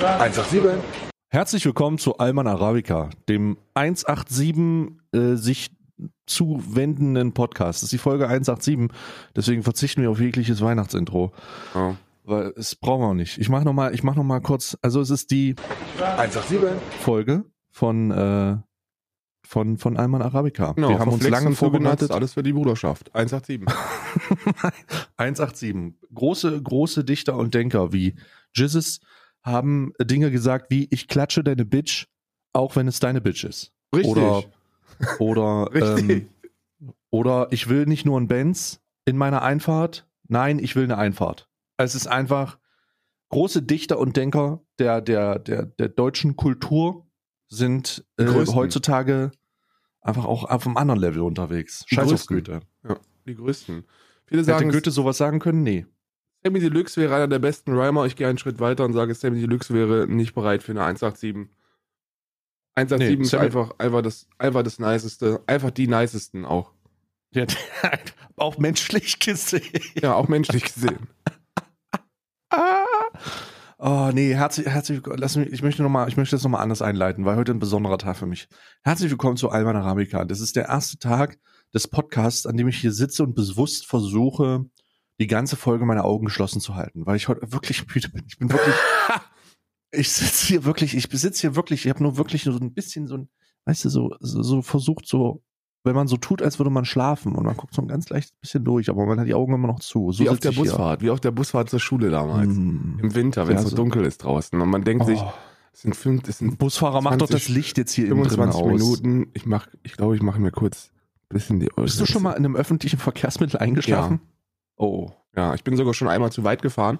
187. Herzlich willkommen zu Alman Arabica, dem 187 äh, sich zuwendenden Podcast. Das ist die Folge 187, deswegen verzichten wir auf jegliches Weihnachtsintro. Oh. Weil es brauchen wir auch nicht. Ich mache nochmal, ich mach noch mal kurz, also es ist die 187. Folge von, äh, von, von Alman Arabica. Genau, wir haben uns lange vorbereitet. Alles für die Bruderschaft. 187. 187. Große, große Dichter und Denker wie Jizzes haben Dinge gesagt wie ich klatsche deine Bitch, auch wenn es deine Bitch ist. Richtig. Oder, oder, Richtig. ähm, oder ich will nicht nur ein Benz in meiner Einfahrt, nein, ich will eine Einfahrt. Es ist einfach große Dichter und Denker der, der, der, der deutschen Kultur sind äh, heutzutage einfach auch auf einem anderen Level unterwegs. Die Scheiß auf. Goethe. ja, die größten. Viele Hätte sagen, Goethe sowas sagen können? Nee. Sammy Deluxe wäre einer der besten Rhymer. Ich gehe einen Schritt weiter und sage, Sammy Deluxe wäre nicht bereit für eine 187. 187 Nee, ist Sammy- einfach, einfach, das, einfach das Niceste. Einfach die Nicesten auch. Ja, auch menschlich gesehen. Ja, auch menschlich gesehen. Ah. Oh, nee, herzlich, herzlich willkommen. Lass mich, ich möchte noch mal, ich möchte das nochmal anders einleiten, weil heute ein besonderer Tag für mich. Herzlich willkommen zu Alman Arabica. Das ist der erste Tag des Podcasts, an dem ich hier sitze und bewusst versuche, die ganze Folge meine Augen geschlossen zu halten, weil ich heute wirklich müde bin. Ich bin wirklich, ich sitze hier wirklich, ich besitze hier wirklich, ich habe nur wirklich so ein bisschen so ein, weißt du, so, so, so versucht so, wenn man so tut, als würde man schlafen und man guckt so ein ganz leichtes bisschen durch, aber man hat die Augen immer noch zu. So wie auf der ich hier. Busfahrt. Wie auf der Busfahrt zur Schule damals. Mm. Im Winter, wenn es Ja, so dunkel ist draußen. Und man denkt sich, Oh. es sind fünf, es sind Busfahrer, mach doch 20, das Licht jetzt hier innen drin 25 aus. Minuten. Ich mach, ich glaube, ich mache mir kurz ein bisschen die Bist du schon mal in einem öffentlichen Verkehrsmittel eingeschlafen? Oh. Ja, ich bin sogar schon einmal zu weit gefahren,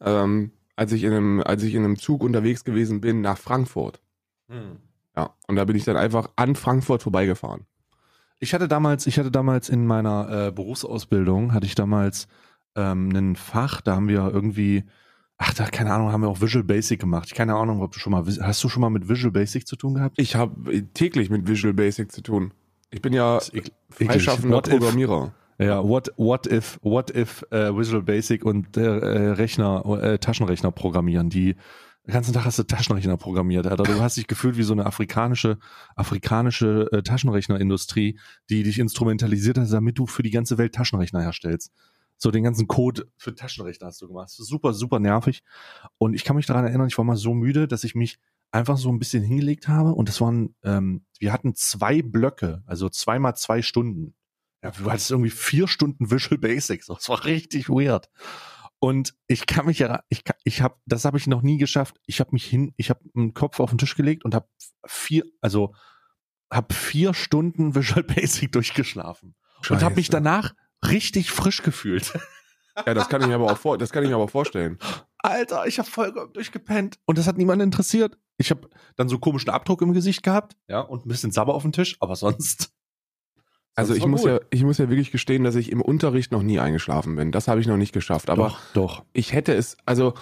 ähm, als ich in einem, als ich in einem Zug unterwegs gewesen bin nach Frankfurt. Ja, und da bin ich dann einfach an Frankfurt vorbeigefahren. Ich hatte damals, ich hatte damals in meiner äh, Berufsausbildung, hatte ich damals ähm, ein Fach, da haben wir irgendwie, ach, da, keine Ahnung, haben wir auch Visual Basic gemacht. Ich keine Ahnung, ob du schon mal, hast du schon mal mit Visual Basic zu tun gehabt? Ich habe täglich mit Visual Basic zu tun. Ich bin ja freischaffender Programmierer. Ja, what, what if, what if äh, Visual Basic und der äh, Rechner, äh, Taschenrechner programmieren, die den ganzen Tag hast du Taschenrechner programmiert, Alter. Du hast dich gefühlt wie so eine afrikanische, afrikanische äh, Taschenrechnerindustrie, die dich instrumentalisiert hat, damit du für die ganze Welt Taschenrechner herstellst. So den ganzen Code für Taschenrechner hast du gemacht. Super, super nervig. Und ich kann mich daran erinnern, ich war mal so müde, dass ich mich einfach so ein bisschen hingelegt habe. Und das waren, ähm, wir hatten zwei Blöcke, also zweimal zwei Stunden. Ja, du hattest irgendwie vier Stunden Visual Basics. Das war richtig weird. Und ich kann mich ja, ich, kann- ich habe, das habe ich noch nie geschafft. Ich habe mich hin, ich habe einen Kopf auf den Tisch gelegt und habe vier, also habe vier Stunden Visual Basic durchgeschlafen und habe mich Scheiße. danach richtig frisch gefühlt. Ja, das kann ich mir aber auch vor, das kann ich mir aber vorstellen. Alter, ich habe voll durchgepennt und das hat niemanden interessiert. Ich habe dann so komischen Abdruck im Gesicht gehabt, ja, und ein bisschen Sabber auf dem Tisch, aber sonst. Also ich muss gut. ja, ich muss ja wirklich gestehen, dass ich im Unterricht noch nie eingeschlafen bin. Das habe ich noch nicht geschafft. Aber doch, doch. ich hätte es, also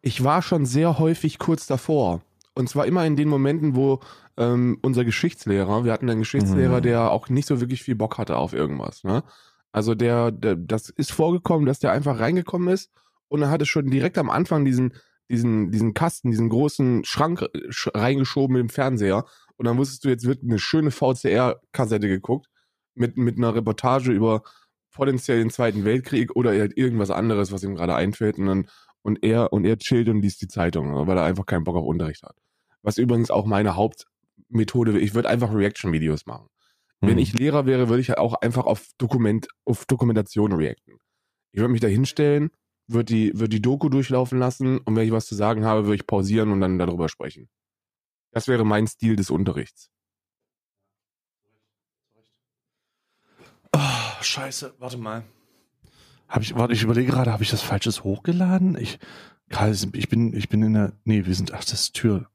ich war schon sehr häufig kurz davor. Und zwar immer in den Momenten, wo ähm, unser Geschichtslehrer, wir hatten einen Geschichtslehrer, Mhm. der auch nicht so wirklich viel Bock hatte auf irgendwas. Ne? Also der, der, das ist vorgekommen, dass der einfach reingekommen ist und er hatte schon direkt am Anfang diesen, diesen, diesen Kasten, diesen großen Schrank äh, sch reingeschoben mit dem Fernseher. Und dann wusstest du, jetzt wird eine schöne VCR-Kassette geguckt mit, mit einer Reportage über potenziell den Zweiten Weltkrieg oder halt irgendwas anderes, was ihm gerade einfällt. Und, dann, und er und er chillt und liest die Zeitung, weil er einfach keinen Bock auf Unterricht hat. Was übrigens auch meine Hauptmethode wäre. Ich würde einfach Reaction-Videos machen. Wenn Mhm. ich Lehrer wäre, würde ich halt auch einfach auf Dokument, auf Dokumentation reacten. Ich würde mich da hinstellen, würde die, würde die Doku durchlaufen lassen und wenn ich was zu sagen habe, würde ich pausieren und dann darüber sprechen. Das wäre mein Stil des Unterrichts. Oh, scheiße, warte mal. Hab ich, warte, ich überlege gerade, habe ich das Falsches hochgeladen? Ich, Karl, ich bin, ich bin in der, nee, wir sind, ach, das ist Tür,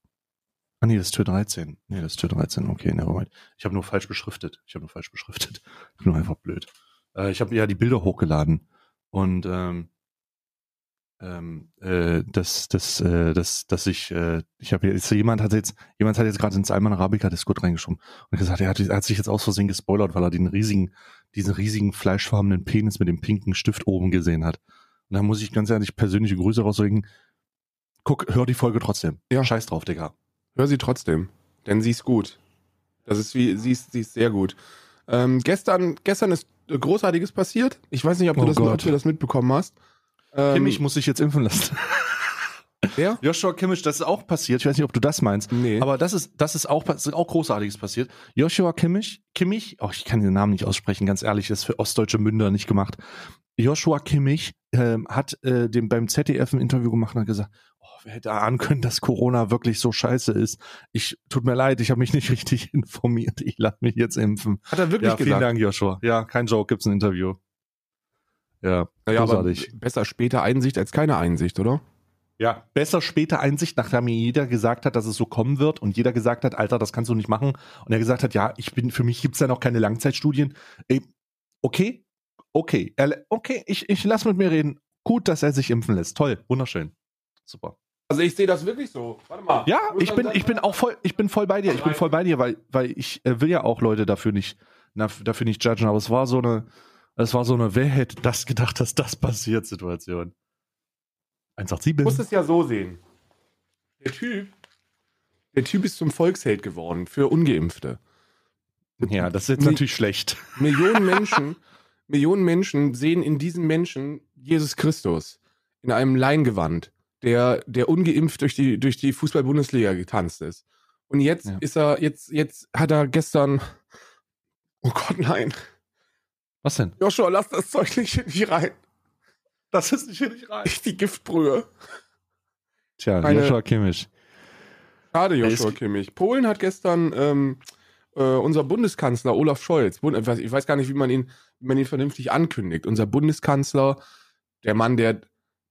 ah, nee, das ist Tür 13. Nee, das ist Tür 13, okay, nevermind. Ich habe nur falsch beschriftet. Ich habe nur falsch beschriftet. Ich bin nur einfach blöd. Äh, ich habe ja die Bilder hochgeladen und, ähm, ähm, äh, dass, dass, äh, dass, dass ich, äh, ich habe jetzt, jemand hat jetzt, jemand hat jetzt gerade ins Alman Arabica Discord reingeschoben und gesagt, er hat, er hat sich jetzt aus Versehen gespoilert, weil er den riesigen, diesen riesigen fleischfarbenen Penis mit dem pinken Stift oben gesehen hat. Und da muss ich ganz ehrlich persönliche Grüße rausschicken. guck, hör die Folge trotzdem. Ja. Scheiß drauf, Digga. Hör sie trotzdem, denn sie ist gut. Das ist wie, sie ist, sie ist sehr gut. Ähm, gestern, gestern ist Großartiges passiert. Ich weiß nicht, ob du, Oh das, ob du das mitbekommen hast. Ähm, Kimmich muss sich jetzt impfen lassen. wer? Joshua Kimmich, das ist auch passiert. Ich weiß nicht, ob du das meinst. Nee. Aber das ist, das ist auch, das ist auch Großartiges passiert. Joshua Kimmich, Kimmich, oh, ich kann den Namen nicht aussprechen, ganz ehrlich, das ist für ostdeutsche Münder nicht gemacht. Joshua Kimmich ähm, hat äh, dem beim ZDF ein Interview gemacht und hat gesagt, oh, wer hätte ahnen können, dass Corona wirklich so scheiße ist. Ich tut mir leid, ich habe mich nicht richtig informiert. Ich lasse mich jetzt impfen. Hat er wirklich Ja, vielen gesagt? Dank, Joshua. Ja, kein Joke, gibt's ein Interview. Ja, Naja, aber besser später Einsicht als keine Einsicht, oder? Ja, besser später Einsicht, nachdem mir jeder gesagt hat, dass es so kommen wird und jeder gesagt hat, Alter, das kannst du nicht machen. Und er gesagt hat, ja, ich bin, für mich gibt's ja noch keine Langzeitstudien. Ey, okay, okay, okay, ich, ich lass mit mir reden. Gut, dass er sich impfen lässt. Toll, wunderschön. Super. Also ich sehe das wirklich so. Warte mal. Ja, ich bin, ich bin auch voll, ich bin voll bei dir. Ich bin voll bei dir, weil, weil ich äh, will ja auch Leute dafür nicht, na, dafür nicht judgen. Aber es war so eine, es war so eine, wer hätte das gedacht, dass das passiert, Situation. 187. Du musst es ja so sehen. Der Typ, der Typ ist zum Volksheld geworden für Ungeimpfte. Ja, das ist jetzt Nee. natürlich schlecht. Millionen Menschen, Millionen Menschen sehen in diesem Menschen Jesus Christus in einem Leingewand, der, der ungeimpft durch die, durch die Fußball-Bundesliga getanzt ist. Und jetzt Ja. ist er, jetzt, jetzt hat er gestern, oh Gott, nein. Was denn? Joshua, lass das Zeug nicht in dich rein. Das ist nicht richtig rein. Ich die Giftbrühe. Tja, Eine- Joshua Kimmich. Schade, Joshua Kimmich. Polen hat gestern ähm, äh, unser Bundeskanzler Olaf Scholz, ich weiß- gar nicht, wie man ihn, wie man ihn vernünftig ankündigt. Unser Bundeskanzler, der Mann, der,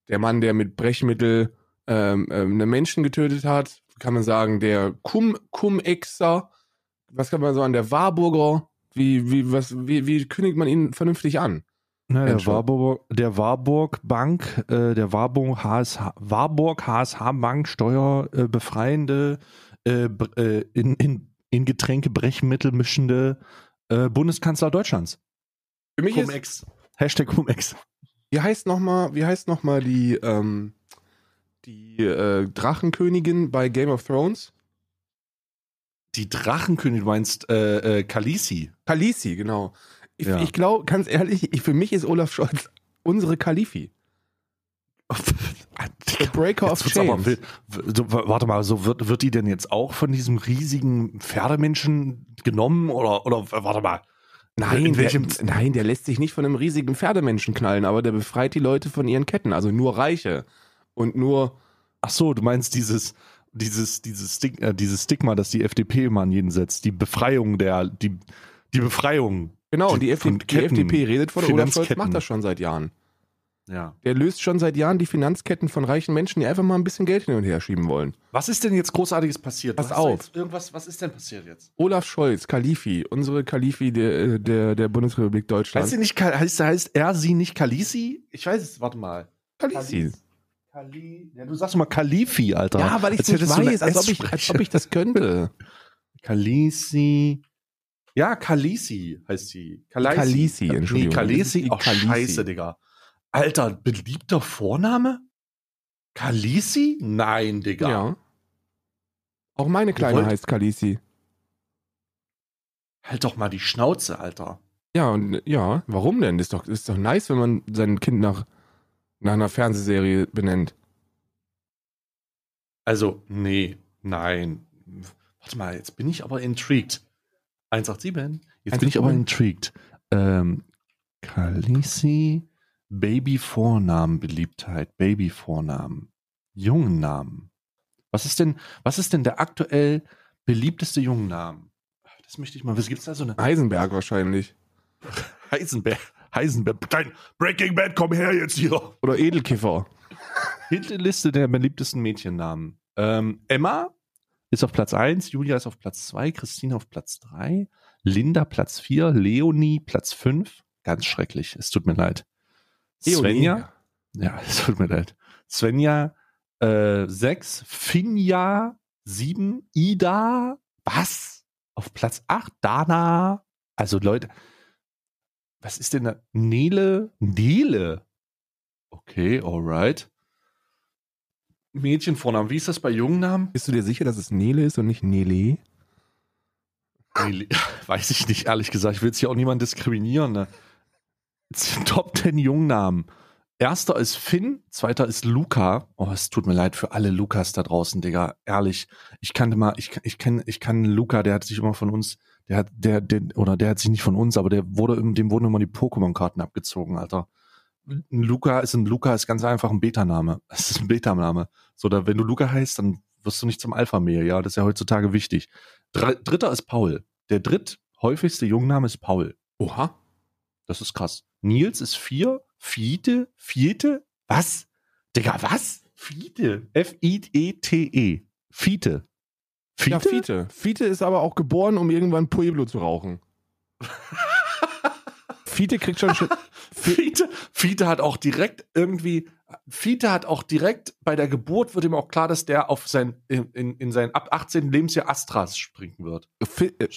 der Mann, der mit Brechmittel ähm, ähm, Menschen getötet hat, kann man sagen, der Cum, Cum-Exer, was kann man sagen, der Warburger, wie, wie, was, wie, wie kündigt man ihn vernünftig an? Na, der, Warburg, der Warburg Bank, äh, der Warburg HSH, Warburg HSH Bank steuerbefreiende, äh, äh, in, in, in Getränke Brechmittel mischende äh, Bundeskanzler Deutschlands. Für mich ist, Cum-Ex. Hashtag Cum-Ex. Wie heißt noch mal, wie heißt noch mal die, ähm, die äh, Drachenkönigin bei Game of Thrones? Die Drachenkönigin, du meinst äh, äh, Khaleesi. Khaleesi, genau. Ich, Ja. ich glaube, ganz ehrlich, ich, für mich ist Olaf Scholz unsere Khalifi. The Breaker of Chains. so, warte mal, so wird, wird die denn jetzt auch von diesem riesigen Pferdemenschen genommen oder, oder warte mal. Nein, der, nein, der lässt sich nicht von einem riesigen Pferdemenschen knallen, aber der befreit die Leute von ihren Ketten, also nur Reiche. Und nur, ach so, du meinst dieses, dieses, dieses, Stig äh, dieses Stigma, das die FDP immer an jeden setzt, die Befreiung der, die, die Befreiung. genau, und die, Von FDP, die FDP redet von Olaf Scholz, macht das schon seit Jahren. Ja. Der löst schon seit Jahren die Finanzketten von reichen Menschen, die einfach mal ein bisschen Geld hin und her schieben wollen. Was ist denn jetzt Großartiges passiert? Pass auf. Irgendwas, was ist denn passiert jetzt? Olaf Scholz, Khalifi, unsere Khalifi der, der, der Bundesrepublik Deutschland. Heißt, sie nicht, heißt, heißt er sie nicht Kalisi? Ich weiß es, warte mal. Khaleesi. Kali, ja, du sagst mal Kalifi, Alter. Ja, weil ich es nicht weiß, als ob, ich, als ob ich das könnte. Kalisi. Ja, Kalisi heißt sie. Kalisi, Nee, Entschuldigung. Kalisi. Die Oh, Kalisi. scheiße, Digga. Alter, beliebter Vorname? Kalisi? Nein, Digga. Ja. Auch meine Kleine wollt- heißt Khaleesi. Halt doch mal die Schnauze, Alter. Ja, und ja, warum denn? Ist doch, ist doch nice, wenn man sein Kind nach, nach einer Fernsehserie benennt. Also, nee, nein. Warte mal, jetzt bin ich aber intrigued. 187. Jetzt bin ich aber 187. intrigued. Ähm, Kalisi, Baby-Vornamen, Beliebtheit, Baby-Vornamen, Jungennamen. Was ist denn, was ist denn der aktuell beliebteste Jungennamen? Das möchte ich mal wissen. Gibt es da so eine Heisenberg wahrscheinlich. Heisenberg? Heisenberg, dein Breaking Bad, komm her jetzt hier. Oder Edelkiffer. Hinterliste der beliebtesten Mädchennamen. Ähm, Emma ist auf Platz 1, Julia ist auf Platz 2, Christine auf Platz 3, Linda Platz 4, Leonie Platz 5. Ganz schrecklich, es tut mir leid. Svenja, ja, es tut mir leid. Svenja äh, 6, Finja 7, Ida, was? Auf Platz 8, Dana. Also Leute, was ist denn da? Nele? Nele? Okay, alright. Mädchenvornamen. Wie ist das bei Jungnamen? Bist du dir sicher, dass es Nele ist und nicht Nele? Nee, Weiß ich nicht, ehrlich gesagt. Ich will jetzt hier auch niemanden diskriminieren. Ne? Top 10 Jungnamen. Erster ist Finn, zweiter ist Luca. Oh, es tut mir leid für alle Lukas da draußen, Digga. Ehrlich. Ich kannte mal, ich, ich kenne, ich kann Luca, der hat sich immer von uns, der hat, der, der, oder der hat sich nicht von uns, aber der wurde, dem wurden immer die Pokémon-Karten abgezogen, Alter. Ein Luca ist ein Luca ist ganz einfach ein Beta-Name. Es ist ein Beta-Name. So, da, wenn du Luca heißt, dann wirst du nicht zum Alpha-Mail, ja. Das ist ja heutzutage wichtig. Dr Dritter ist Paul. Der dritthäufigste Jungname ist Paul. Oha. Das ist krass. Nils ist vier. Fiete? Fiete? Was? Digga, was? Fiete. F-I-E-T-E. Fiete. Fiete? Ja, Fiete. Fiete ist aber auch geboren, um irgendwann Pueblo zu rauchen. Fiete kriegt schon. Fiete, Fiete hat auch direkt irgendwie. Fiete hat auch direkt bei der Geburt wird ihm auch klar, dass der auf sein in, in, in sein ab 18. Lebensjahr Astras springen wird. Äh,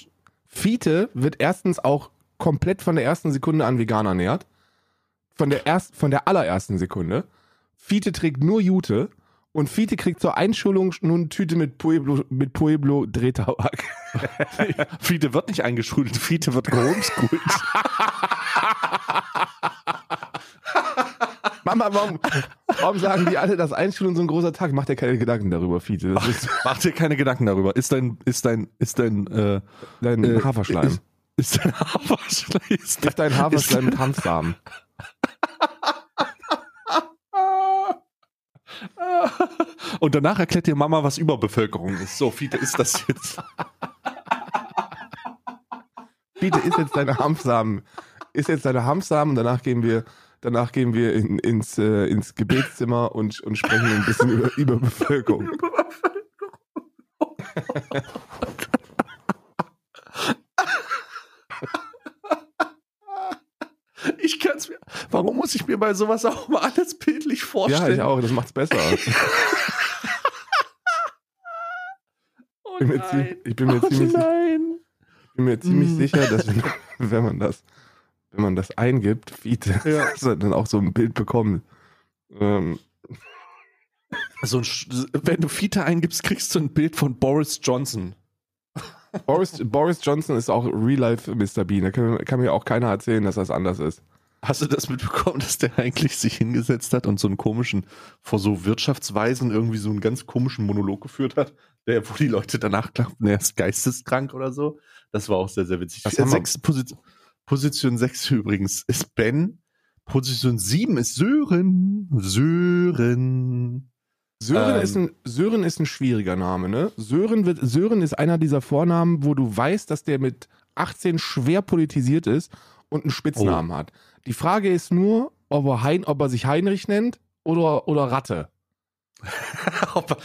Fiete wird erstens auch komplett von der ersten Sekunde an vegan ernährt von der ersten, von der allerersten Sekunde. Fiete trägt nur Jute und Fiete kriegt zur Einschulung nur eine Tüte mit Pueblo, mit Pueblo Drehtabak. Fiete wird nicht eingeschult, Fiete wird gehomeschoolt. Mama, warum, warum sagen die alle, dass Einschulung so ein großer Tag? Mach dir keine Gedanken darüber, Fiete. Mach, mach, dir keine Gedanken darüber. Ist dein, ist dein, ist dein, äh, dein äh, Haferschleim. Ist, ist dein Haferschleim. Ist, ist dein Haferschleim mit Hanfsamen. Und danach erklärt dir Mama, was Überbevölkerung ist. So, Fiete ist das jetzt. Fiete ist jetzt deine Hanfsamen. Ist jetzt deine Hanfsamen und danach gehen wir, danach gehen wir in, ins, äh, ins Gebetszimmer und, und sprechen ein bisschen über Überbevölkerung. Überbevölkerung. Ich kann es mir. Warum muss ich mir bei sowas auch mal alles bildlich vorstellen? Ja, ich auch. Das macht's besser. oh ich, bin mir, ich bin mir oh ziemlich, nein. Ich bin mir ziemlich hm. sicher, dass wenn, wenn, man das, wenn man das eingibt, Fiete, ja. dass dann auch so ein Bild bekommt. Ähm. So ein, wenn du Fiete eingibst, kriegst du ein Bild von Boris Johnson. Boris, Boris Johnson ist auch Real Life Mr. Bean. Da kann, kann, mir auch keiner erzählen, dass das anders ist. Hast du das mitbekommen, dass der eigentlich sich hingesetzt hat und so einen komischen, vor so Wirtschaftsweisen irgendwie so einen ganz komischen Monolog geführt hat, wo die Leute danach glaubten, er ist geisteskrank oder so? Das war auch sehr, sehr witzig. Das sechs, Position, Position 6 übrigens ist Ben. Position 7 ist Sören. Sören. Sören, ähm, ist ein, Sören ist ein schwieriger Name, ne? Sören, wird, Sören ist einer dieser Vornamen, wo du weißt, dass der mit 18 schwer politisiert ist und einen Spitznamen oh. hat. Die Frage ist nur, ob er, hein, ob er sich Heinrich nennt oder, oder Ratte. ob, er,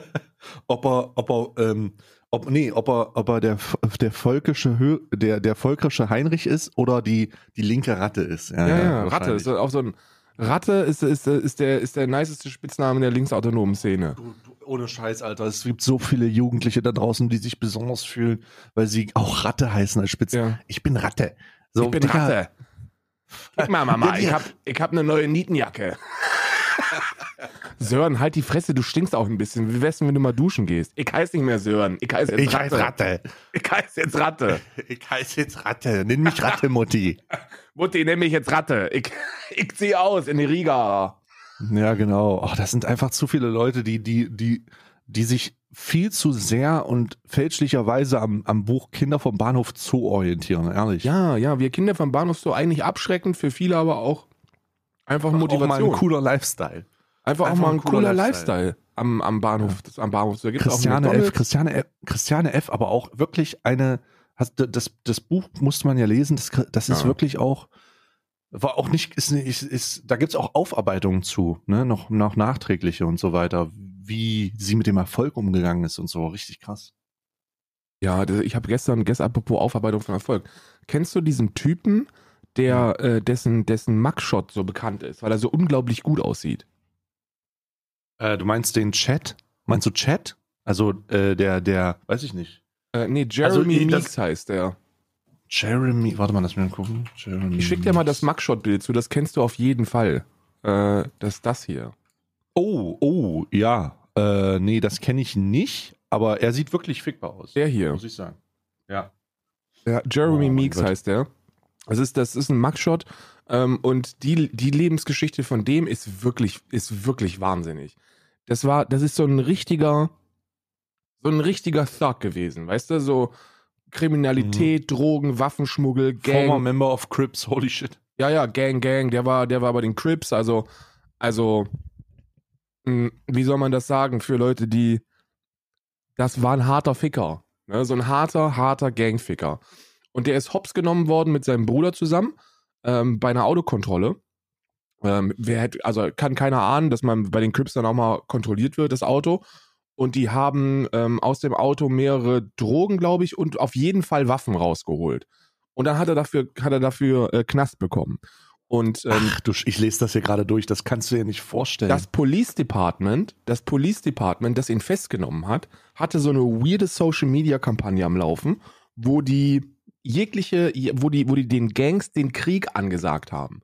ob er, ob er, ähm, ob, nee, ob er, ob er der, der völkische, der, der völkische Heinrich ist oder die, die linke Ratte ist. Ja, ja, ja Ratte ist auch so ein, Ratte ist, ist, ist, der, ist der niceste Spitzname der linksautonomen Szene. Ohne Scheiß, Alter. Es gibt so viele Jugendliche da draußen, die sich besonders fühlen, weil sie auch Ratte heißen als Spitzname. Ja. Ich bin Ratte. So, ich bin Digga. Ratte. Guck mal, Mama, ich hab, ich hab eine neue Nietenjacke. Sören, halt die Fresse, du stinkst auch ein bisschen. Wie wär's denn, wenn du mal duschen gehst? Ich heiße nicht mehr Sören. Ich heiße jetzt ich Ratte. Heiß Ratte. Ich heiße jetzt Ratte. Ich heiße jetzt Ratte. Nimm mich Ratte, Mutti. Mutti, nenn mich jetzt Ratte. Ich, ich zieh aus in die Riga. Ja, genau. Oh, das sind einfach zu viele Leute, die, die, die, die sich viel zu sehr und fälschlicherweise am, am Buch Kinder vom Bahnhof Zoo orientieren, ehrlich. Ja, ja, wir Kinder vom Bahnhof Zoo eigentlich abschreckend, für viele aber auch einfach Motivation. Auch mal ein cooler Lifestyle. Einfach, Einfach auch mal ein cooler, cooler Lifestyle. Lifestyle, am, am Bahnhof. Ja. Am Bahnhof. Da gibt's Christiane F. Christiane F. Christiane F. Aber auch wirklich eine. Das, das Buch musste man ja lesen. Das, das ist ja. wirklich auch. War auch nicht, ist, ist, ist da gibt's auch Aufarbeitungen zu, ne, noch, noch nachträgliche und so weiter, wie sie mit dem Erfolg umgegangen ist und so, richtig krass. Ja, ich habe gestern, gestern apropos Aufarbeitung von Erfolg. Kennst du diesen Typen, der, äh, dessen, dessen Mugshot so bekannt ist, weil er so unglaublich gut aussieht? Äh, du meinst den Chat? Meinst du Chat? Also äh, der, der, weiß ich nicht. Äh, nee, Jeremy also, Meeks heißt der. Jeremy, warte mal, lass mich mal gucken. Jeremy ich schick dir mal das Mugshot-Bild zu, das kennst du auf jeden Fall. Äh, das ist das hier. Oh, oh, ja. Äh, nee, das kenne ich nicht, aber er sieht wirklich fickbar aus. Der hier. Muss ich sagen. Ja. Ja, Jeremy Oh Meeks heißt der. Das ist, das ist ein Mugshot ähm, und die, die Lebensgeschichte von dem ist wirklich, ist wirklich wahnsinnig. Das war, das ist so ein richtiger, so ein richtiger Thug gewesen, weißt du, so Kriminalität, Drogen, Waffenschmuggel, Mhm. Former Gang. Member of Crips, holy shit. Ja, ja, Gang, Gang, der war, der war bei den Crips, also, also, mh, wie soll man das sagen für Leute, die, das war ein harter Ficker, ne? so ein harter, harter Gangficker. Und der ist hops genommen worden mit seinem Bruder zusammen ähm, bei einer Autokontrolle. Ähm, wer hätte, also kann keiner ahnen, dass man bei den Crips dann auch mal kontrolliert wird, das Auto. Und die haben ähm, aus dem Auto mehrere Drogen, glaube ich, und auf jeden Fall Waffen rausgeholt. Und dann hat er dafür, hat er dafür äh, Knast bekommen. Und ähm, Ach du, ich lese das hier gerade durch, das kannst du dir nicht vorstellen. das Police Department, das Police Department, das ihn festgenommen hat, hatte so eine weirde Social Media Kampagne am Laufen, wo die jegliche, wo die, wo die den Gangs den Krieg angesagt haben.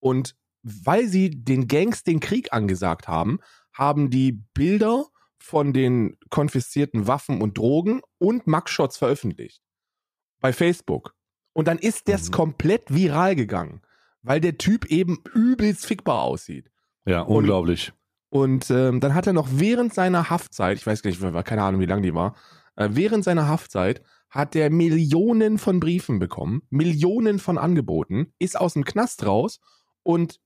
Und weil sie den Gangs den Krieg angesagt haben, haben die Bilder von den konfiszierten Waffen und Drogen und Mugshots veröffentlicht. Bei Facebook. Und dann ist das Mhm. komplett viral gegangen, weil der Typ eben übelst fickbar aussieht. ja, unglaublich. Und ähm, dann hat er noch während seiner Haftzeit, ich weiß gar nicht, keine Ahnung, wie lang die war, äh, während seiner Haftzeit hat er Millionen von Briefen bekommen, Millionen von Angeboten, ist aus dem Knast raus und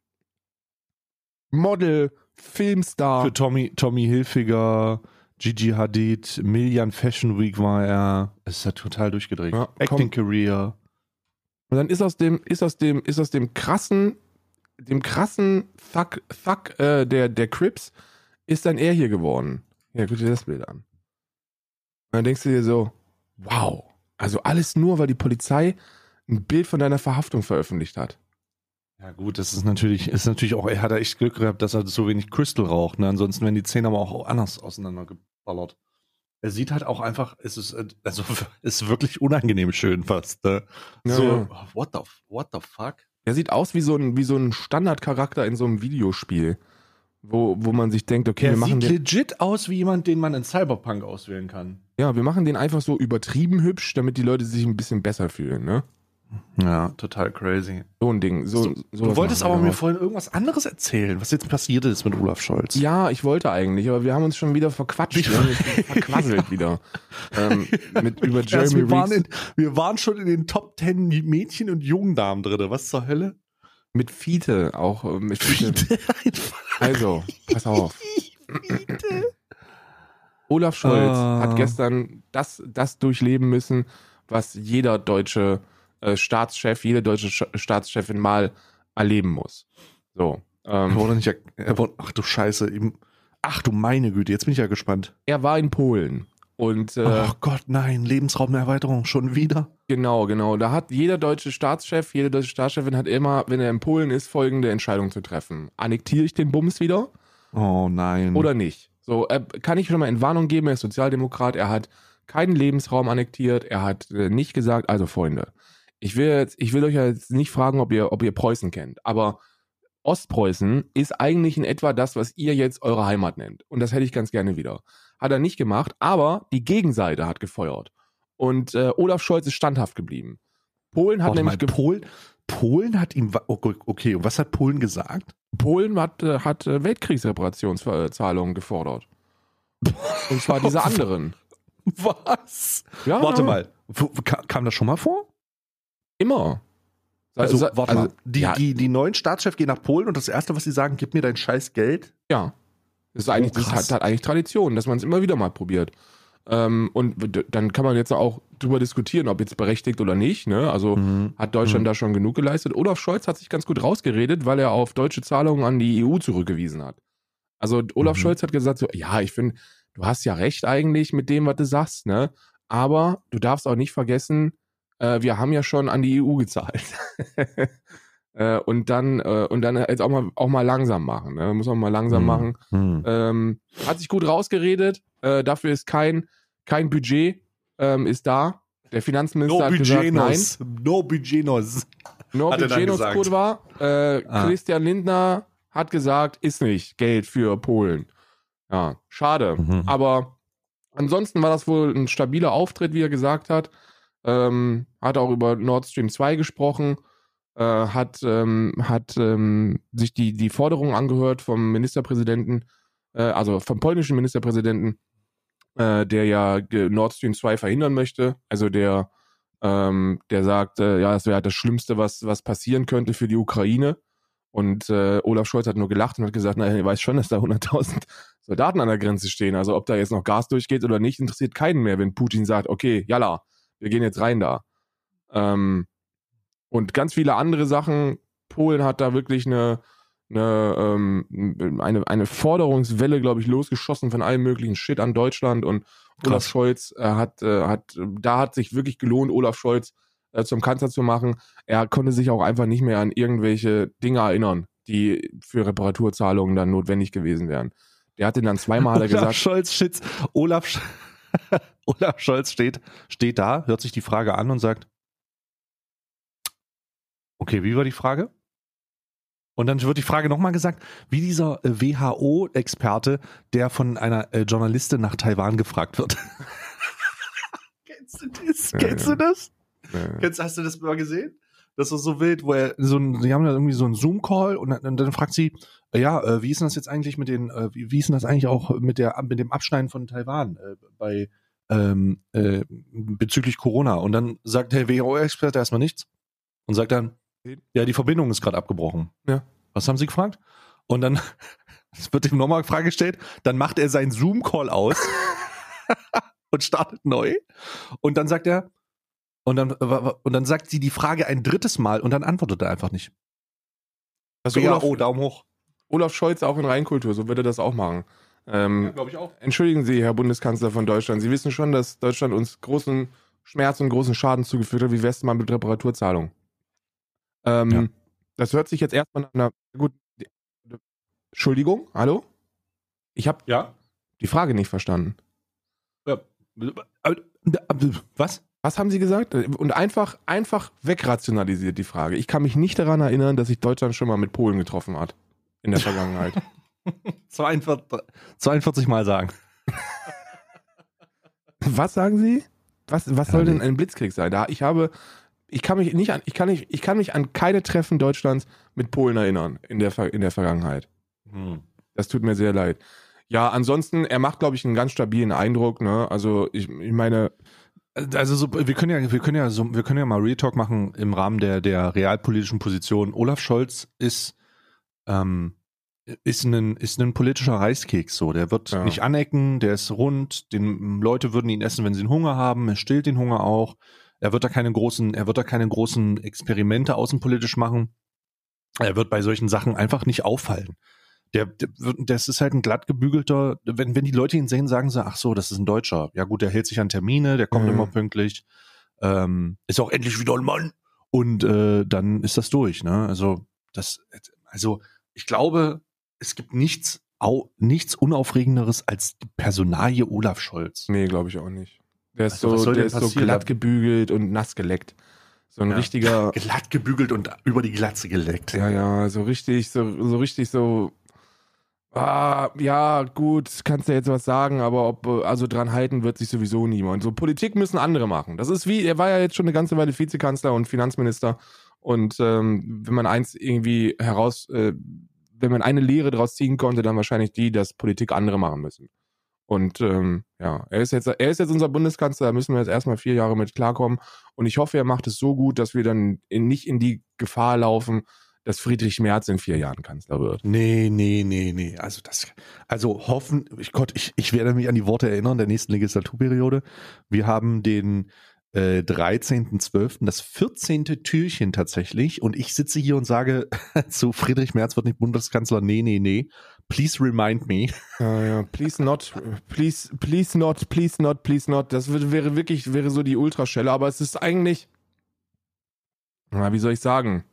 Model, Filmstar, Für Tommy, Tommy Hilfiger, Gigi Hadid, Million Fashion Week war er. Es ist ja total durchgedreht. Ja, Acting komm. Career. Und dann ist aus dem, ist aus dem, ist aus dem krassen, dem krassen Fuck, Fuck äh, der, der Crips, ist dann er hier geworden. Ja, guck dir das Bild an. Und dann denkst du dir so, wow, also alles nur, weil die Polizei ein Bild von deiner Verhaftung veröffentlicht hat. Ja gut, das ist natürlich, ist natürlich auch, er hat da echt Glück gehabt, dass er so wenig Crystal raucht. Ne? Ansonsten wären die Zähne aber auch anders auseinandergeballert. Er sieht halt auch einfach, es ist, also, ist wirklich unangenehm schön fast. Ne? Ja, so, ja. what the, what the fuck? Er sieht aus wie so ein, wie so ein Standardcharakter in so einem Videospiel, wo, wo man sich denkt, okay, Er wir machen sieht den, legit aus wie jemand, den man in Cyberpunk auswählen kann. ja, wir machen den einfach so übertrieben hübsch, damit die Leute sich ein bisschen besser fühlen, ne? Ja, total crazy. So ein Ding. So, So, du wolltest aber mir vorhin irgendwas anderes erzählen, was jetzt passiert ist mit Olaf Scholz. Ja, ich wollte eigentlich, aber wir haben uns schon wieder verquatscht. Wir haben uns verquasselt wieder. Ähm, mit, über Jeremy wir, waren in, wir waren schon in den Top 10 Mädchen- und Jungdamen drin. Was zur Hölle? Mit Fiete auch. äh, Mit Fiete. Also, pass auf. Olaf Scholz Ah. hat gestern das, das durchleben müssen, was jeder deutsche äh, Staatschef, jede deutsche Sch Staatschefin mal erleben muss. So. Er Ähm, wurde nicht, er wurde, ach du Scheiße. Ihm, ach du meine Güte, jetzt bin ich ja gespannt. er war in Polen. Und äh, Ach Gott, nein, Lebensraumerweiterung, schon wieder? Genau, genau. Da hat jeder deutsche Staatschef, jede deutsche Staatschefin hat immer, wenn er in Polen ist, folgende Entscheidung zu treffen. Annektiere ich den Bums wieder Oh nein. oder nicht? So, äh, kann ich schon mal in Warnung geben, er ist Sozialdemokrat, er hat keinen Lebensraum annektiert, er hat äh, nicht gesagt, also Freunde, ich will jetzt, ich will euch ja jetzt nicht fragen, ob ihr, ob ihr Preußen kennt, aber Ostpreußen ist eigentlich in etwa das, was ihr jetzt eure Heimat nennt. Und das hätte ich ganz gerne wieder. Hat er nicht gemacht, aber die Gegenseite hat gefeuert. Und äh, Olaf Scholz ist standhaft geblieben. Polen hat Warte nämlich mal, Polen, Polen hat ihm, wa- okay, und was hat Polen gesagt? Polen hat, äh, hat äh, Weltkriegsreparationszahlungen gefordert. Und zwar diese anderen. Was? Ja, Warte ja. mal, kam das schon mal vor? Immer. Also, Sa- warte mal, die, ja, die, die neuen Staatschefs gehen nach Polen und das Erste, was sie sagen, gib mir dein scheiß Geld. ja. Das ist eigentlich, Oh, das hat, hat eigentlich Tradition, dass man es immer wieder mal probiert. Ähm, und dann kann man jetzt auch drüber diskutieren, ob jetzt berechtigt oder nicht. Ne? Also hat Deutschland Mhm. da schon genug geleistet. Olaf Scholz hat sich ganz gut rausgeredet, weil er auf deutsche Zahlungen an die EU zurückgewiesen hat. Also Olaf Mhm. Scholz hat gesagt so, ja, ich finde, du hast ja recht eigentlich mit dem, was du sagst, ne? Aber du darfst auch nicht vergessen, äh, wir haben ja schon an die EU gezahlt. äh, und dann äh, und dann jetzt auch mal auch mal langsam machen, ne? Muss man mal langsam Mhm. machen. Hm. Ähm, hat sich gut rausgeredet. Äh, dafür ist kein, kein Budget ähm, ist da. Der Finanzminister No hat gesagt, nein. Budgenos. No Budgenos. No gut war. Äh, Ah. Christian Lindner hat gesagt, ist nicht Geld für Polen. Ja, schade. Mhm. Aber ansonsten war das wohl ein stabiler Auftritt, wie er gesagt hat. Ähm, hat auch über Nord Stream 2 gesprochen, äh, hat, ähm, hat ähm, sich die, die Forderungen angehört vom Ministerpräsidenten, äh, also vom polnischen Ministerpräsidenten, äh, der ja Nord Stream 2 verhindern möchte. Also der, ähm, der sagt, äh, ja, das wäre halt das Schlimmste, was, was passieren könnte für die Ukraine. Und äh, Olaf Scholz hat nur gelacht und hat gesagt, naja, ihr weiß schon, dass da 100.000 Soldaten an der Grenze stehen. Also ob da jetzt noch Gas durchgeht oder nicht, interessiert keinen mehr, wenn Putin sagt, okay, yalla, wir gehen jetzt rein da. Ähm, und ganz viele andere Sachen. Polen hat da wirklich eine, eine, ähm, eine, eine Forderungswelle, glaube ich, losgeschossen von allem möglichen Shit an Deutschland. Und Olaf Krass. Scholz äh, hat, äh, hat, da hat sich wirklich gelohnt, Olaf Scholz äh, zum Kanzler zu machen. Er konnte sich auch einfach nicht mehr an irgendwelche Dinge erinnern, die für Reparaturzahlungen dann notwendig gewesen wären. Der hat ihn dann zweimal Olaf gesagt, Scholz, Shits, Olaf, Sch Olaf Scholz steht, steht da, hört sich die Frage an und sagt, okay, wie war die Frage? Und dann wird die Frage nochmal gesagt, wie dieser äh, WHO-Experte, der von einer äh, Journalistin nach Taiwan gefragt wird. Kennst du das? Ja, Kennst ja. du das? äh, Kennst, hast du das mal gesehen? Das ist so wild, wo er so ein, die haben da irgendwie so einen Zoom-Call und, dann- und dann fragt sie, äh, ja, wie ist denn das jetzt eigentlich mit den, wie, ist denn das eigentlich auch mit der mit dem Abschneiden von Taiwan bei ähm, äh, bezüglich Corona? Und dann sagt der WHO-Experte erstmal nichts und sagt dann, ja, die Verbindung ist gerade abgebrochen. Ja. Was haben Sie gefragt? Und dann es wird ihm nochmal eine Frage gestellt, dann macht er seinen Zoom-Call aus und startet neu. Und dann sagt er, und dann, und dann sagt sie die Frage ein drittes Mal und dann antwortet er einfach nicht. also Ja, Olaf, oh, Daumen hoch. Olaf Scholz auch in Reinkultur, so würde er das auch machen. Ähm, glaube ich auch. Entschuldigen Sie, Herr Bundeskanzler von Deutschland, Sie wissen schon, dass Deutschland uns großen Schmerz und großen Schaden zugefügt hat. Wie mal mit Reparaturzahlung? Ähm, Ja. Das hört sich jetzt erstmal nach einer. Gut. Entschuldigung, hallo? Ich habe Ja. die Frage nicht verstanden. Was? Was haben Sie gesagt? Und einfach, einfach wegrationalisiert die Frage. Ich kann mich nicht daran erinnern, dass sich Deutschland schon mal mit Polen getroffen hat. In der Vergangenheit. 42, 42 Mal sagen. Was sagen Sie? Was, was Ja, soll denn ein Blitzkrieg sein? Da ich habe, ich kann mich nicht an, ich kann nicht, ich kann mich an keine Treffen Deutschlands mit Polen erinnern in der in der Vergangenheit. Hm. Das tut mir sehr leid. Ja, ansonsten, er macht, glaube ich, einen ganz stabilen Eindruck. Ne? Also ich, ich meine, Also so, wir können ja, wir können ja so, wir können ja mal Real Talk machen im Rahmen der der realpolitischen Position. Olaf Scholz ist ähm, ist ein ist ein politischer Reiskeks so. Der wird Ja. nicht anecken, der ist rund. Den Leute würden ihn essen, wenn sie einen Hunger haben. Er stillt den Hunger auch. Er wird da keine großen, er wird da keine großen Experimente außenpolitisch machen. Er wird bei solchen Sachen einfach nicht auffallen. Der, der das ist halt ein glatt gebügelter, wenn, wenn die Leute ihn sehen, sagen sie, ach so, das ist ein Deutscher. Ja gut, der hält sich an Termine, der kommt Mhm. immer pünktlich, ähm, ist auch endlich wieder ein Mann. Und äh, dann ist das durch, ne? Also, das, also ich glaube, es gibt nichts, au, nichts Unaufregenderes als die Personalie Olaf Scholz. nee, glaube ich auch nicht. Der ist Also, so, der ist so glatt gebügelt und nass geleckt. So ein Ja. richtiger, Glatt gebügelt und über die Glatze geleckt. ja, ja, so richtig, so, so richtig so. Ah, ja, gut, kannst du jetzt was sagen, aber ob, also dran halten wird sich sowieso niemand. So Politik müssen andere machen. Das ist wie, er war ja jetzt schon eine ganze Weile Vizekanzler und Finanzminister. Und ähm, wenn man eins irgendwie heraus, äh, wenn man eine Lehre daraus ziehen konnte, dann wahrscheinlich die, dass Politik andere machen müssen. Und ähm, ja, er ist jetzt, er ist jetzt unser Bundeskanzler, da müssen wir jetzt erstmal vier Jahre mit klarkommen. Und ich hoffe, er macht es so gut, dass wir dann in, nicht in die Gefahr laufen, dass Friedrich Merz in vier Jahren Kanzler wird. Nee, nee, nee, nee. Also das, also hoffen, ich Gott, ich, ich werde mich an die Worte erinnern der nächsten Legislaturperiode. Wir haben den äh, 13.12., das 14. Türchen tatsächlich. Und ich sitze hier und sage zu Friedrich Merz wird nicht Bundeskanzler. Nee, nee, nee. Please remind me. Ja, ja, please not, please, please not, please not, please not. Das wäre wirklich, wäre so die Ultraschelle, aber es ist eigentlich, na, wie soll ich sagen?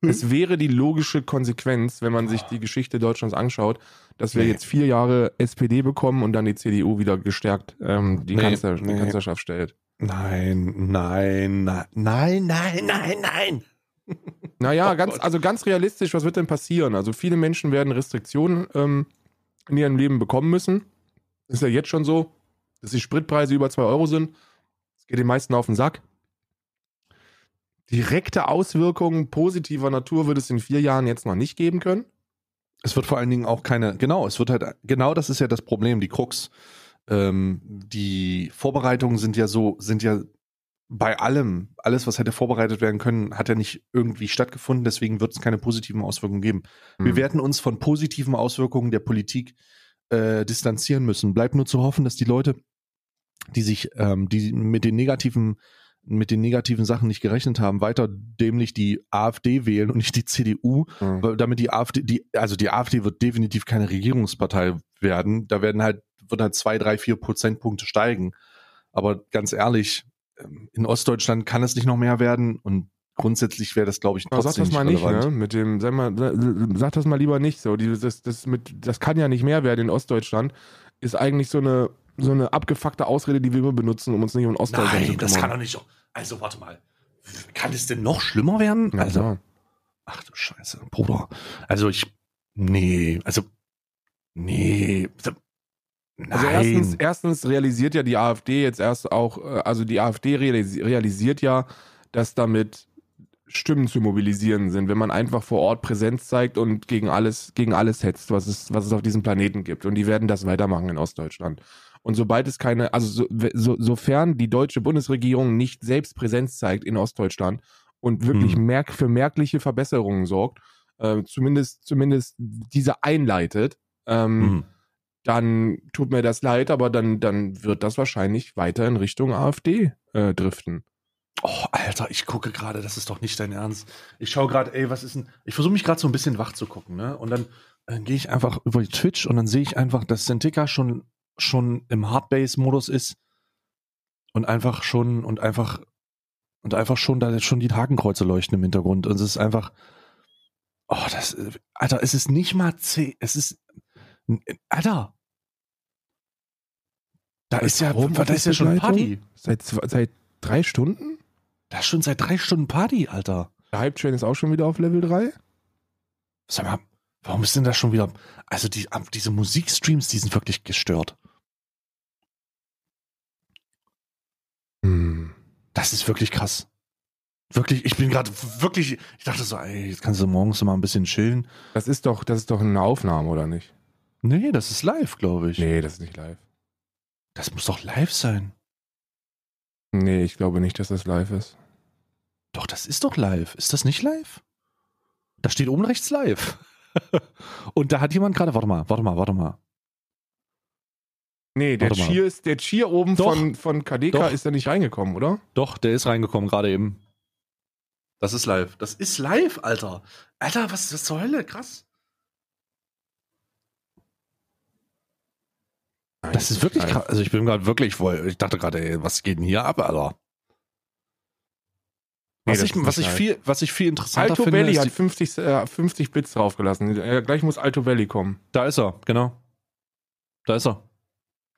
Es wäre die logische Konsequenz, wenn man sich die Geschichte Deutschlands anschaut, dass wir Nee. jetzt vier Jahre SPD bekommen und dann die CDU wieder gestärkt ähm, die, Nee, Kanzler, die nee. Kanzlerschaft stellt. Nein, nein, nein, nein, nein, nein, nein. Naja, Oh ganz, Gott. also ganz realistisch, was wird denn passieren? Also viele Menschen werden Restriktionen ähm, in ihrem Leben bekommen müssen. Ist ja jetzt schon so, dass die Spritpreise über 2 Euro sind. Das geht den meisten auf den Sack. Direkte Auswirkungen positiver Natur wird es in vier Jahren jetzt noch nicht geben können. Es wird vor allen Dingen auch keine, genau, es wird halt, genau das ist ja das Problem, die Krux. Ähm, die Vorbereitungen sind ja so, sind ja bei allem, alles, was hätte vorbereitet werden können, hat ja nicht irgendwie stattgefunden, deswegen wird es keine positiven Auswirkungen geben. Wir Hm. werden uns von positiven Auswirkungen der Politik äh, distanzieren müssen. Bleibt nur zu hoffen, dass die Leute, die sich, ähm, die mit den negativen, mit den negativen Sachen nicht gerechnet haben, weiter dämlich die AfD wählen und nicht die CDU, Hm. weil damit die AfD, die, also die AfD wird definitiv keine Regierungspartei werden. Da werden halt, wird halt zwei, drei, vier Prozentpunkte steigen. Aber ganz ehrlich, ähm, in Ostdeutschland kann es nicht noch mehr werden und grundsätzlich wäre das, glaube ich, Aber trotzdem sag das mal nicht, relevant. ne? Mit dem, sag mal, sag das mal lieber nicht so. Die, das, das, mit, das kann ja nicht mehr werden in Ostdeutschland. Ist eigentlich so eine, so eine abgefuckte Ausrede, die wir immer benutzen, um uns nicht um Ostdeutschland zu Nein, das kümmern. kann doch nicht. Also warte mal. Kann es denn noch schlimmer werden? Ja, also, klar. ach du Scheiße, Bruder. Also ich, nee, also, nee. Nein. Also erstens, erstens realisiert ja die AfD jetzt erst auch, äh, also die AfD realisi realisiert ja, dass damit Stimmen zu mobilisieren sind, wenn man einfach vor Ort Präsenz zeigt und gegen alles, gegen alles hetzt, was es, was es auf diesem Planeten gibt. Und die werden das weitermachen in Ostdeutschland. Und sobald es keine, also so, so, sofern die deutsche Bundesregierung nicht selbst Präsenz zeigt in Ostdeutschland und wirklich Hm. merk, für merkliche Verbesserungen sorgt, äh, zumindest, zumindest diese einleitet, ähm, Mhm. Dann tut mir das leid, aber dann, dann wird das wahrscheinlich weiter in Richtung AfD äh, driften. Oh, Alter, ich gucke gerade, das ist doch nicht dein Ernst. Ich schaue gerade, ey, was ist denn. Ich versuche mich gerade so ein bisschen wach zu gucken, ne? Und dann äh, gehe ich einfach über Twitch und dann sehe ich einfach, dass Sentika schon, schon im Hardbase-Modus ist und einfach schon und einfach und einfach schon da schon die Hakenkreuze leuchten im Hintergrund. Und es ist einfach. Oh, das. Alter, es ist nicht mal C. Es ist. Alter. Da ist ja, Warum da ist ja schon? Party. Seit, seit drei Stunden? Da ist schon seit drei Stunden Party, Alter. Der Hype-Train ist auch schon wieder auf Level 3? Sag mal, warum ist denn das schon wieder? Also die, diese Musikstreams, die sind wirklich gestört. Hm. Das ist wirklich krass. Wirklich, ich bin gerade wirklich, ich dachte so, ey, jetzt kannst du morgens mal ein bisschen chillen. Das ist doch, das ist doch eine Aufnahme, oder nicht? Nee, das ist live, glaube ich. Nee, das ist nicht live. Das muss doch live sein. Nee, ich glaube nicht, dass das live ist. Doch, das ist doch live. Ist das nicht live? Da steht oben rechts live. Und da hat jemand gerade, warte mal, warte mal, warte mal. Nee, der. Cheer, ist, der Cheer oben Doch. von, von KDK Doch. ist da nicht reingekommen, oder? Doch, der ist reingekommen gerade eben. Das ist live. Das ist live, Alter. Alter, was ist das zur Hölle? Krass. Das ist wirklich krass. Also ich bin gerade wirklich voll. Ich dachte gerade, ey, was geht denn hier ab, Alter? Nee, Was, das ich, was, ich viel, was ich viel interessanter Alto finde, Valley ist hat die, 50, äh, 50 Bits draufgelassen. Äh, gleich muss Alto Valley kommen. da ist er, genau. Da ist er.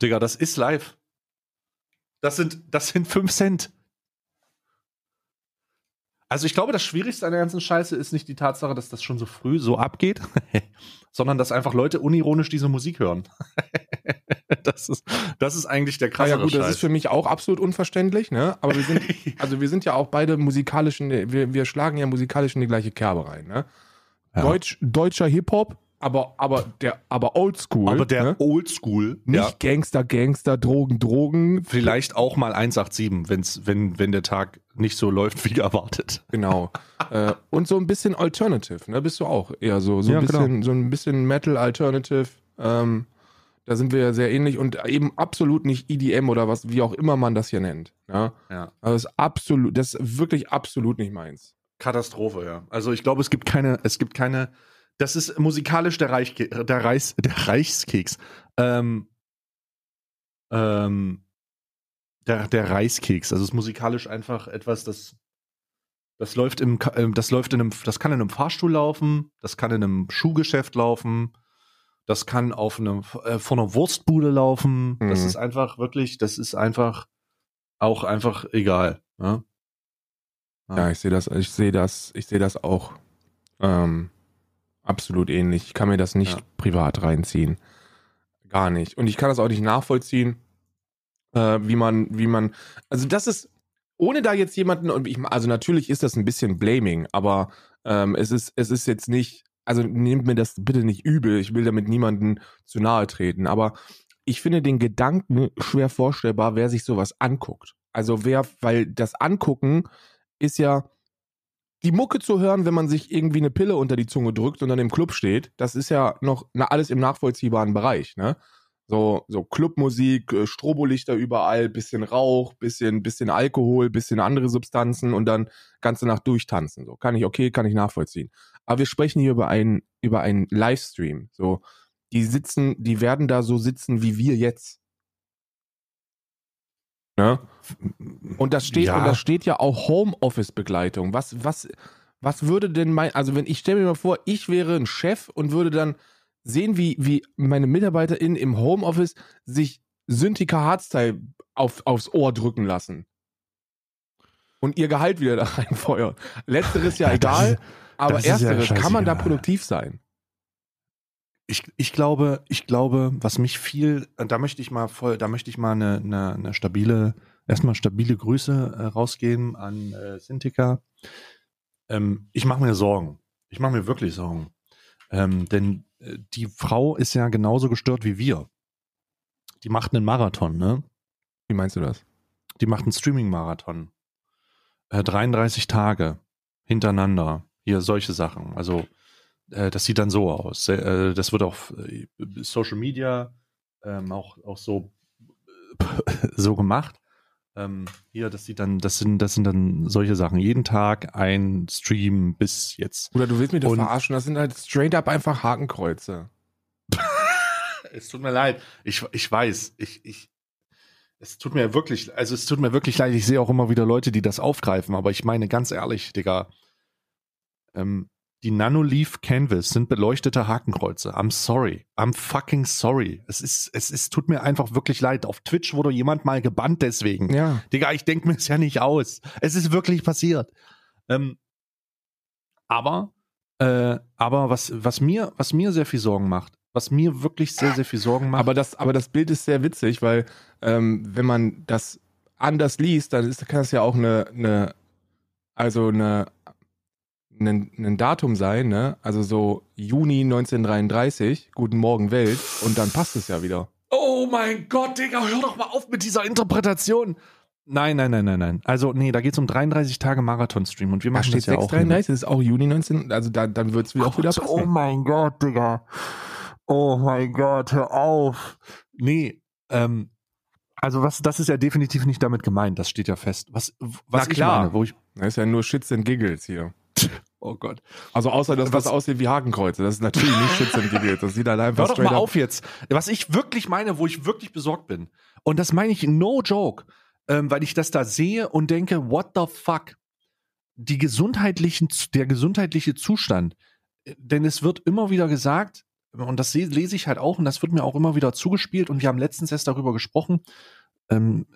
Digga, das ist live. Das sind, das sind 5 Cent. Also ich glaube, das Schwierigste an der ganzen Scheiße ist nicht die Tatsache, dass das schon so früh so abgeht, sondern dass einfach Leute unironisch diese Musik hören. das, ist, das ist eigentlich der Ah, krasse ja gut, das Scheiß. ist für mich auch absolut unverständlich, ne? Aber wir sind, also wir sind ja auch beide musikalisch, in, wir, wir schlagen ja musikalisch in die gleiche Kerbe rein, ne? Ja. Deutsch, deutscher Hip-Hop, aber, aber der, aber oldschool. Aber der ne? Oldschool, Nicht ja, Gangster, Gangster, Drogen, Drogen. vielleicht auch mal 187, wenn's, wenn, wenn der Tag nicht so läuft wie erwartet. Genau. äh, und so ein bisschen Alternative, ne? Bist du auch eher so. So, Ja, ein, bisschen, genau. so ein bisschen Metal Alternative. Ähm, da sind wir ja sehr ähnlich und eben absolut nicht EDM oder was, wie auch immer man das hier nennt. Ja? Ja. Also das ist absolut, das ist wirklich absolut nicht meins. Katastrophe, ja. Also ich glaube, es gibt keine, es gibt keine, das ist musikalisch der, Reich, der, Reichs, der Reichskeks. Ähm, ähm, der, der Reiskeks. Also es ist musikalisch einfach etwas, das, das läuft im, ähm, das läuft in einem, das kann in einem Fahrstuhl laufen, das kann in einem Schuhgeschäft laufen, das kann auf einem, äh, vor einer Wurstbude laufen. Das Mhm. ist einfach wirklich, das ist einfach auch einfach egal. Ja? Ja, ich sehe das, ich sehe das, ich sehe das auch ähm, absolut ähnlich. Ich kann mir das nicht Ja. privat reinziehen. Gar nicht. Und ich kann das auch nicht nachvollziehen, äh, wie man, wie man, also das ist, ohne da jetzt jemanden, und ich, also natürlich ist das ein bisschen Blaming, aber ähm, es ist, es ist jetzt nicht, also nehmt mir das bitte nicht übel, ich will damit niemanden zu nahe treten, aber ich finde den Gedanken schwer vorstellbar, wer sich sowas anguckt. Also wer, weil das Angucken ist ja die Mucke zu hören, wenn man sich irgendwie eine Pille unter die Zunge drückt und dann im Club steht, das ist ja noch na, alles im nachvollziehbaren Bereich, ne? So, so Clubmusik, äh, Strobolichter überall, bisschen Rauch, bisschen, bisschen Alkohol, bisschen andere Substanzen und dann ganze Nacht durchtanzen. So, kann ich, okay, kann ich nachvollziehen. Aber wir sprechen hier über einen, über einen Livestream. So, die sitzen, die werden da so sitzen wie wir jetzt. Ne? Und das steht, Ja. und das steht ja auch Homeoffice-Begleitung. Was, was, was würde denn mein, also wenn ich stelle mir mal vor, ich wäre ein Chef und würde dann sehen, wie, wie meine MitarbeiterInnen im Homeoffice sich Synthika Hardstyle auf, aufs Ohr drücken lassen. Und ihr Gehalt wieder da reinfeuern. Letzteres ja, Ja, egal, ist- aber ist ja ersteres kann man da produktiv sein. Ich, ich glaube, ich glaube, was mich viel, da möchte ich mal voll, da möchte ich mal eine, eine, eine stabile, erstmal stabile Grüße äh, rausgeben an äh, Sintika. Ähm, ich mache mir Sorgen. Ich mache mir wirklich Sorgen. Ähm, denn die Frau ist ja genauso gestört wie wir. Die macht einen Marathon, ne? Wie meinst du das? Die macht einen Streaming-Marathon. Äh, 33 Tage hintereinander. Hier solche Sachen. Also, äh, das sieht dann so aus. Äh, das wird auf äh, Social Media ähm, auch, auch so, so gemacht. Ähm, hier, das sieht dann, das sind, das sind dann solche Sachen. Jeden Tag ein Stream bis jetzt. Oder du willst mich doch Und- verarschen, das sind halt straight up einfach Hakenkreuze. Es tut mir leid. Ich, ich weiß. Ich, ich, es tut mir wirklich, also es tut mir wirklich leid. Ich sehe auch immer wieder Leute, die das aufgreifen, aber ich meine ganz ehrlich, Digga, ähm, die Nanoleaf Canvas sind beleuchtete Hakenkreuze. I'm sorry. I'm fucking sorry. Es ist, es ist, tut mir einfach wirklich leid. Auf Twitch wurde jemand mal gebannt deswegen. Ja. Digga, ich denke mir es ja nicht aus. Es ist wirklich passiert. Ähm, aber, äh, aber was, was mir, was mir sehr viel Sorgen macht, was mir wirklich sehr, sehr viel Sorgen macht. Aber das, aber das Bild ist sehr witzig, weil ähm, wenn man das anders liest, dann ist, kann das ja auch eine, eine also eine, ein, ein Datum sein, ne? Also so Juni 1933, Guten Morgen Welt, und dann passt es ja wieder. Oh mein Gott, Digga, hör doch mal auf mit dieser Interpretation. Nein, nein, nein, nein, nein. Also, nee, da geht es um 33 Tage Marathon-Stream und wir Da machen steht das ja auch. 633, das ist auch Juni 19, also da, dann wird es wieder, auch wieder Gott, passen. oh mein Gott, Digga. Oh mein Gott, hör auf. Nee, ähm, also was, das ist ja definitiv nicht damit gemeint, das steht ja fest. Was, was Na ich klar. meine, wo ich, Das ist ja nur Shits and Giggles hier. Oh Gott. Also außer, dass Was- das aussieht wie Hakenkreuze. Das ist natürlich nicht Giggles. Das sieht halt einfach Hör doch mal auf jetzt. Was ich wirklich meine, wo ich wirklich besorgt bin. Und das meine ich no joke, ähm, weil ich das da sehe und denke, what the fuck? Die gesundheitlichen, der gesundheitliche Zustand. Äh, Denn es wird immer wieder gesagt, und das se- lese ich halt auch, und das wird mir auch immer wieder zugespielt, und wir haben letztens erst darüber gesprochen, ähm,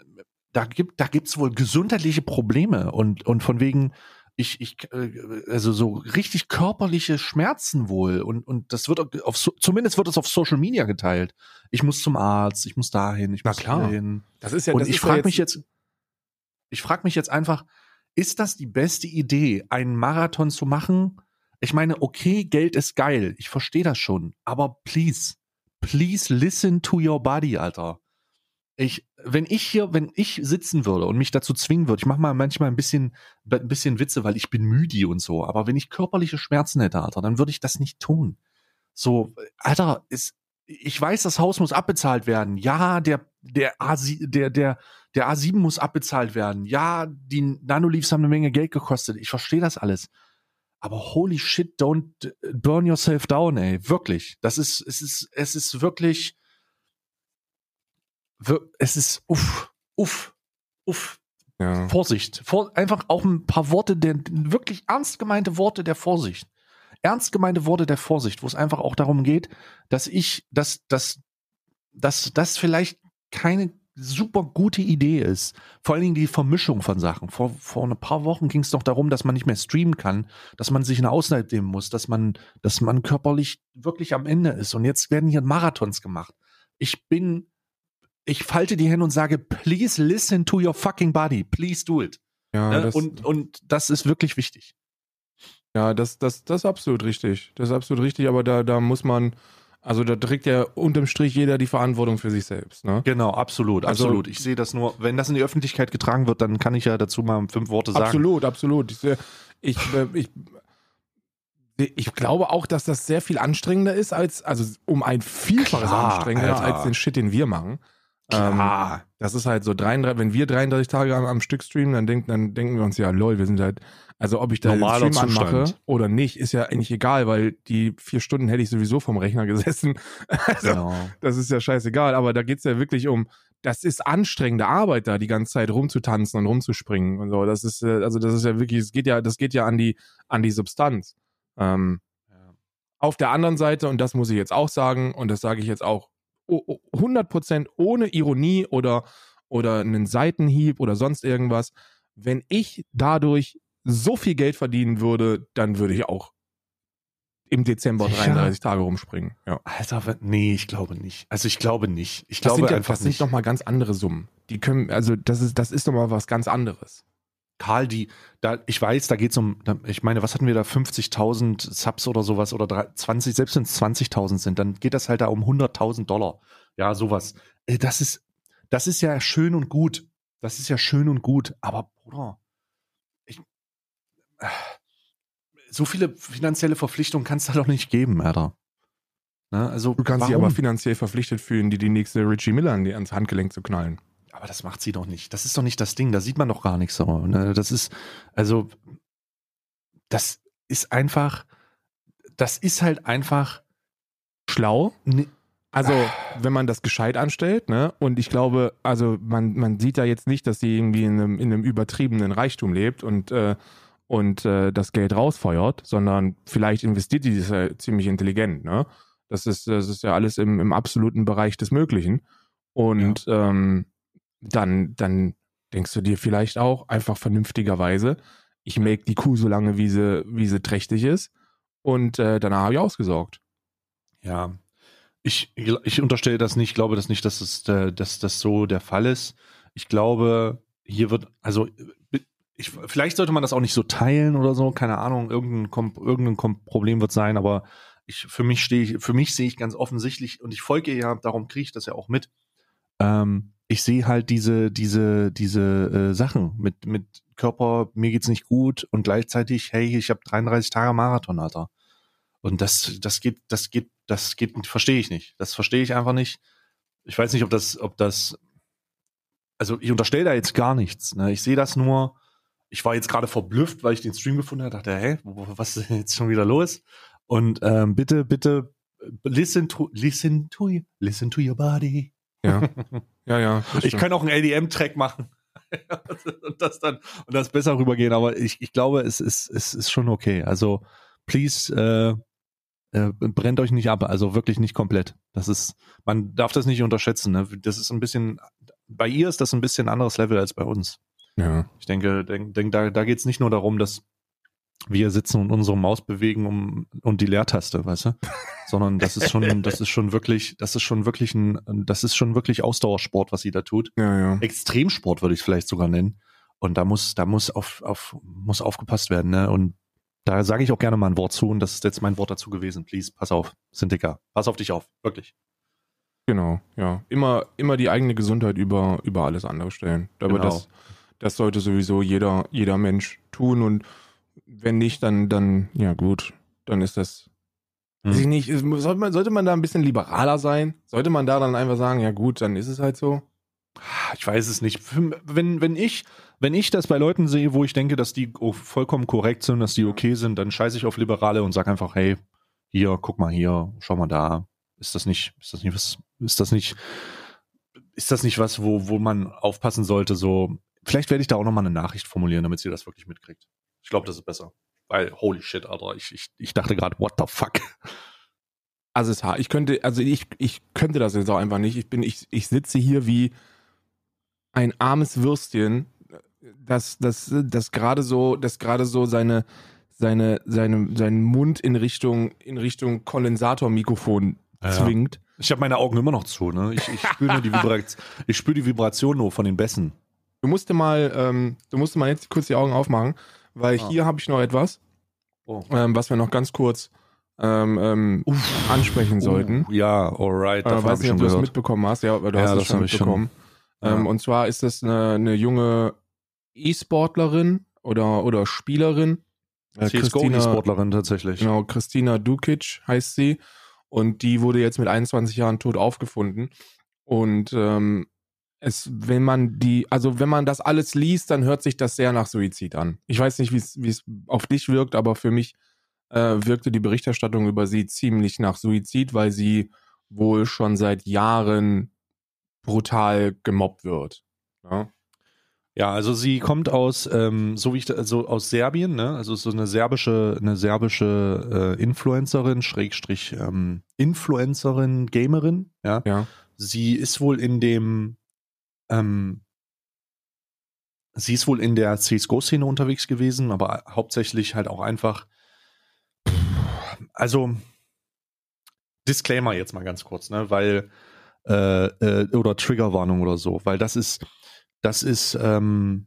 da gibt da gibt's wohl gesundheitliche Probleme und, und von wegen, ich, ich, äh, also so richtig körperliche Schmerzen wohl und, und das wird auf, zumindest wird es auf Social Media geteilt. Ich muss zum Arzt, ich muss dahin, ich Na muss klar. hin. Das ist ja, und das ich ist ja frage mich jetzt, ich frage mich jetzt einfach, ist das die beste Idee, einen Marathon zu machen? Ich meine, okay, Geld ist geil, ich verstehe das schon, aber please, please listen to your body, Alter. Ich, wenn ich hier, wenn ich sitzen würde und mich dazu zwingen würde, ich mache mal manchmal ein bisschen, ein bisschen Witze, weil ich bin müde und so, aber wenn ich körperliche Schmerzen hätte, Alter, dann würde ich das nicht tun. So, Alter, ist, ich weiß, das Haus muss abbezahlt werden. Ja, der, der, A7, der, der, der A7 muss abbezahlt werden. Ja, die Nanoleafs haben eine Menge Geld gekostet. Ich verstehe das alles. Aber holy shit, don't burn yourself down, ey. Wirklich. Das ist, es ist, es ist wirklich, wir- es ist, uff, uff, uff. ja. Vorsicht. Vor, einfach auch ein paar Worte, der, wirklich ernst gemeinte Worte der Vorsicht. Ernst gemeinte Worte der Vorsicht, wo es einfach auch darum geht, dass ich, dass, dass, dass das vielleicht keine super gute Idee ist. Vor allen Dingen die Vermischung von Sachen. Vor, vor ein paar Wochen ging es doch darum, dass man nicht mehr streamen kann, dass man sich eine Auszeit nehmen muss, dass man, dass man körperlich wirklich am Ende ist. Und jetzt werden hier Marathons gemacht. Ich bin, ich falte die Hände und sage, please listen to your fucking body. Please do it. Ja, Ne? das, und, und das ist wirklich wichtig. ja das, das, das ist absolut richtig. Das ist absolut richtig, aber da, da muss man, also da trägt ja unterm Strich jeder die Verantwortung für sich selbst. Ne? Genau, absolut, Also- absolut. Ich sehe das nur, wenn das in die Öffentlichkeit getragen wird, dann kann ich ja dazu mal fünf Worte sagen. Absolut, absolut. Ich, ich, äh, ich, ich glaube auch, dass das sehr viel anstrengender ist, als, also um ein Vielfaches Klar, anstrengender Alter. als den Shit, den wir machen. Klar. Ähm, das ist halt so 33, wenn wir 33 Tage am, am Stück streamen, dann, denk, dann denken wir uns ja, lol, wir sind halt, also ob ich da Normaler Stream anmache Zustand. oder nicht, ist ja eigentlich egal, weil die vier Stunden hätte ich sowieso vom Rechner gesessen. Also, Genau. das ist ja scheißegal, aber da geht's ja wirklich um, das ist anstrengende Arbeit da, die ganze Zeit rumzutanzen und rumzuspringen und so. Das ist, äh, also das ist ja wirklich, es geht ja, das geht ja an die, an die Substanz. Ähm, auf der anderen Seite, und das muss ich jetzt auch sagen, und das sage ich jetzt auch 100% ohne Ironie oder, oder einen Seitenhieb oder sonst irgendwas, wenn ich dadurch so viel Geld verdienen würde, dann würde ich auch im Dezember Sicher? 33 Tage rumspringen. Ja. Alter, nee, ich glaube nicht. Also ich glaube nicht. Ich Das glaube sind ja, einfach das sind nicht. doch mal ganz andere Summen. Die können, also das ist, das ist doch mal was ganz anderes. Karl, die, da, ich weiß, da geht's um, da- ich meine, was hatten wir da, 50.000 Subs oder sowas oder drei- 20, selbst wenn es 20.000 sind, dann geht das halt da um 100.000 Dollar. Ja, sowas. Äh, Das ist, das ist ja schön und gut. Das ist ja schön und gut. Aber, Bruder, ich, äh, so viele finanzielle Verpflichtungen kannst du doch nicht geben, Alter. Ne? Also, Du kannst warum? dich aber finanziell verpflichtet fühlen, die die nächste Richie Miller ans Handgelenk zu knallen. Aber das macht sie doch nicht. Das ist doch nicht das Ding. Da sieht man doch gar nichts so. Ne? Das ist, also, das ist einfach, das ist halt einfach, Schlau, ne, Also, wenn man das gescheit anstellt, ne, und ich glaube, also man, man sieht da jetzt nicht, dass sie irgendwie in einem, in einem übertriebenen Reichtum lebt und, äh, und äh, das Geld rausfeuert, sondern vielleicht investiert die das ja ziemlich intelligent, ne? Das ist, das ist ja alles im, im absoluten Bereich des Möglichen. Und ähm, dann, dann denkst du dir vielleicht auch einfach vernünftigerweise, ich make die Kuh so lange, wie sie, wie sie trächtig ist. Und äh, danach habe ich ausgesorgt. ja. Ich, ich unterstelle das nicht, ich glaube das nicht, dass, es, äh, dass das so der Fall ist. Ich glaube, hier wird, also, ich, vielleicht sollte man das auch nicht so teilen oder so, keine Ahnung, irgendein, irgendein Problem wird sein, aber ich, für mich stehe ich, für mich sehe ich ganz offensichtlich, und ich folge ihr ja, darum kriege ich das ja auch mit, ähm, ich sehe halt diese, diese, diese äh, Sachen mit, mit Körper, mir geht's nicht gut und gleichzeitig, hey, ich habe 33 Tage Marathon, Alter. Und das, das geht, das geht, das geht, verstehe ich nicht. Das verstehe ich einfach nicht. Ich weiß nicht, ob das, ob das, also ich unterstelle da jetzt gar nichts. Ne? Ich sehe das nur. Ich war jetzt gerade verblüfft, weil ich den Stream gefunden habe. Dachte, wo- was ist denn jetzt schon wieder los? Und ähm, bitte, bitte, listen to, listen to, listen to your body. Ja, ja, ja. Ich kann auch einen LDM-Track machen. und das dann und das besser rübergehen, aber ich, ich glaube, es ist, es ist schon okay. Also, please, äh, äh, brennt euch nicht ab, also wirklich nicht komplett. Das ist, man darf das nicht unterschätzen. Ne? Das ist ein bisschen, bei ihr ist das ein bisschen anderes Level als bei uns. Ja. Ich denke, denk, denk, da, da geht es nicht nur darum, dass wir sitzen und unsere Maus bewegen um, und die Leertaste, weißt du? Sondern das ist schon, das ist schon wirklich, das ist schon wirklich ein, das ist schon wirklich Ausdauersport, was sie da tut. Ja, ja. Extremsport würde ich es vielleicht sogar nennen. Und da muss, da muss auf, auf, muss aufgepasst werden, ne? Und da sage ich auch gerne mal ein Wort zu und das ist jetzt mein Wort dazu gewesen. Please, pass auf, Syndica. Pass auf dich auf, wirklich. Genau, ja. Immer, immer die eigene Gesundheit über, über alles andere stellen. Aber Genau. das, das sollte sowieso jeder, jeder Mensch tun und wenn nicht, dann, dann, ja gut, dann ist das. Hm. Weiß ich nicht, sollte man, sollte man da ein bisschen liberaler sein? Sollte man da dann einfach sagen, ja gut, dann ist es halt so? Ich weiß es nicht. Wenn, wenn ich, wenn ich das bei Leuten sehe, wo ich denke, dass die vollkommen korrekt sind, dass die okay sind, dann scheiße ich auf Liberale und sag einfach, hey, hier, guck mal hier, schau mal da. Ist das nicht, ist das nicht was, ist das nicht, ist das nicht was, wo, wo man aufpassen sollte, so, vielleicht werde ich da auch nochmal eine Nachricht formulieren, damit sie das wirklich mitkriegt. Ich glaube, das ist besser. Weil, holy shit, Alter, ich, ich, ich dachte gerade, what the fuck? Also es ist hart. Ich könnte, also ich, ich könnte das jetzt auch einfach nicht. Ich bin, ich, ich sitze hier wie, ein armes Würstchen, das, das, das gerade so, das gerade so seine, seine, seine, seinen Mund in Richtung, in Richtung Kondensatormikrofon Ja, zwingt. Ich habe meine Augen immer noch zu, ne? Ich, ich spüre die Vibration, ich spüre die Vibration nur von den Bässen. Du musst dir mal, ähm, du musst mal jetzt kurz die Augen aufmachen, weil Ah. hier habe ich noch etwas, Oh. ähm, was wir noch ganz kurz ähm, ähm, ansprechen sollten. Uh, ja, alright, Äh, davon weiß habe ich nicht, ob du das gehört. mitbekommen hast. Ja, du Ja, hast das das schon ich schon. mitbekommen. Ähm, Ja. und zwar ist das eine, eine junge E-Sportlerin oder, oder Spielerin. Äh, CSGO-E-Sportlerin tatsächlich. Genau, Christina Dukic heißt sie. Und die wurde jetzt mit 21 Jahren tot aufgefunden. Und ähm, es, wenn man die, also wenn man das alles liest, dann hört sich das sehr nach Suizid an. Ich weiß nicht, wie es auf dich wirkt, aber für mich äh, wirkte die Berichterstattung über sie ziemlich nach Suizid, weil sie wohl schon seit Jahren brutal gemobbt wird. Ja, Ja, also sie kommt aus, ähm, so wie ich, also aus Serbien, ne? Also so eine serbische, eine serbische äh, Influencerin, Schrägstrich ähm, Influencerin, Gamerin, ja. ja. Sie ist wohl in dem, ähm, sie ist wohl in der CSGO-Szene unterwegs gewesen, aber hauptsächlich halt auch einfach, also Disclaimer jetzt mal ganz kurz, ne, weil äh, äh, oder Triggerwarnung oder so, weil das ist, das ist, ähm,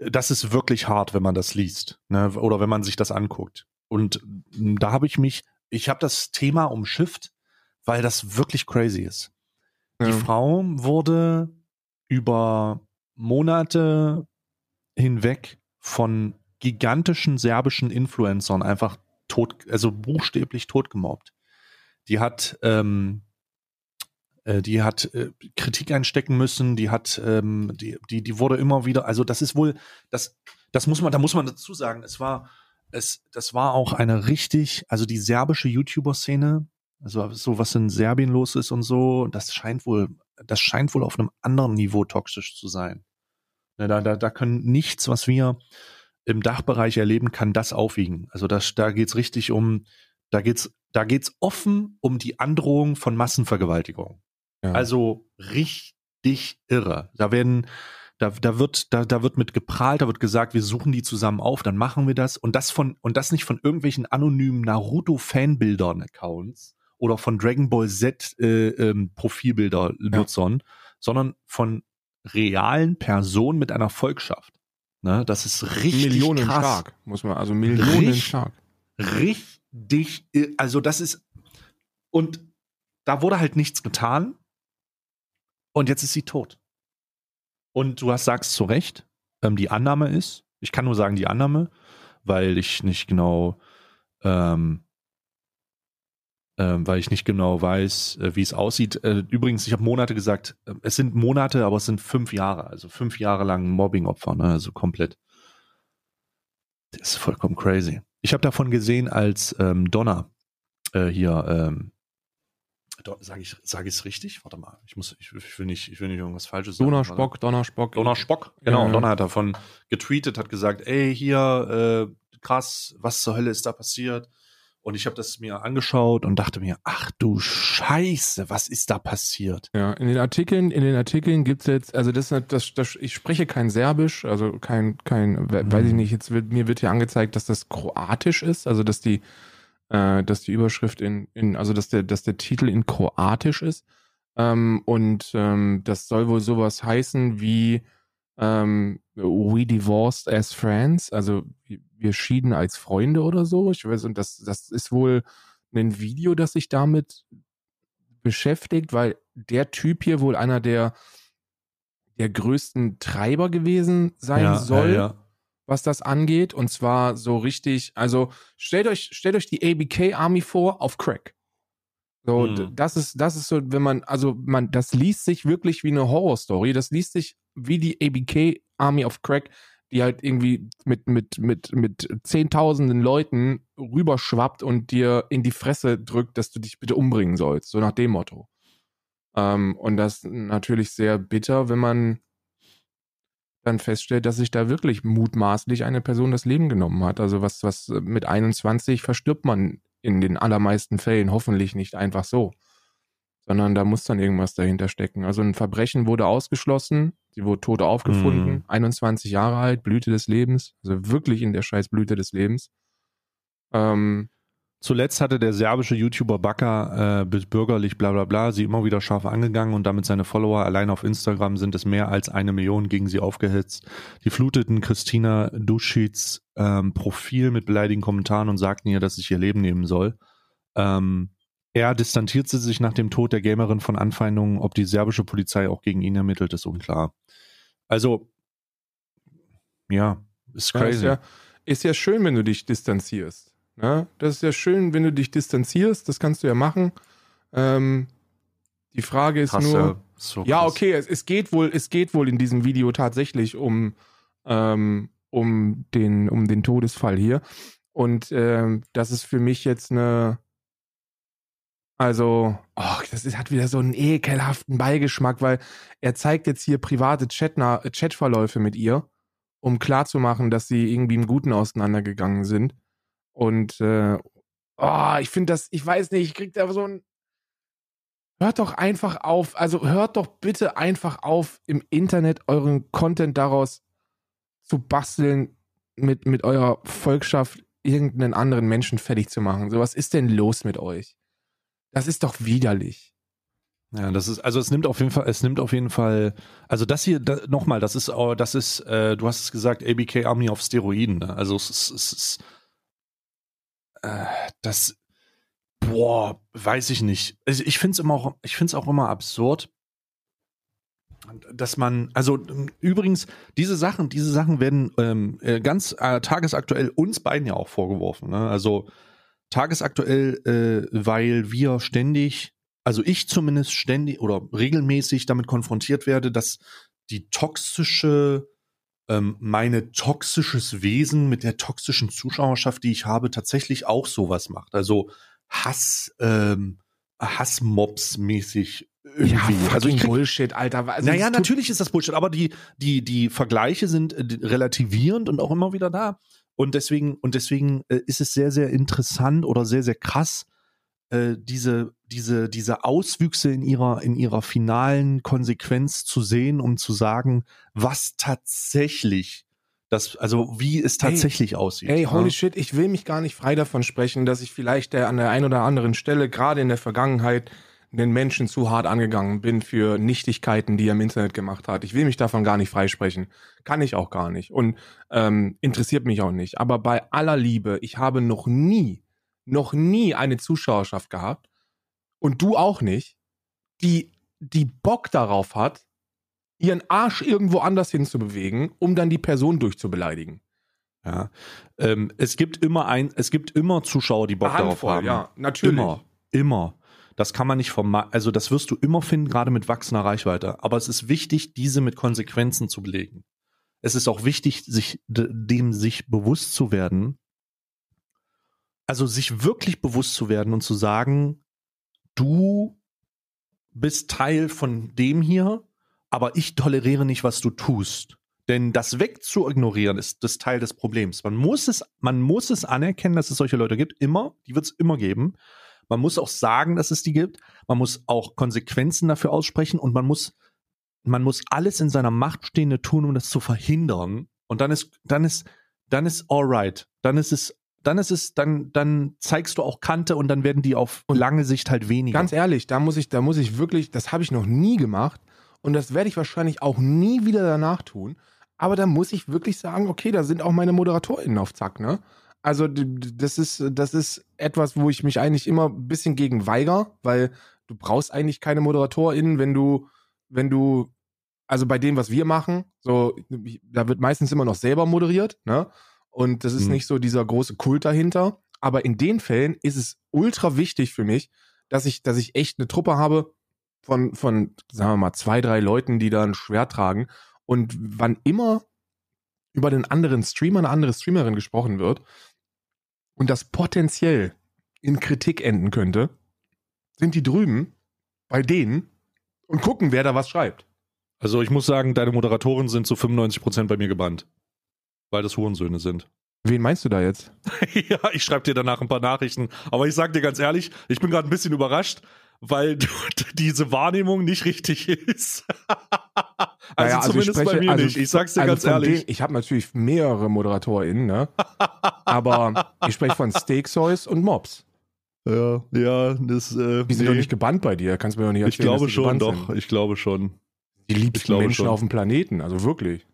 das ist wirklich hart, wenn man das liest, ne, oder wenn man sich das anguckt. Und mh, da habe ich mich, ich habe das Thema umschifft, weil das wirklich crazy ist. Die Ja. Frau wurde über Monate hinweg von gigantischen serbischen Influencern einfach tot, also buchstäblich totgemobbt. Die hat, ähm, äh, die hat äh, Kritik einstecken müssen, die hat, ähm, die, die, die wurde immer wieder, also das ist wohl, das, das muss man, da muss man dazu sagen, es war, es, das war auch eine richtig, also die serbische YouTuber-Szene, also so was in Serbien los ist und so, das scheint wohl, das scheint wohl auf einem anderen Niveau toxisch zu sein. Ne, Da, da, da können nichts, was wir im Dachbereich erleben, kann das aufwiegen. Also das, da geht's richtig um, da geht's, da geht's offen um die Androhung von Massenvergewaltigung. Ja. Also richtig irre. Da werden, da, da wird, da, da wird mit geprahlt, da wird gesagt, wir suchen die zusammen auf, dann machen wir das. Und das von, und das nicht von irgendwelchen anonymen Naruto-Fanbildern-Accounts oder von Dragon Ball Z äh, ähm, Profilbilder-Nutzern, sondern von realen Personen mit einer Volkschaft. Ne, das ist richtig Millionen krass stark, muss man, also Millionen Richtig- stark. richtig, äh, also das ist, und da wurde halt nichts getan und jetzt ist sie tot. Und du hast, sagst zu Recht, ähm, die Annahme ist, ich kann nur sagen die Annahme, weil ich nicht genau, ähm, weil ich nicht genau weiß, äh, wie es aussieht. Äh, übrigens, ich habe Monate gesagt, äh, es sind Monate, aber es sind fünf Jahre, also fünf Jahre lang Mobbing-Opfer, ne? also komplett. Das ist vollkommen crazy. Ich habe davon gesehen, als ähm, Donner äh, hier, ähm, sage ich sag ich's richtig? Warte mal, ich muss, ich, ich will nicht, ich will nicht irgendwas Falsches sagen. Donnerspock, Donnerspock. Donner Spock, genau. Ja. Donner hat davon getweetet, hat gesagt, ey, hier, äh, krass, was zur Hölle ist da passiert? Und ich habe das mir angeschaut und dachte mir, ach du Scheiße, was ist da passiert? Ja, in den Artikeln, in den Artikeln gibt's jetzt, also das, ist das, das ich spreche kein Serbisch, also kein, kein, Mhm. weiß ich nicht, jetzt wird, mir wird hier angezeigt, dass das Kroatisch ist, also dass die, äh, dass die Überschrift in, in, also dass der, dass der Titel in Kroatisch ist. Ähm, und ähm, das soll wohl sowas heißen wie ähm, We divorced as friends, also wir- schieden als Freunde oder so. Ich weiß, und das, das ist wohl ein Video, das sich damit beschäftigt, weil der Typ hier wohl einer der, der größten Treiber gewesen sein soll, Ja, ja. was das angeht. Und zwar so richtig, also stellt euch, stellt euch die ABK Army vor auf Crack. So, d- das ist, das ist so, wenn man, also man, das liest sich wirklich wie eine Horrorstory. Das liest sich wie die ABK Army of Crack, die halt irgendwie mit, mit, mit, mit zehntausenden Leuten rüberschwappt und dir in die Fresse drückt, dass du dich bitte umbringen sollst. So nach dem Motto. Ähm, und das natürlich sehr bitter, wenn man dann feststellt, dass sich da wirklich mutmaßlich eine Person das Leben genommen hat. Also was, was mit 21 verstirbt man in den allermeisten Fällen hoffentlich nicht einfach so, sondern da muss dann irgendwas dahinter stecken. Also ein Verbrechen wurde ausgeschlossen. Die wurde tot aufgefunden, Mhm. 21 Jahre alt, Blüte des Lebens, also wirklich in der scheiß Blüte des Lebens. Ähm, Zuletzt hatte der serbische YouTuber Baka äh, bis bürgerlich bla bla bla sie immer wieder scharf angegangen und damit seine Follower allein auf Instagram sind es mehr als eine Million gegen sie aufgehetzt. Die fluteten Christina Duschits ähm, Profil mit beleidigenden Kommentaren und sagten ihr, dass sich ihr Leben nehmen soll. Ähm, er distanzierte sich nach dem Tod der Gamerin von Anfeindungen. Ob die serbische Polizei auch gegen ihn ermittelt, ist unklar. Also, ja, ist Ja, crazy. Ist ja, ist ja schön, wenn du dich distanzierst. Ne? Das ist ja schön, wenn du dich distanzierst. Das kannst du ja machen. Ähm, die Frage ist Krass, nur. ja. So Ja, okay, es, es geht wohl, es geht wohl in diesem Video tatsächlich um, ähm, um, den, um den Todesfall hier. Und ähm, das ist für mich jetzt eine. Also, ach, das ist, hat wieder so einen ekelhaften Beigeschmack, weil er zeigt jetzt hier private Chatna Chatverläufe mit ihr, um klarzumachen, dass sie irgendwie im Guten auseinandergegangen sind. Und äh, oh, ich finde das, ich weiß nicht, ich krieg da so ein. Hört doch einfach auf, also hört doch bitte einfach auf, im Internet euren Content daraus zu basteln, mit, mit eurer Volkschaft irgendeinen anderen Menschen fertig zu machen. So, was ist denn los mit euch? Das ist doch widerlich. Ja, das ist, also es nimmt auf jeden Fall, es nimmt auf jeden Fall, also das hier, da, nochmal, das ist, äh, das ist, äh, du hast es gesagt, ABK Army auf Steroiden, ne? Also es ist, es ist äh, das, boah, weiß ich nicht. Also ich finde es immer auch, ich finde es auch immer absurd, dass man, also ähm, übrigens, diese Sachen, diese Sachen werden ähm, äh, ganz äh, tagesaktuell uns beiden ja auch vorgeworfen. Ne? Also tagesaktuell, äh, weil wir ständig, also ich zumindest ständig oder regelmäßig damit konfrontiert werde, dass die toxische, ähm, meine toxisches Wesen mit der toxischen Zuschauerschaft, die ich habe, tatsächlich auch sowas macht. Also Hass, ähm, Hassmobs-mäßig irgendwie. also ich krieg, Bullshit, Alter. Also naja, natürlich ist das Bullshit, aber die, die, die Vergleiche sind äh, relativierend und auch immer wieder da. Und deswegen, und deswegen äh, ist es sehr, sehr interessant oder sehr, sehr krass, äh, diese, diese, diese Auswüchse in ihrer, in ihrer finalen Konsequenz zu sehen, um zu sagen, was tatsächlich das, also wie es tatsächlich aussieht. Ey, holy ne? shit, ich will mich gar nicht frei davon sprechen, dass ich vielleicht der, an der einen oder anderen Stelle, gerade in der Vergangenheit, den Menschen zu hart angegangen bin für Nichtigkeiten, die er im Internet gemacht hat. Ich will mich davon gar nicht freisprechen. Kann ich auch gar nicht. Und ähm, interessiert mich auch nicht. Aber bei aller Liebe, ich habe noch nie, noch nie eine Zuschauerschaft gehabt, und du auch nicht, die, die Bock darauf hat, ihren Arsch irgendwo anders hinzubewegen, um dann die Person durchzubeleidigen. Ja. Ähm, es gibt immer ein, es gibt immer Zuschauer, die Bock darauf Handvoll, haben. ja, natürlich. Immer, immer. Das kann man nicht vom, also das wirst du immer finden, gerade mit wachsender Reichweite. Aber es ist wichtig, diese mit Konsequenzen zu belegen. Es ist auch wichtig, sich dem sich bewusst zu werden. Also sich wirklich bewusst zu werden und zu sagen, du bist Teil von dem hier, aber ich toleriere nicht, was du tust. Denn das wegzuignorieren ist das Teil des Problems. Man muss es, man muss es anerkennen, dass es solche Leute gibt. Immer. Die wird es immer geben. Man muss auch sagen, dass es die gibt. Man muss auch Konsequenzen dafür aussprechen und man muss, man muss alles in seiner Macht Stehende tun, um das zu verhindern. Und dann ist, dann ist, dann ist alright. Dann ist es, dann ist es, dann, dann zeigst du auch Kante und dann werden die auf lange Sicht halt weniger. Ganz ehrlich, da muss ich, da muss ich wirklich, das habe ich noch nie gemacht und das werde ich wahrscheinlich auch nie wieder danach tun. Aber da muss ich wirklich sagen, okay, da sind auch meine ModeratorInnen auf Zack, ne? Also das ist, das ist etwas, wo ich mich eigentlich immer ein bisschen gegen weiger, weil du brauchst eigentlich keine ModeratorInnen, wenn du, wenn du, also bei dem, was wir machen, so, da wird meistens immer noch selber moderiert, ne? Und das ist Mhm. nicht so dieser große Kult dahinter. Aber in den Fällen ist es ultra wichtig für mich, dass ich, dass ich echt eine Truppe habe von, von, sagen wir mal, zwei, drei Leuten, die da ein Schwert tragen. Und wann immer über den anderen Streamer, eine andere Streamerin gesprochen wird und das potenziell in Kritik enden könnte, sind die drüben bei denen und gucken, wer da was schreibt. Also ich muss sagen, deine Moderatoren sind zu 95% bei mir gebannt. Weil das Hurensöhne sind. Wen meinst du da jetzt? ja, ich schreibe dir danach ein paar Nachrichten. Aber ich sag dir ganz ehrlich, ich bin gerade ein bisschen überrascht, weil diese Wahrnehmung nicht richtig ist. Also Naja, zumindest ich spreche, bei mir also, nicht. Ich sag's dir also ganz ehrlich. denen- ich habe natürlich mehrere ModeratorInnen, ne? aber ich spreche von Steaksoys und Mobs. Ja, ja, das. Äh, Die sind nee. doch nicht gebannt bei dir. Kannst du mir doch nicht Ich erzählen, glaube dass die schon, doch. Sind. Ich glaube schon. Die Ich liebsten glaube Menschen schon. auf dem Planeten, also wirklich.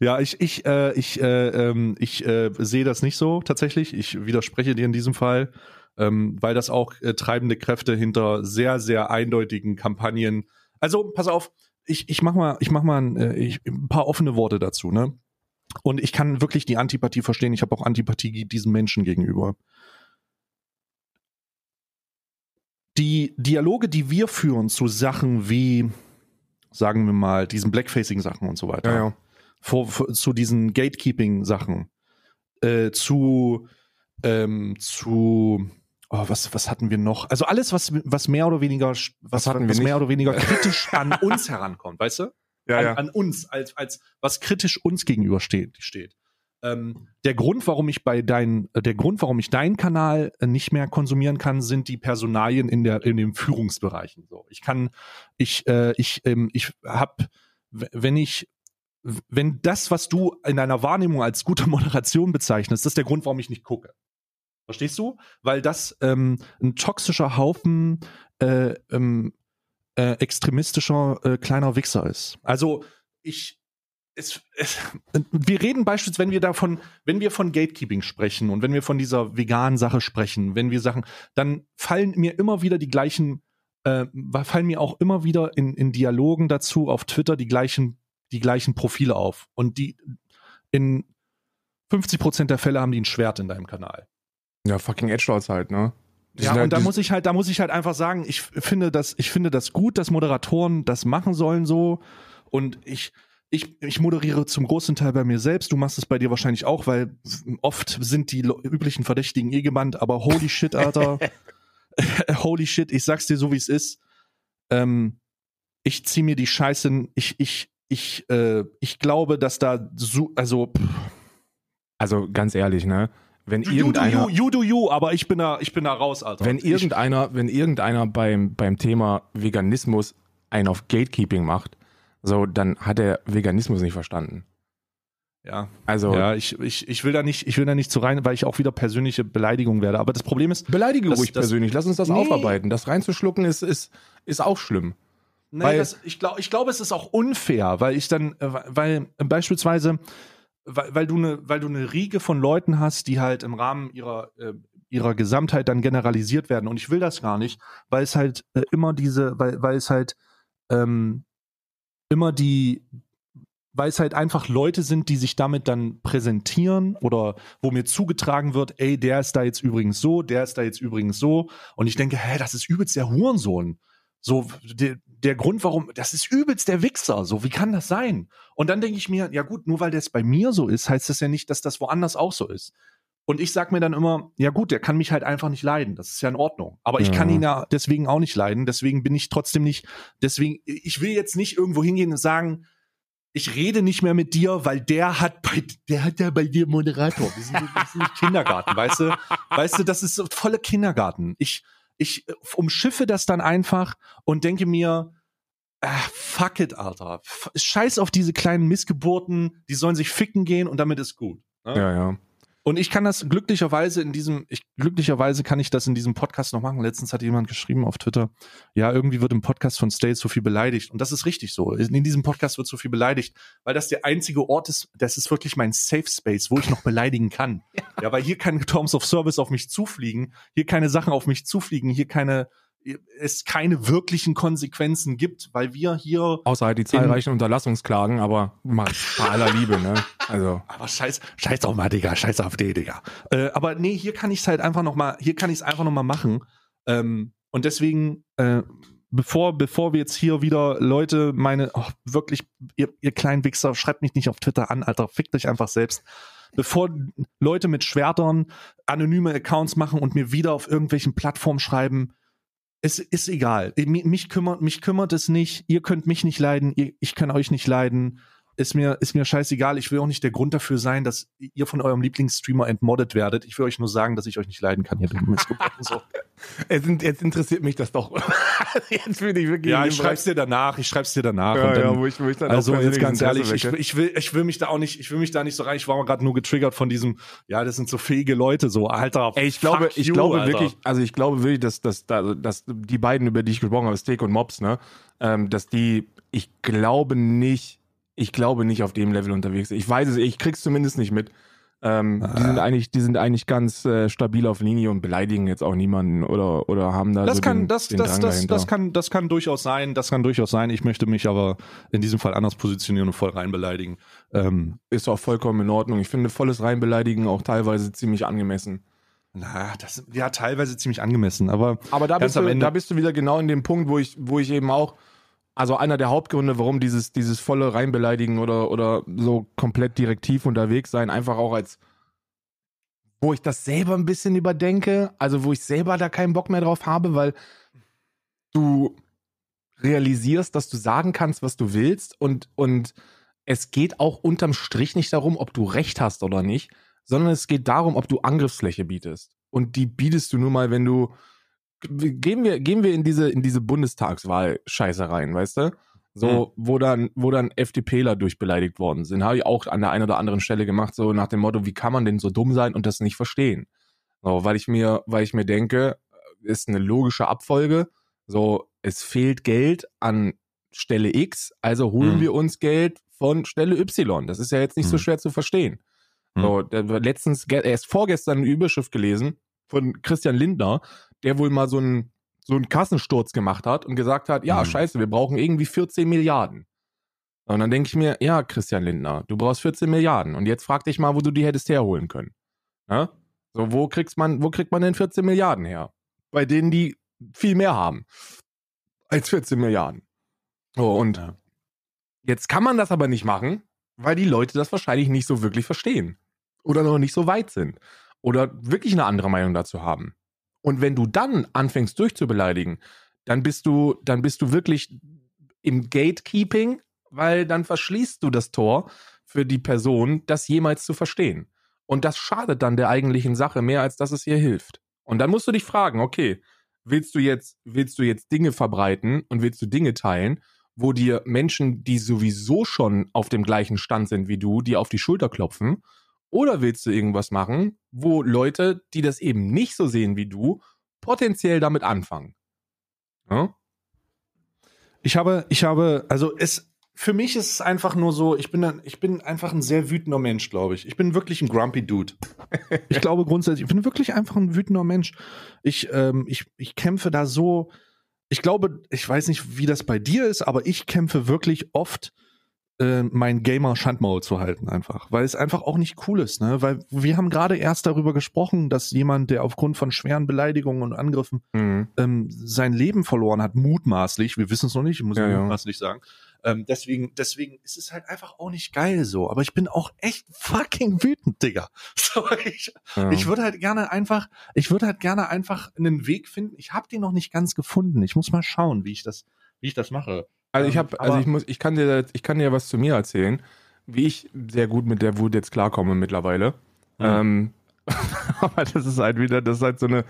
Ja, ich, ich, äh, ich, äh, ähm, ich äh, sehe das nicht so tatsächlich. Ich widerspreche dir in diesem Fall, ähm, weil das auch äh, treibende Kräfte hinter sehr, sehr eindeutigen Kampagnen. Also, pass auf, ich, ich mach mal, ich mach mal ein, äh, ich, ein paar offene Worte dazu, ne? Und ich kann wirklich die Antipathie verstehen. Ich habe auch Antipathie diesen Menschen gegenüber. Die Dialoge, die wir führen zu Sachen wie, sagen wir mal, diesen Blackfacing-Sachen und so weiter Ja, ja. vor, vor, zu diesen Gatekeeping-Sachen, äh, zu, ähm, zu, oh, was, was hatten wir noch? Also alles, was, was mehr oder weniger, sch- was, hatten wir was nicht? mehr oder weniger kritisch an uns herankommt, weißt du? Ja, an, ja. an uns, als, als was kritisch uns gegenüber steht. steht. Ähm, der Grund, warum ich bei dein, der Grund, warum ich deinen Kanal nicht mehr konsumieren kann, sind die Personalien in der in den Führungsbereichen. So, ich kann, ich, äh, ich, ähm, ich habe, wenn ich wenn das, was du in deiner Wahrnehmung als gute Moderation bezeichnest, das ist der Grund, warum ich nicht gucke. Verstehst du? Weil das ähm, ein toxischer Haufen äh, ähm, äh, extremistischer äh, kleiner Wichser ist. Also ich es, es, wir reden beispielsweise, wenn wir davon, wenn wir von Gatekeeping sprechen und wenn wir von dieser veganen Sache sprechen, wenn wir Sachen, dann fallen mir immer wieder die gleichen, äh, fallen mir auch immer wieder in, in Dialogen dazu auf Twitter die gleichen, die gleichen Profile auf. Und die in 50 Prozent der Fälle haben die ein Schwert in deinem Kanal. Ja, fucking Edgelords halt, ne? Die Ja, halt- und da die- muss ich halt, da muss ich halt einfach sagen, ich finde das, ich finde das gut, dass Moderatoren das machen sollen so. Und ich, ich, ich moderiere zum großen Teil bei mir selbst. Du machst es bei dir wahrscheinlich auch, weil oft sind die üblichen Verdächtigen eh gebannt, aber holy shit, Alter. holy shit, ich sag's dir so, wie es ist. Ähm, ich zieh mir die Scheiße, ich, ich, ich, äh, ich glaube, dass da so, also pff, also ganz ehrlich, ne? Wenn you irgendeiner, you, you do you, aber ich bin da, ich bin da raus, Alter. wenn irgendeiner, wenn irgendeiner beim, beim Thema Veganismus einen auf Gatekeeping macht, so, dann hat er Veganismus nicht verstanden. ja, Also, Ja, ich, ich, ich will da nicht, ich will da nicht zu rein, weil ich auch wieder persönliche Beleidigung werde. Aber das Problem ist, beleidige Das- ruhig das- persönlich, lass uns das Nee. aufarbeiten. Das reinzuschlucken ist, ist, ist auch schlimm. nee, Weil- das, ich glaube, ich glaube, es ist auch unfair, weil ich dann, äh, weil beispielsweise, weil, weil du eine, weil du eine Riege von Leuten hast, die halt im Rahmen ihrer äh, ihrer Gesamtheit dann generalisiert werden. Und ich will das gar nicht, weil es halt äh, immer diese, weil, weil es halt ähm, immer die, weil es halt einfach Leute sind, die sich damit dann präsentieren oder wo mir zugetragen wird, ey, der ist da jetzt übrigens so, der ist da jetzt übrigens so. Und ich denke, hä, das ist übelst der Hurensohn. So, der, der Grund, warum, das ist übelst der Wichser. So, wie kann das sein? Und dann denke ich mir, ja gut, nur weil das bei mir so ist, heißt das ja nicht, dass das woanders auch so ist. Und ich sag mir dann immer, ja gut, der kann mich halt einfach nicht leiden. Das ist ja in Ordnung. Aber ich Ja. kann ihn ja deswegen auch nicht leiden. Deswegen bin ich trotzdem nicht, deswegen, ich will jetzt nicht irgendwo hingehen und sagen, ich rede nicht mehr mit dir, weil der hat bei, der hat ja bei dir Moderator. Wir sind, wir sind nicht Kindergarten, weißt du? Weißt du, das ist so volle Kindergarten. Ich, ich äh, umschiffe das dann einfach und denke mir, ah, fuck it, Alter. Scheiß auf diese kleinen Missgeburten, die sollen sich ficken gehen und damit ist gut. ne? Ja, ja. Und ich kann das glücklicherweise in diesem, ich, glücklicherweise kann ich das in diesem Podcast noch machen. Letztens hat jemand geschrieben auf Twitter, ja, irgendwie wird im Podcast von State so viel beleidigt. Und das ist richtig so. In diesem Podcast wird so viel beleidigt, weil das der einzige Ort ist, das ist wirklich mein Safe Space, wo ich noch beleidigen kann. Ja, weil hier keine Terms of Service auf mich zufliegen, hier keine Sachen auf mich zufliegen, hier keine, es keine wirklichen Konsequenzen gibt, weil wir hier Außer halt die zahlreichen Unterlassungsklagen, aber mal bei aller Liebe, ne? Also, Aber scheiß, scheiß doch mal, Digga, scheiß auf die, Digga. Äh, aber nee, hier kann ich es halt einfach noch mal, hier kann ich es einfach noch mal machen. Ähm, und deswegen, äh, bevor, bevor wir jetzt hier wieder Leute meine, oh, wirklich, ihr, ihr kleinen Wichser, schreibt mich nicht auf Twitter an, Alter, fickt euch einfach selbst. Bevor Leute mit Schwertern anonyme Accounts machen und mir wieder auf irgendwelchen Plattformen schreiben, es ist egal. Mi- Mich kümmert, mich kümmert es nicht. Ihr könnt mich nicht leiden. Ich kann euch nicht leiden. Ist mir, ist mir scheißegal. Ich will auch nicht der Grund dafür sein, dass ihr von eurem Lieblingsstreamer entmoddet werdet. Ich will euch nur sagen, dass ich euch nicht leiden kann. So. jetzt, jetzt interessiert mich das doch. jetzt bin ich wirklich. Ja, ich schreib's dir danach. Ich schreib's dir danach. Ja, dann, ja, wo ich, wo ich dann also jetzt ganz ehrlich, ich, ich, will, ich will mich da auch nicht, ich will mich da nicht so rein. Ich war gerade nur getriggert von diesem, ja, das sind so fähige Leute, so Alter. Ey, ich glaube, ich you, glaube Alter. wirklich, also ich glaube wirklich, dass, dass, dass, dass die beiden, über die ich gesprochen habe, Steak und Mobs, ne, ähm, dass die, ich glaube nicht ich glaube nicht auf dem Level unterwegs. Ich weiß es, ich krieg's zumindest nicht mit. Ähm, ah. Die sind eigentlich, die sind eigentlich ganz äh, stabil auf Linie und beleidigen jetzt auch niemanden oder oder haben da das so kann den, das den das das, das kann das kann durchaus sein, das kann durchaus sein. Ich möchte mich aber in diesem Fall anders positionieren und voll rein beleidigen. Ähm, ist auch vollkommen in Ordnung. Ich finde volles reinbeleidigen auch teilweise ziemlich angemessen. Na, das ja teilweise ziemlich angemessen, aber aber da bist du da bist du wieder genau in dem Punkt, wo ich wo ich eben auch also einer der Hauptgründe, warum dieses, dieses volle Reinbeleidigen oder, oder so komplett direktiv unterwegs sein, einfach auch als, wo ich das selber ein bisschen überdenke, also wo ich selber da keinen Bock mehr drauf habe, weil du realisierst, dass du sagen kannst, was du willst und, und es geht auch unterm Strich nicht darum, ob du recht hast oder nicht, sondern es geht darum, ob du Angriffsfläche bietest. Und die bietest du nur mal, wenn du, gehen wir, gehen wir in diese, in diese Bundestagswahl-Scheiße rein, weißt du? So, mhm. wo dann, wo dann FDPler durchbeleidigt worden sind, habe ich auch an der einen oder anderen Stelle gemacht, so nach dem Motto, wie kann man denn so dumm sein und das nicht verstehen? So, weil ich mir, weil ich mir denke, ist eine logische Abfolge. So, es fehlt Geld an Stelle X, also holen mhm. wir uns Geld von Stelle Y. Das ist ja jetzt nicht mhm. so schwer zu verstehen. Mhm. So, letztens, erst vorgestern eine Überschrift gelesen von Christian Lindner, der wohl mal so einen, so einen Kassensturz gemacht hat und gesagt hat, ja, mhm. scheiße, wir brauchen irgendwie 14 Milliarden. Und dann denke ich mir, ja, Christian Lindner, du brauchst 14 Milliarden. Und jetzt frag dich mal, wo du die hättest herholen können. Ja? So, wo kriegst man, wo kriegt man denn 14 Milliarden her? Bei denen, die viel mehr haben als 14 Milliarden. Oh, und ja. jetzt kann man das aber nicht machen, weil die Leute das wahrscheinlich nicht so wirklich verstehen. Oder noch nicht so weit sind. Oder wirklich eine andere Meinung dazu haben. Und wenn du dann anfängst durchzubeleidigen, dann bist du, dann bist du wirklich im Gatekeeping, weil dann verschließt du das Tor für die Person, das jemals zu verstehen. Und das schadet dann der eigentlichen Sache mehr, als dass es ihr hilft. Und dann musst du dich fragen, okay, willst du jetzt, willst du jetzt Dinge verbreiten und willst du Dinge teilen, wo dir Menschen, die sowieso schon auf dem gleichen Stand sind wie du, die auf die Schulter klopfen? Oder willst du irgendwas machen, wo Leute, die das eben nicht so sehen wie du, potenziell damit anfangen? Ja? Ich habe, ich habe, also es, für mich ist es einfach nur so, ich bin, ich bin einfach ein sehr wütender Mensch, glaube ich. Ich bin wirklich ein grumpy Dude. ich glaube grundsätzlich, ich bin wirklich einfach ein wütender Mensch. Ich, ähm, ich, ich kämpfe da so, ich glaube, ich weiß nicht, wie das bei dir ist, aber ich kämpfe wirklich oft äh, mein Gamer Schandmaul zu halten einfach, weil es einfach auch nicht cool ist, ne? Weil wir haben gerade erst darüber gesprochen, dass jemand, der aufgrund von schweren Beleidigungen und Angriffen mhm. ähm, sein Leben verloren hat, mutmaßlich, wir wissen es noch nicht, ich muss ja, mutmaßlich ja. sagen. Ähm, deswegen, deswegen ist es halt einfach auch nicht geil so. Aber ich bin auch echt fucking wütend, Digga. So, ich, ja. ich würde halt gerne einfach, ich würde halt gerne einfach einen Weg finden. Ich habe den noch nicht ganz gefunden. Ich muss mal schauen, wie ich das, wie ich das mache. Also ich habe, also ich muss, ich kann dir, ich kann dir was zu mir erzählen, wie ich sehr gut mit der Wut jetzt klarkomme mittlerweile. Mhm. Ähm, aber das ist halt wieder, das ist halt so eine.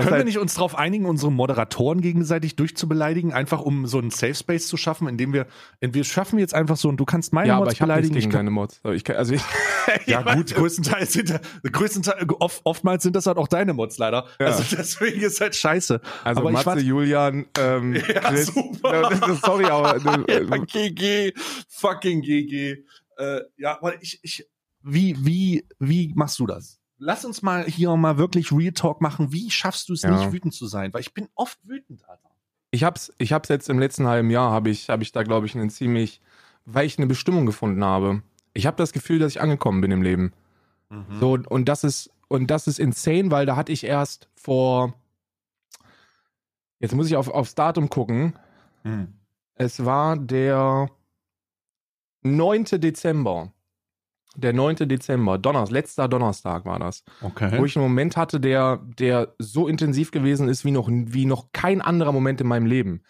Können halt wir nicht uns darauf einigen, unsere Moderatoren gegenseitig durchzubeleidigen, einfach um so einen Safe Space zu schaffen, indem wir, wir schaffen jetzt einfach so und du kannst meine ja, Mods aber ich beleidigen. Gegen ich deine Mods. Ich kann, also ich, ja gut, größtenteils sind, größtenteils, oft, oftmals sind das halt auch deine Mods leider. Ja. Also deswegen ist halt scheiße. Also aber Matze, Julian, ähm, ja, Chris, super. sorry, aber ja, GG, fucking GG. Äh, ja, weil ich, ich, wie, wie, wie machst du das? Lass uns mal hier mal wirklich Real Talk machen. Wie schaffst du es ja. nicht wütend zu sein? Weil ich bin oft wütend, Alter. Ich hab's, ich hab's jetzt im letzten halben Jahr, habe ich, hab ich da, glaube ich, einen ziemlich, weil ich eine Bestimmung gefunden habe. Ich habe das Gefühl, dass ich angekommen bin im Leben. Mhm. So, und das ist, und das ist insane, weil da hatte ich erst vor, jetzt muss ich auf, aufs Datum gucken. Mhm. Es war der 9. Dezember der 9. Dezember, Donnerstag, letzter Donnerstag war das. Okay. Wo ich einen Moment hatte, der, der so intensiv gewesen ist wie noch, wie noch kein anderer Moment in meinem Leben.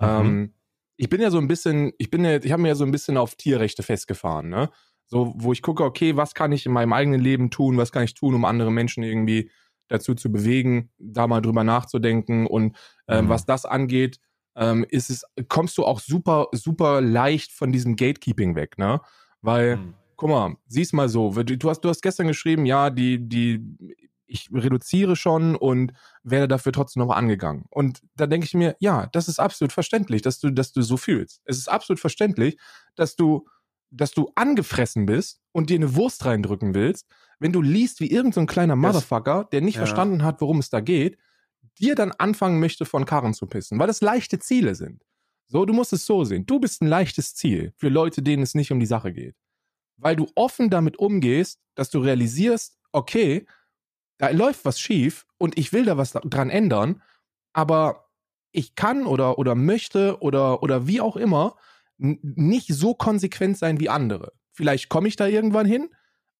Mhm. Ähm, ich bin ja so ein bisschen, ich bin ja, ich habe mir ja so ein bisschen auf Tierrechte festgefahren, ne? So, wo ich gucke, okay, was kann ich in meinem eigenen Leben tun, was kann ich tun, um andere Menschen irgendwie dazu zu bewegen, da mal drüber nachzudenken. Und ähm, mhm. was das angeht, ähm, ist es, kommst du auch super, super leicht von diesem Gatekeeping weg, ne? Weil, mhm. Guck mal, sieh's mal so, du hast, du hast gestern geschrieben, ja, die, die, ich reduziere schon und werde dafür trotzdem noch angegangen. Und da denke ich mir, ja, das ist absolut verständlich, dass du, dass du so fühlst. Es ist absolut verständlich, dass du, dass du angefressen bist und dir eine Wurst reindrücken willst, wenn du liest, wie irgendein so kleiner Motherfucker, der nicht ja. verstanden hat, worum es da geht, dir dann anfangen möchte, von Karren zu pissen, weil das leichte Ziele sind. So, du musst es so sehen. Du bist ein leichtes Ziel für Leute, denen es nicht um die Sache geht. Weil du offen damit umgehst, dass du realisierst, okay, da läuft was schief und ich will da was dran ändern, aber ich kann oder, oder möchte oder, oder wie auch immer nicht so konsequent sein wie andere. Vielleicht komme ich da irgendwann hin,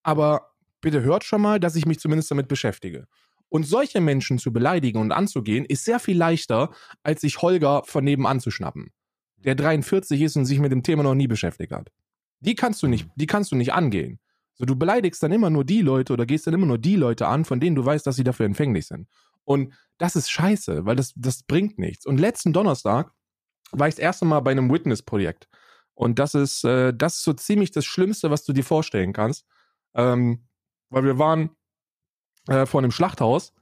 aber bitte hört schon mal, dass ich mich zumindest damit beschäftige. Und solche Menschen zu beleidigen und anzugehen, ist sehr viel leichter, als sich Holger von nebenan zu schnappen, der 43 ist und sich mit dem Thema noch nie beschäftigt hat. Die kannst du nicht, mhm. die kannst du nicht angehen. So, du beleidigst dann immer nur die Leute oder gehst dann immer nur die Leute an, von denen du weißt, dass sie dafür empfänglich sind. Und das ist scheiße, weil das, das bringt nichts. Und letzten Donnerstag war ich das erste Mal bei einem Witness-Projekt. Und das ist, äh, das ist so ziemlich das Schlimmste, was du dir vorstellen kannst. Ähm, weil wir waren äh, vor einem Schlachthaus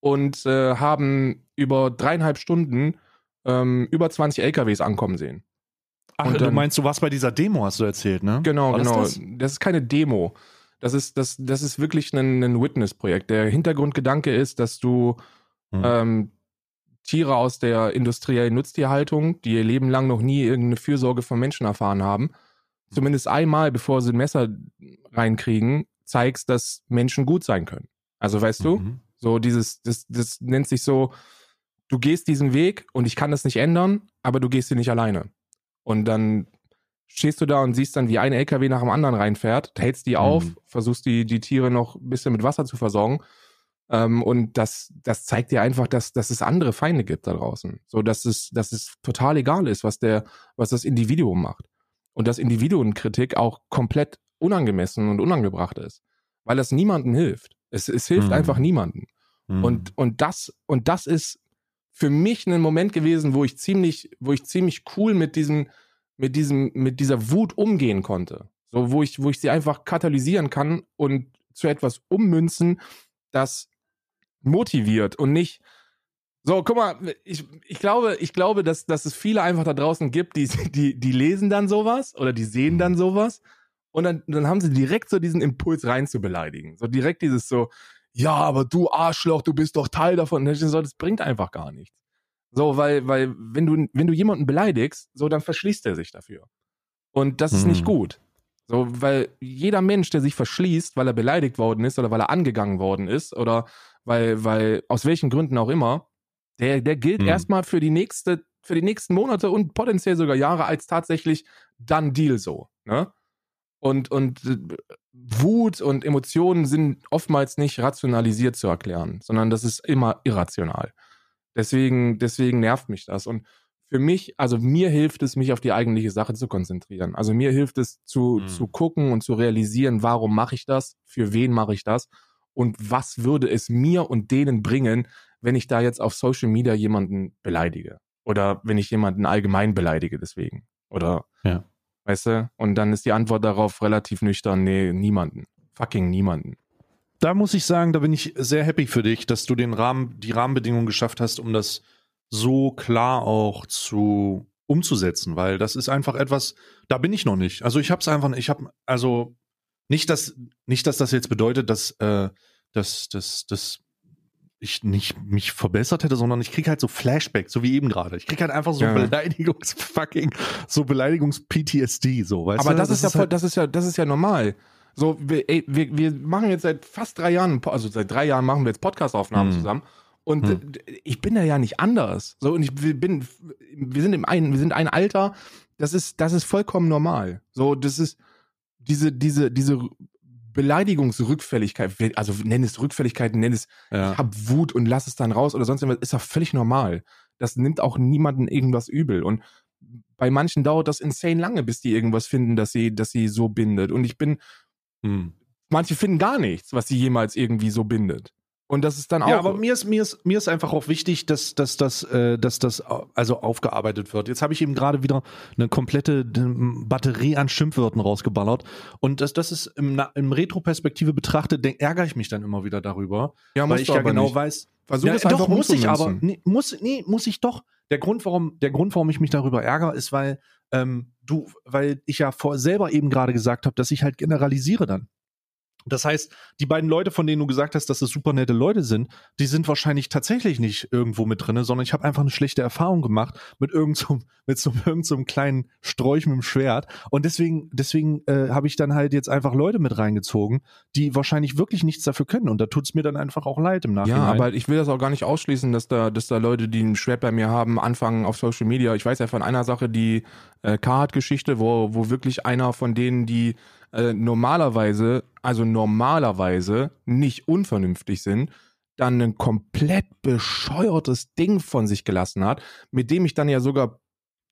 und äh, haben über dreieinhalb Stunden ähm, über 20 LKWs ankommen sehen. Ach, dann, du meinst, du warst bei dieser Demo, hast du erzählt, ne? Genau, War genau. Das? das? ist keine Demo. Das ist, das, das ist wirklich ein, ein Witness-Projekt. Der Hintergrundgedanke ist, dass du hm. ähm, Tiere aus der industriellen Nutztierhaltung, die ihr Leben lang noch nie irgendeine Fürsorge von Menschen erfahren haben, zumindest einmal, bevor sie ein Messer reinkriegen, zeigst, dass Menschen gut sein können. Also weißt du, mhm. so dieses, das, das nennt sich so, du gehst diesen Weg und ich kann das nicht ändern, aber du gehst ihn nicht alleine. Und dann stehst du da und siehst dann, wie ein LKW nach dem anderen reinfährt, hältst die auf, mhm. versuchst die, die Tiere noch ein bisschen mit Wasser zu versorgen. Ähm, und das, das zeigt dir einfach, dass, dass es andere Feinde gibt da draußen. So, dass es, dass es total egal ist, was der, was das Individuum macht. Und dass Individuenkritik auch komplett unangemessen und unangebracht ist. Weil das niemandem hilft. Es, es hilft mhm. einfach niemandem. Mhm. Und, und das, und das ist für mich ein Moment gewesen, wo ich ziemlich, wo ich ziemlich cool mit diesem, mit diesem, mit dieser Wut umgehen konnte. So, wo ich, wo ich sie einfach katalysieren kann und zu etwas ummünzen, das motiviert und nicht, so, guck mal, ich, ich glaube, ich glaube, dass, dass es viele einfach da draußen gibt, die, die, die lesen dann sowas oder die sehen dann sowas und dann, dann haben sie direkt so diesen Impuls rein zu beleidigen. So direkt dieses so, ja, aber du Arschloch, du bist doch Teil davon. So, das bringt einfach gar nichts. So, weil, weil, wenn du, wenn du jemanden beleidigst, so, dann verschließt er sich dafür. Und das ist hm. nicht gut. So, weil jeder Mensch, der sich verschließt, weil er beleidigt worden ist oder weil er angegangen worden ist oder weil, weil, aus welchen Gründen auch immer, der, der gilt hm. erstmal für die nächste, für die nächsten Monate und potenziell sogar Jahre als tatsächlich dann Deal so. Ne? Und, und äh, Wut und Emotionen sind oftmals nicht rationalisiert zu erklären, sondern das ist immer irrational. Deswegen, deswegen nervt mich das. Und für mich, also mir hilft es, mich auf die eigentliche Sache zu konzentrieren. Also mir hilft es zu, mhm. zu gucken und zu realisieren, warum mache ich das, für wen mache ich das und was würde es mir und denen bringen, wenn ich da jetzt auf Social Media jemanden beleidige oder wenn ich jemanden allgemein beleidige deswegen oder ja. Weißt du? Und dann ist die Antwort darauf relativ nüchtern, nee, niemanden. Fucking niemanden. Da muss ich sagen, da bin ich sehr happy für dich, dass du den Rahmen, die Rahmenbedingungen geschafft hast, um das so klar auch zu umzusetzen, weil das ist einfach etwas, da bin ich noch nicht. Also ich habe es einfach, ich habe also nicht, dass nicht, dass das jetzt bedeutet, dass äh, dass, dass, dass ich nicht mich verbessert hätte, sondern ich krieg halt so Flashbacks, so wie eben gerade. Ich krieg halt einfach so ja. Beleidigungs fucking so Beleidigungs PTSD so, weißt Aber du? das, das ist ja voll, halt das ist ja das ist ja normal. So wir, ey, wir, wir machen jetzt seit fast drei Jahren, also seit drei Jahren machen wir jetzt Podcastaufnahmen hm. zusammen und hm. ich bin da ja nicht anders. So und ich bin wir sind im einen wir sind ein Alter, das ist das ist vollkommen normal. So das ist diese diese diese Beleidigungsrückfälligkeit, also nenn es Rückfälligkeit, nenn es, ja. ich hab Wut und lass es dann raus oder sonst irgendwas, ist doch völlig normal. Das nimmt auch niemanden irgendwas übel. Und bei manchen dauert das insane lange, bis die irgendwas finden, dass sie, dass sie so bindet. Und ich bin, hm. manche finden gar nichts, was sie jemals irgendwie so bindet. Und das ist dann auch. Ja, aber mir ist, mir ist, mir ist einfach auch wichtig, dass, dass, dass, äh, dass das also aufgearbeitet wird. Jetzt habe ich eben gerade wieder eine komplette Batterie an Schimpfwörtern rausgeballert. Und das, das ist im, im Retro-Perspektive betrachtet, ärgere ich mich dann immer wieder darüber. Ja, weil ich ja genau nicht. weiß. Versuch ja, es einfach doch, muss ich aber. Nee, muss, nee, muss ich doch. Der Grund, warum, der Grund, warum ich mich darüber ärgere, ist, weil ähm, du, weil ich ja vor selber eben gerade gesagt habe, dass ich halt generalisiere dann. Das heißt, die beiden Leute, von denen du gesagt hast, dass es super nette Leute sind, die sind wahrscheinlich tatsächlich nicht irgendwo mit drinne, sondern ich habe einfach eine schlechte Erfahrung gemacht mit irgendeinem mit so, irgend so einem kleinen Sträuch mit dem Schwert und deswegen deswegen äh, habe ich dann halt jetzt einfach Leute mit reingezogen, die wahrscheinlich wirklich nichts dafür können und da tut's mir dann einfach auch leid im Nachhinein. Ja, aber ich will das auch gar nicht ausschließen, dass da dass da Leute, die ein Schwert bei mir haben, anfangen auf Social Media. Ich weiß ja von einer Sache, die äh, Card-Geschichte, wo wo wirklich einer von denen, die äh, normalerweise, also normalerweise nicht unvernünftig sind, dann ein komplett bescheuertes Ding von sich gelassen hat, mit dem ich dann ja sogar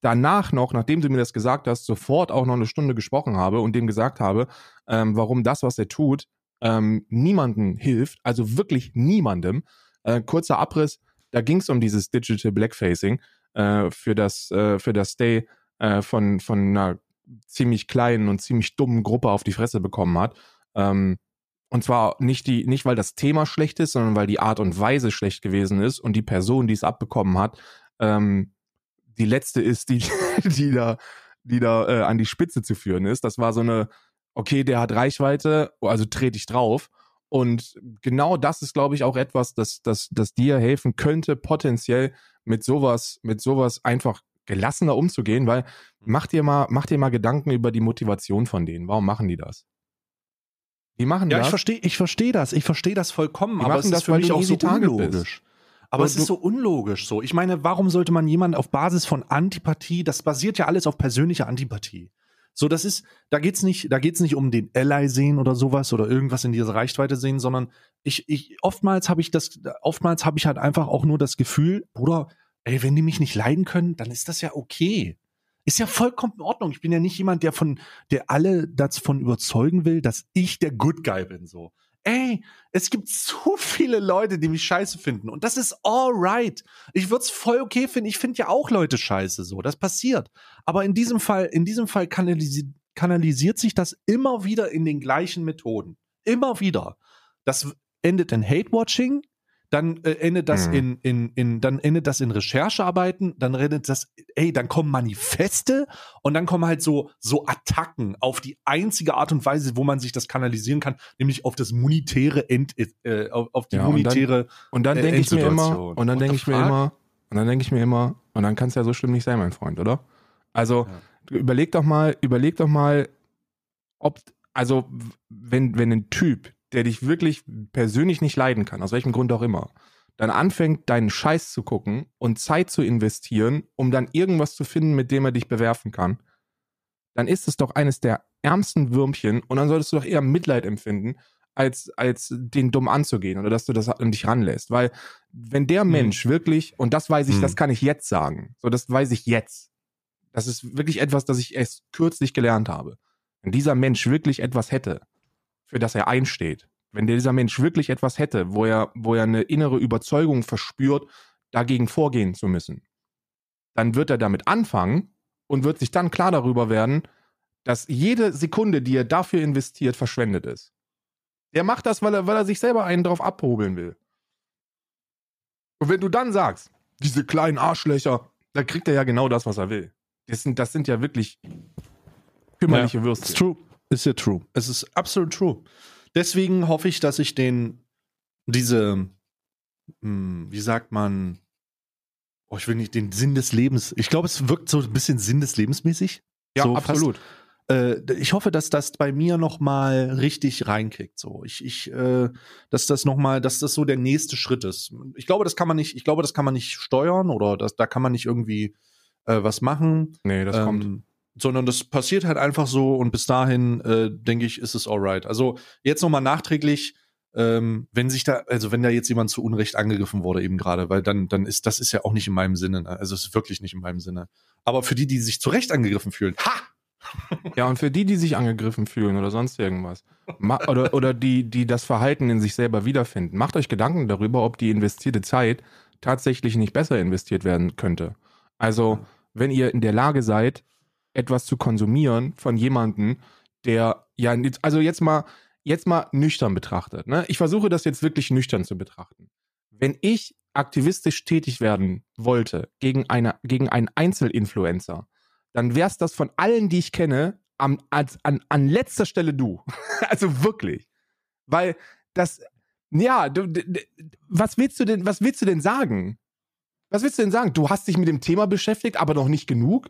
danach noch, nachdem du mir das gesagt hast, sofort auch noch eine Stunde gesprochen habe und dem gesagt habe, ähm, warum das, was er tut, ähm, niemandem hilft, also wirklich niemandem. Äh, kurzer Abriss, da ging es um dieses Digital Blackfacing äh, für das äh, für das Stay äh, von von einer ziemlich kleinen und ziemlich dummen Gruppe auf die Fresse bekommen hat. Ähm, und zwar nicht die, nicht weil das Thema schlecht ist, sondern weil die Art und Weise schlecht gewesen ist und die Person, die es abbekommen hat, ähm, die letzte ist, die, die da, die da äh, an die Spitze zu führen ist. Das war so eine, okay, der hat Reichweite, also trete ich drauf. Und genau das ist, glaube ich, auch etwas, das, das, das dir helfen könnte, potenziell mit sowas, mit sowas einfach gelassener umzugehen, weil mhm. mach dir mal, mach dir mal Gedanken über die Motivation von denen. Warum machen die das? Die machen ja, das. Ja, ich verstehe, ich verstehe das. Ich verstehe das vollkommen. Die aber es ist für mich auch so unlogisch. Aber es ist so unlogisch so. Ich meine, warum sollte man jemanden auf Basis von Antipathie, das basiert ja alles auf persönlicher Antipathie. So, das ist, da geht's nicht, da geht's nicht um den Ally sehen oder sowas oder irgendwas in dieser Reichweite sehen, sondern ich, ich, oftmals habe ich das, oftmals habe ich halt einfach auch nur das Gefühl, Bruder, ey, wenn die mich nicht leiden können, dann ist das ja okay. Ist ja vollkommen in Ordnung. Ich bin ja nicht jemand, der von, der alle davon überzeugen will, dass ich der Good Guy bin, so. Ey, es gibt so viele Leute, die mich scheiße finden. Und das ist alright. Ich würde es voll okay finden. Ich finde ja auch Leute scheiße, so. Das passiert. Aber in diesem Fall, in diesem Fall kanalisi kanalisiert sich das immer wieder in den gleichen Methoden. Immer wieder. Das endet in Hate-Watching, dann äh, endet das mhm. in, in, in, dann endet das in Recherchearbeiten, dann endet das, ey, dann kommen Manifeste und dann kommen halt so, so Attacken auf die einzige Art und Weise, wo man sich das kanalisieren kann, nämlich auf das monetäre End, äh, auf, auf die ja, monetäre. Und dann, dann denke ich mir immer, und dann denke ich mir immer, und dann denke ich mir immer, und dann kann es ja so schlimm nicht sein, mein Freund, oder? Also, ja. überleg doch mal, überleg doch mal, ob, also, wenn, wenn ein Typ, der dich wirklich persönlich nicht leiden kann, aus welchem Grund auch immer, dann anfängt, deinen Scheiß zu gucken und Zeit zu investieren, um dann irgendwas zu finden, mit dem er dich bewerfen kann, dann ist es doch eines der ärmsten Würmchen und dann solltest du doch eher Mitleid empfinden, als, als den dumm anzugehen oder dass du das an dich ranlässt. Weil wenn der hm. Mensch hm. wirklich, und das weiß ich, hm. das kann ich jetzt sagen, so das weiß ich jetzt. Das ist wirklich etwas, das ich erst kürzlich gelernt habe. Wenn dieser Mensch wirklich etwas hätte, für das er einsteht. Wenn dieser Mensch wirklich etwas hätte, wo er, wo er eine innere Überzeugung verspürt, dagegen vorgehen zu müssen, dann wird er damit anfangen und wird sich dann klar darüber werden, dass jede Sekunde, die er dafür investiert, verschwendet ist. Der macht das, weil er, weil er sich selber einen drauf abhobeln will. Und wenn du dann sagst, diese kleinen Arschlöcher, dann kriegt er ja genau das, was er will. Das sind, das sind ja wirklich kümmerliche ja, Würstchen. It's true. Ist ja true. Es ist absolut true. Deswegen hoffe ich, dass ich den, diese, hm, wie sagt man, oh, ich will nicht, den Sinn des Lebens. Ich glaube, es wirkt so ein bisschen Sinn des Lebens mäßig. Ja, so absolut. Äh, ich hoffe, dass das bei mir noch mal richtig reinkickt. So, ich, ich, äh, dass das noch mal, dass das so der nächste Schritt ist. Ich glaube, das kann man nicht. Ich glaube, das kann man nicht steuern oder das, da kann man nicht irgendwie äh, was machen. Nee, das ähm, kommt sondern das passiert halt einfach so und bis dahin, äh, denke ich, ist es alright. Also jetzt nochmal nachträglich, ähm, wenn sich da, also wenn da jetzt jemand zu Unrecht angegriffen wurde eben gerade, weil dann, dann ist, das ist ja auch nicht in meinem Sinne, ne? also es ist wirklich nicht in meinem Sinne. Aber für die, die sich zu Recht angegriffen fühlen, ha! Ja, und für die, die sich angegriffen fühlen oder sonst irgendwas, oder, oder die, die das Verhalten in sich selber wiederfinden, macht euch Gedanken darüber, ob die investierte Zeit tatsächlich nicht besser investiert werden könnte. Also, wenn ihr in der Lage seid, etwas zu konsumieren von jemandem, der ja, also jetzt mal, jetzt mal nüchtern betrachtet. Ne? Ich versuche das jetzt wirklich nüchtern zu betrachten. Wenn ich aktivistisch tätig werden wollte gegen, eine, gegen einen Einzelinfluencer, dann wär's das von allen, die ich kenne, am, als, an, an letzter Stelle du. also wirklich. Weil das, ja, du, was willst du denn, was willst du denn sagen? Was willst du denn sagen? Du hast dich mit dem Thema beschäftigt, aber noch nicht genug?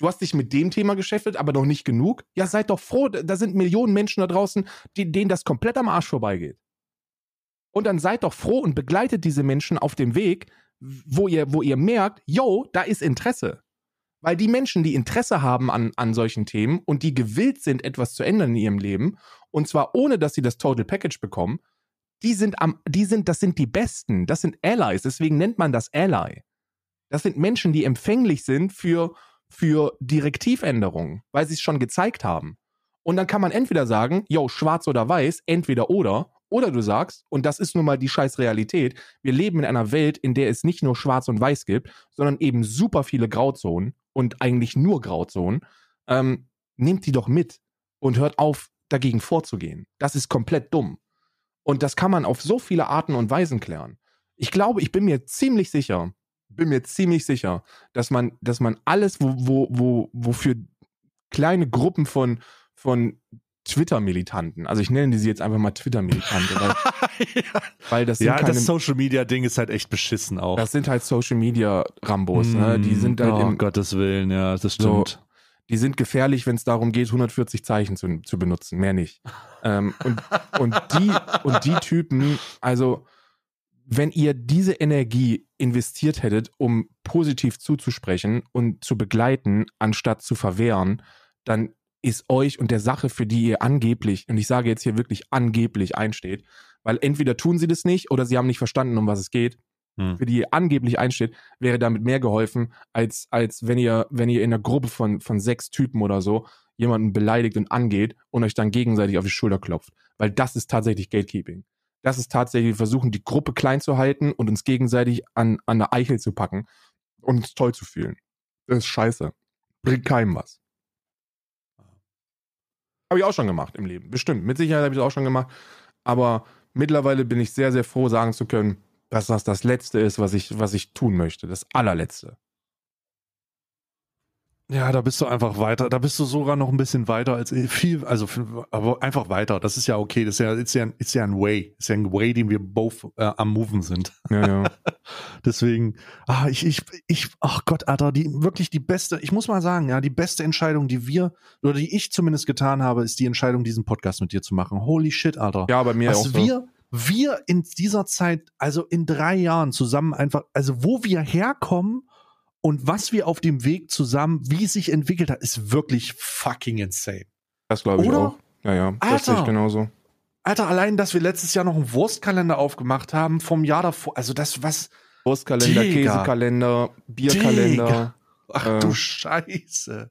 Du hast dich mit dem Thema beschäftigt, aber noch nicht genug? Ja, seid doch froh, da sind Millionen Menschen da draußen, die, denen das komplett am Arsch vorbeigeht. Und dann seid doch froh und begleitet diese Menschen auf dem Weg, wo ihr, wo ihr merkt, yo, da ist Interesse. Weil die Menschen, die Interesse haben an, an solchen Themen und die gewillt sind, etwas zu ändern in ihrem Leben, und zwar ohne, dass sie das Total Package bekommen, die sind am, die sind, das sind die Besten, das sind Allies, deswegen nennt man das Ally. Das sind Menschen, die empfänglich sind für, für Direktivänderungen, weil sie es schon gezeigt haben. Und dann kann man entweder sagen, yo, schwarz oder weiß, entweder oder, oder du sagst, und das ist nun mal die scheiß Realität, wir leben in einer Welt, in der es nicht nur schwarz und weiß gibt, sondern eben super viele Grauzonen und eigentlich nur Grauzonen. Ähm, nehmt die doch mit und hört auf, dagegen vorzugehen. Das ist komplett dumm. Und das kann man auf so viele Arten und Weisen klären. Ich glaube, ich bin mir ziemlich sicher, bin mir ziemlich sicher, dass man, dass man alles, wo, wo, wo, wofür kleine Gruppen von, von Twitter-Militanten, also ich nenne sie jetzt einfach mal Twitter-Militante, weil, ja. weil das sind Ja, keine, das Social-Media-Ding ist halt echt beschissen auch. Das sind halt Social-Media-Rambos, mm, ne? Die sind halt oh, im, Gottes Willen, ja, das stimmt. So, die sind gefährlich, wenn es darum geht, 140 Zeichen zu, zu benutzen, mehr nicht. ähm, und, und, die, und die Typen, also wenn ihr diese Energie investiert hättet, um positiv zuzusprechen und zu begleiten, anstatt zu verwehren, dann ist euch und der Sache, für die ihr angeblich, und ich sage jetzt hier wirklich angeblich einsteht, weil entweder tun sie das nicht oder sie haben nicht verstanden, um was es geht, hm. für die ihr angeblich einsteht, wäre damit mehr geholfen, als, als wenn ihr, wenn ihr in einer Gruppe von, von sechs Typen oder so jemanden beleidigt und angeht und euch dann gegenseitig auf die Schulter klopft. Weil das ist tatsächlich Gatekeeping. Das ist tatsächlich, wir versuchen, die Gruppe klein zu halten und uns gegenseitig an, an der Eichel zu packen und uns toll zu fühlen. Das ist scheiße. Bringt keinem was. Habe ich auch schon gemacht im Leben. Bestimmt. Mit Sicherheit habe ich es auch schon gemacht. Aber mittlerweile bin ich sehr, sehr froh, sagen zu können, dass das das Letzte ist, was ich, was ich tun möchte. Das allerletzte. Ja, da bist du einfach weiter. Da bist du sogar noch ein bisschen weiter als viel, also aber einfach weiter. Das ist ja okay. Das ist ja, ist ja, ist ja ein Way. Ist ja ein Way, den wir both äh, am Moven sind. Ja, ja. Deswegen, ah, ich, ich, ich, ach Gott, Alter, die wirklich die beste, ich muss mal sagen, ja, die beste Entscheidung, die wir, oder die ich zumindest getan habe, ist die Entscheidung, diesen Podcast mit dir zu machen. Holy shit, Alter. Ja, bei mir Was auch. So. wir, wir in dieser Zeit, also in drei Jahren zusammen einfach, also wo wir herkommen und was wir auf dem Weg zusammen, wie es sich entwickelt hat, ist wirklich fucking insane. Das glaube ich Oder? auch. Ja, ja, Alter, das sehe ich genauso. Alter, allein, dass wir letztes Jahr noch einen Wurstkalender aufgemacht haben vom Jahr davor, also das was Wurstkalender, Digga, Käsekalender, Bierkalender. Digga. Ach äh, du Scheiße.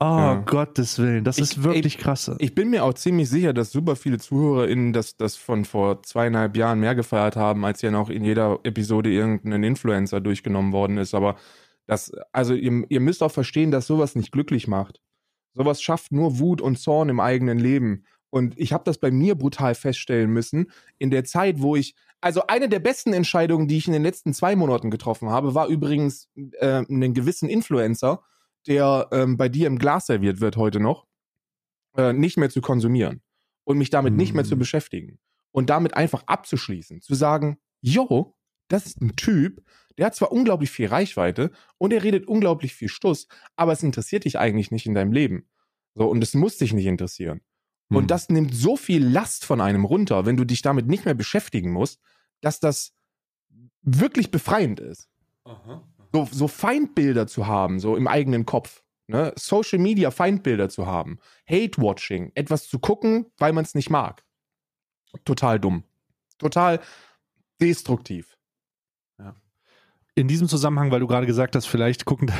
Oh, ja. Gottes Willen, das ich, ist wirklich ich, krass. Ich bin mir auch ziemlich sicher, dass super viele ZuhörerInnen das, das von vor zweieinhalb Jahren mehr gefeiert haben, als ja noch in jeder Episode irgendein Influencer durchgenommen worden ist. Aber das, also ihr, ihr müsst auch verstehen, dass sowas nicht glücklich macht. Sowas schafft nur Wut und Zorn im eigenen Leben. Und ich habe das bei mir brutal feststellen müssen. In der Zeit, wo ich, also eine der besten Entscheidungen, die ich in den letzten zwei Monaten getroffen habe, war übrigens äh, einen gewissen Influencer, der ähm, bei dir im Glas serviert wird heute noch, äh, nicht mehr zu konsumieren und mich damit mm. nicht mehr zu hm. beschäftigen und damit einfach abzuschließen, zu sagen, yo, das ist ein Typ, der hat zwar unglaublich viel Reichweite und er redet unglaublich viel Stuss, aber es interessiert dich eigentlich nicht in deinem Leben. So, und es muss dich nicht interessieren. Mm. Und hm. das nimmt so viel Last von einem runter, wenn du dich damit nicht mehr beschäftigen musst, dass das wirklich befreiend ist. Aha so, so Feindbilder zu haben, so im eigenen Kopf. Ne? Social Media Feindbilder zu haben. Hate-Watching, etwas zu gucken, weil man es nicht mag. total dumm. Total destruktiv. In diesem Zusammenhang, weil du gerade gesagt hast, vielleicht gucken,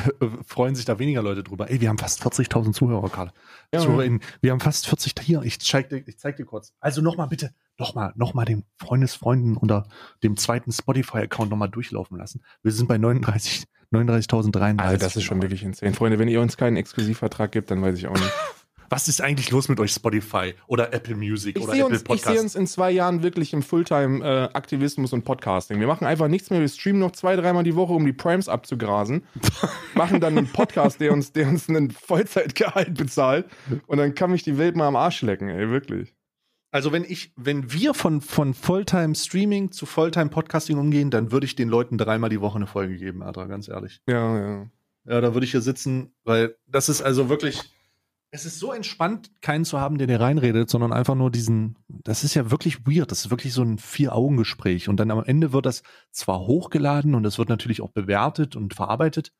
freuen sich da weniger Leute drüber. Ey, wir haben fast 40.000 Zuhörer, Karl. Ja. ZuhörerInnen. Wir haben fast 40. Hier, ich zeig dir, ich zeig dir kurz. Also nochmal bitte, nochmal, nochmal den Freundesfreunden unter dem zweiten Spotify-Account nochmal durchlaufen lassen. Wir sind bei 39, 39.033. Also das ist schon wirklich insane. Freunde, wenn ihr uns keinen Exklusivvertrag gibt, dann weiß ich auch nicht. Was ist eigentlich los mit euch Spotify oder Apple Music Ich oder Apple uns, ich sehe uns in zwei Jahren wirklich im Fulltime-Aktivismus und Podcasting. Wir machen einfach nichts mehr. Wir streamen noch zwei, dreimal die Woche, um die Primes abzugrasen. machen dann einen Podcast, der uns, der uns einen Vollzeitgehalt bezahlt. Und dann kann mich die Welt mal am Arsch lecken, ey, wirklich. Also wenn ich, wenn wir von, von Fulltime Streaming zu Fulltime Podcasting umgehen, dann würde ich den Leuten dreimal die Woche eine Folge geben, Adra, ganz ehrlich. Ja, ja. Ja, da würde ich hier sitzen, weil das ist also wirklich, es ist so entspannt, keinen zu haben, der dir reinredet, sondern einfach nur diesen, das ist ja wirklich weird, das ist wirklich so ein Vier-Augen-Gespräch und dann am Ende wird das zwar hochgeladen und es wird natürlich auch bewertet und verarbeitet,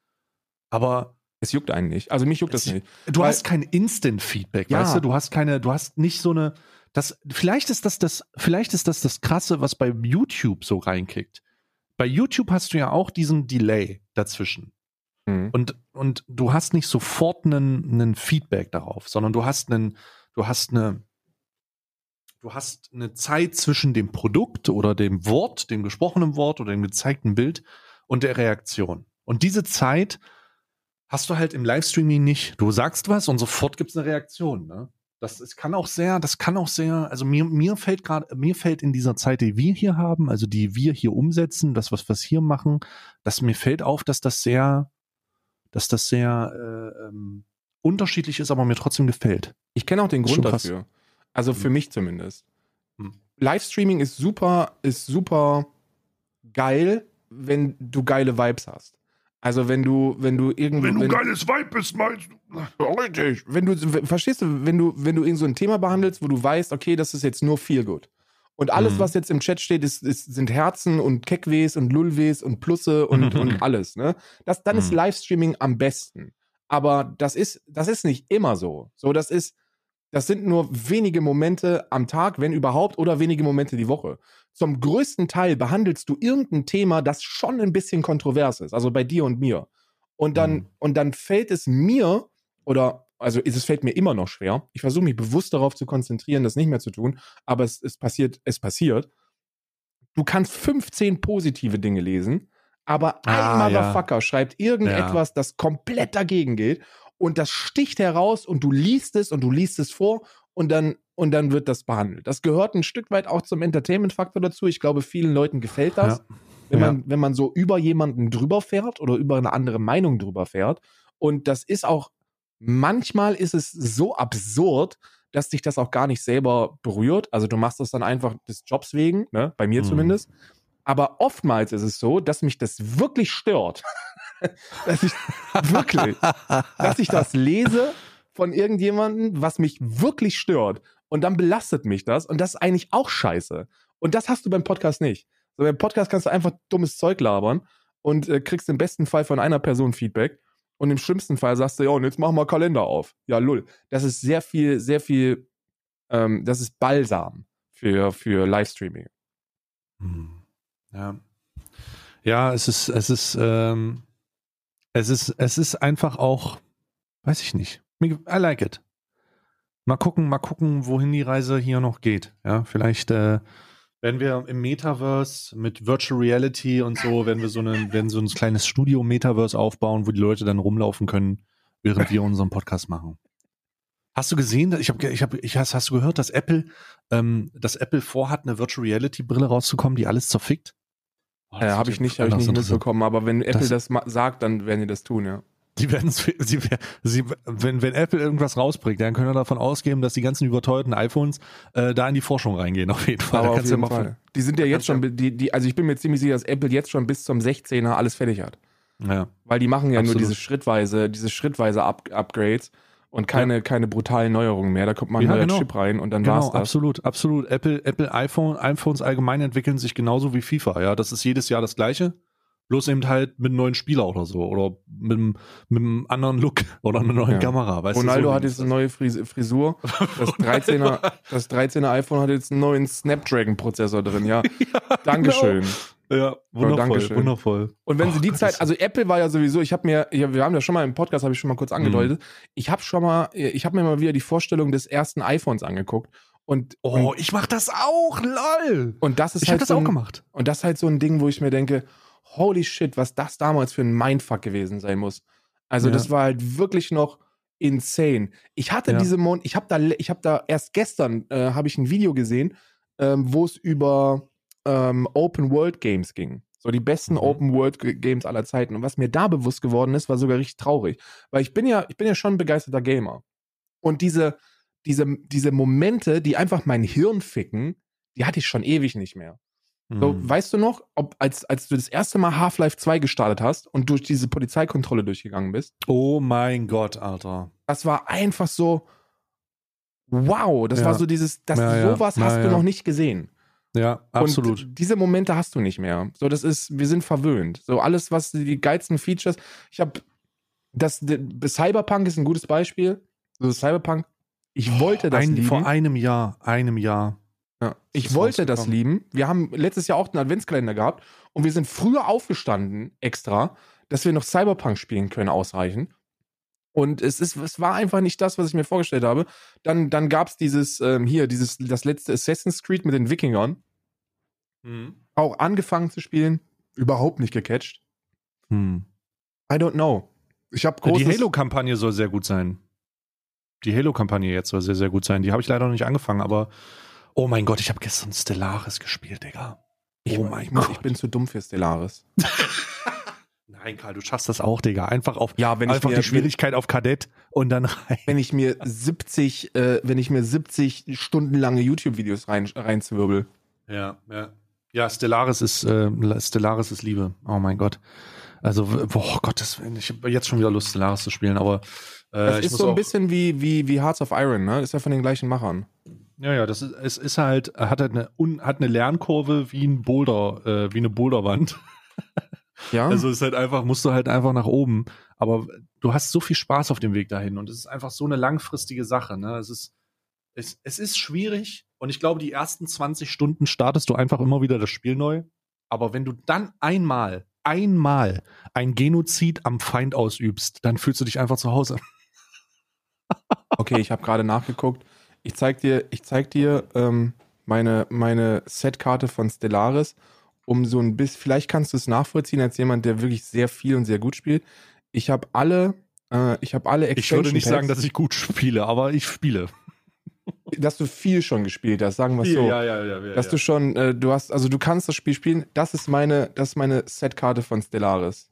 aber Es juckt einen nicht. Also mich juckt das nicht. du hast kein Instant-Feedback, Ja. weißt du, du hast keine, du hast nicht so eine, das, vielleicht ist das das, vielleicht ist das das Krasse, was bei YouTube so reinkickt. Bei YouTube hast du ja auch diesen Delay dazwischen. Mhm. Und, und du hast nicht sofort einen, Feedback darauf, sondern du hast einen, du hast eine, du hast eine Zeit zwischen dem Produkt oder dem Wort, dem gesprochenen Wort oder dem gezeigten Bild und der Reaktion. Und diese Zeit hast du halt im Livestreaming nicht. Du sagst was und sofort gibt es eine Reaktion. Ne? Das ist, kann auch sehr, das kann auch sehr, also mir, mir fällt gerade, mir fällt in dieser Zeit, die wir hier haben, also die wir hier umsetzen, das, was wir hier machen, dass mir fällt auf, dass das sehr, dass das sehr äh, ähm, unterschiedlich ist, aber mir trotzdem gefällt. Ich kenne auch den Grund dafür. Also für Mhm. mich zumindest. Mhm. Livestreaming ist super, ist super geil, wenn du geile Vibes hast. Also wenn du, wenn du irgendwie. geiles Vibe bist, meinst du? Richtig. Wenn du, verstehst du, wenn du, wenn du irgend so ein Thema behandelst, wo du weißt, okay, das ist jetzt nur viel gut. Und alles, Mhm. was jetzt im Chat steht, ist, ist, sind Herzen und Keckwees und Lulwees und Plusse und, und alles, ne? Das, dann ist Mhm. Livestreaming am besten. Aber das ist, das ist nicht immer so. So, das ist, das sind nur wenige Momente am Tag, wenn überhaupt, oder wenige Momente die Woche. Zum größten Teil behandelst du irgendein Thema, das schon ein bisschen kontrovers ist, also bei dir und mir. Und dann, Mhm. und dann fällt es mir, oder, also es fällt mir immer noch schwer. Ich versuche mich bewusst darauf zu konzentrieren, das nicht mehr zu tun, aber es, es passiert, es passiert. Du kannst 15 positive Dinge lesen, aber Ah, ein ja. Motherfucker schreibt irgendetwas, das komplett dagegen geht und das sticht heraus und du liest es und du liest es vor und dann und dann wird das behandelt. Das gehört ein Stück weit auch zum Entertainment-Faktor dazu. Ich glaube, vielen Leuten gefällt das, Ja. wenn, Ja. man, wenn man so über jemanden drüber fährt oder über eine andere Meinung drüber fährt. Und das ist auch, manchmal ist es so absurd, dass dich das auch gar nicht selber berührt. Also du machst das dann einfach des Jobs wegen, ne? bei mir Mhm. zumindest. Aber oftmals ist es so, dass mich das wirklich stört. dass ich wirklich, dass ich das lese von irgendjemandem, was mich wirklich stört. Und dann belastet mich das. Und das ist eigentlich auch scheiße. Und das hast du beim Podcast nicht. So, beim Podcast kannst du einfach dummes Zeug labern und äh, kriegst im besten Fall von einer Person Feedback. Und im schlimmsten Fall sagst du, ja, und jetzt machen wir Kalender auf. Ja, lull. Das ist sehr viel, sehr viel, ähm, das ist Balsam für, für Livestreaming. Hm. Ja. Ja, es ist, es ist, ähm, es ist, es ist einfach auch, weiß ich nicht. I like it. Mal gucken, mal gucken, wohin die Reise hier noch geht. Ja, vielleicht äh, werden wir im Metaverse mit Virtual Reality und so, werden wir so, eine, werden so ein kleines Studio-Metaverse aufbauen, wo die Leute dann rumlaufen können, während wir unseren Podcast machen. Hast du gesehen, ich habe, ich habe, ich hast, hast du gehört, dass Apple, ähm, dass Apple vorhat, eine Virtual Reality Brille rauszukommen, die alles zerfickt? Oh, das Äh, habe ich nicht, hab ich nicht mitbekommen, aber wenn Apple Das- das, sagt, dann werden die das tun, ja. Die werden sie, sie, wenn, wenn Apple irgendwas rausbringt, dann können wir davon ausgehen, dass die ganzen überteuerten iPhones äh, da in die Forschung reingehen, auf jeden Fall. Aber auf jeden ja Fall. Die sind ja jetzt schon, die, die, also ich bin mir ziemlich sicher, dass Apple jetzt schon bis zum 16er alles fertig hat. Ja. Weil die machen ja Absolut. nur diese schrittweise, diese schrittweise Up Upgrades und keine, keine brutalen Neuerungen mehr. Da kommt mal ein Ja, neuer genau. Chip rein und dann Genau, war's das. absolut, absolut. Apple, Apple iPhone, iPhones allgemein entwickeln sich genauso wie FIFA. Ja, das ist jedes Jahr das Gleiche. Bloß eben halt mit einem neuen Spieler oder so. Oder mit, einem- mit einem anderen Look oder einer neuen Ja. Kamera. Weißt Ronaldo du, so hat jetzt eine neue Fris- Frisur. Das 13er, das 13er iPhone hat jetzt einen neuen Snapdragon-Prozessor drin, ja. Dankeschön. Ja, wundervoll, Dankeschön. wundervoll. Und wenn sie die Gott, Zeit, also Apple war ja sowieso, ich habe mir, ja, wir haben ja schon mal im Podcast, habe ich schon mal kurz angedeutet, ich habe schon mal, ich habe mir mal wieder die Vorstellung des ersten iPhones angeguckt und, Oh, und, ich mach das auch, lol. und das ist Ich hab halt das so auch ein, gemacht. Und das ist halt so ein Ding, wo ich mir denke, holy shit, was das damals für ein Mindfuck gewesen sein muss. Also Ja. das war halt wirklich noch insane. Ich hatte Ja. diese Mon ich habe da ich habe da erst gestern äh, habe ich ein Video gesehen, ähm, wo es über ähm, Open World Games ging. So die besten Mhm. Open World Games aller Zeiten und was mir da bewusst geworden ist, war sogar richtig traurig, weil ich bin ja ich bin ja schon ein begeisterter Gamer. Und diese diese diese Momente, die einfach mein Hirn ficken, die hatte ich schon ewig nicht mehr. So, Hm. weißt du noch, ob als, als du das erste Mal Half-Life 2 gestartet hast und durch diese Polizeikontrolle durchgegangen bist, Oh mein Gott, Alter. das war einfach so, wow, das Ja. war so dieses, das, Ja, sowas Ja, hast du noch nicht gesehen. Ja, absolut. Und diese Momente hast du nicht mehr. So, das ist, wir sind verwöhnt. So, alles, was die geilsten Features, ich habe, das, d- Cyberpunk ist ein gutes Beispiel. So, Cyberpunk, ich wollte das Ein, lieben. vor einem Jahr, einem Jahr. Ja. Ich wollte das lieben. Wir haben letztes Jahr auch einen Adventskalender gehabt und wir sind früher aufgestanden, extra, dass wir noch Cyberpunk spielen können, ausreichend. Und es, ist, es war einfach nicht das, was ich mir vorgestellt habe. Dann, dann gab es dieses, ähm, hier, dieses, das letzte Assassin's Creed mit den Wikingern. Auch angefangen zu spielen, überhaupt nicht gecatcht. Hm. I don't know. Ich habe Die. Halo-Kampagne soll sehr gut sein. Die Halo-Kampagne jetzt soll sehr, sehr gut sein. Die habe ich leider noch nicht angefangen, aber oh mein Gott, ich habe gestern Stellaris gespielt, Digga. ich, oh mein ich, Gott. ich bin zu dumm für Stellaris. Nein, Karl, du schaffst das auch, Digga. Einfach auf Ja, wenn einfach ich mir, die Schwierigkeit auf Kadett und dann rein. wenn ich mir 70, äh, wenn ich mir 70 stundenlange YouTube-Videos rein, reinzwirbel. Ja, ja. Ja, Stellaris ist äh, Stellaris ist Liebe. Oh mein Gott. Also, boah, Gottes Willen, ich habe jetzt schon wieder Lust, Stellaris zu spielen, aber äh, Das ist so ein bisschen wie, wie, wie Hearts of Iron, ne? Ist ja von den gleichen Machern. Ja, ja, das ist, es ist halt, hat halt eine, un, hat eine Lernkurve wie ein Boulder, äh, wie eine Boulderwand. Ja. Also es ist halt einfach, musst du halt einfach nach oben. Aber du hast so viel Spaß auf dem Weg dahin und es ist einfach so eine langfristige Sache. Ne? Es ist, es, es ist schwierig und ich glaube, die ersten 20 Stunden startest du einfach immer wieder das Spiel neu. Aber wenn du dann einmal, einmal ein Genozid am Feind ausübst, dann fühlst du dich einfach zu Hause. Okay, ich habe gerade nachgeguckt. Ich zeig dir, ich zeig dir ähm, meine, meine Setkarte von Stellaris, um so ein bisschen, vielleicht kannst du es nachvollziehen als jemand, der wirklich sehr viel und sehr gut spielt. Ich habe alle, äh, ich habe alle Ich würde nicht Packs, sagen, dass ich gut spiele, aber ich spiele. dass du viel schon gespielt hast, sagen wir es so. ja, ja, ja. ja, dass du schon, äh, du hast, also du kannst das Spiel spielen. Das ist meine, das ist meine Setkarte von Stellaris.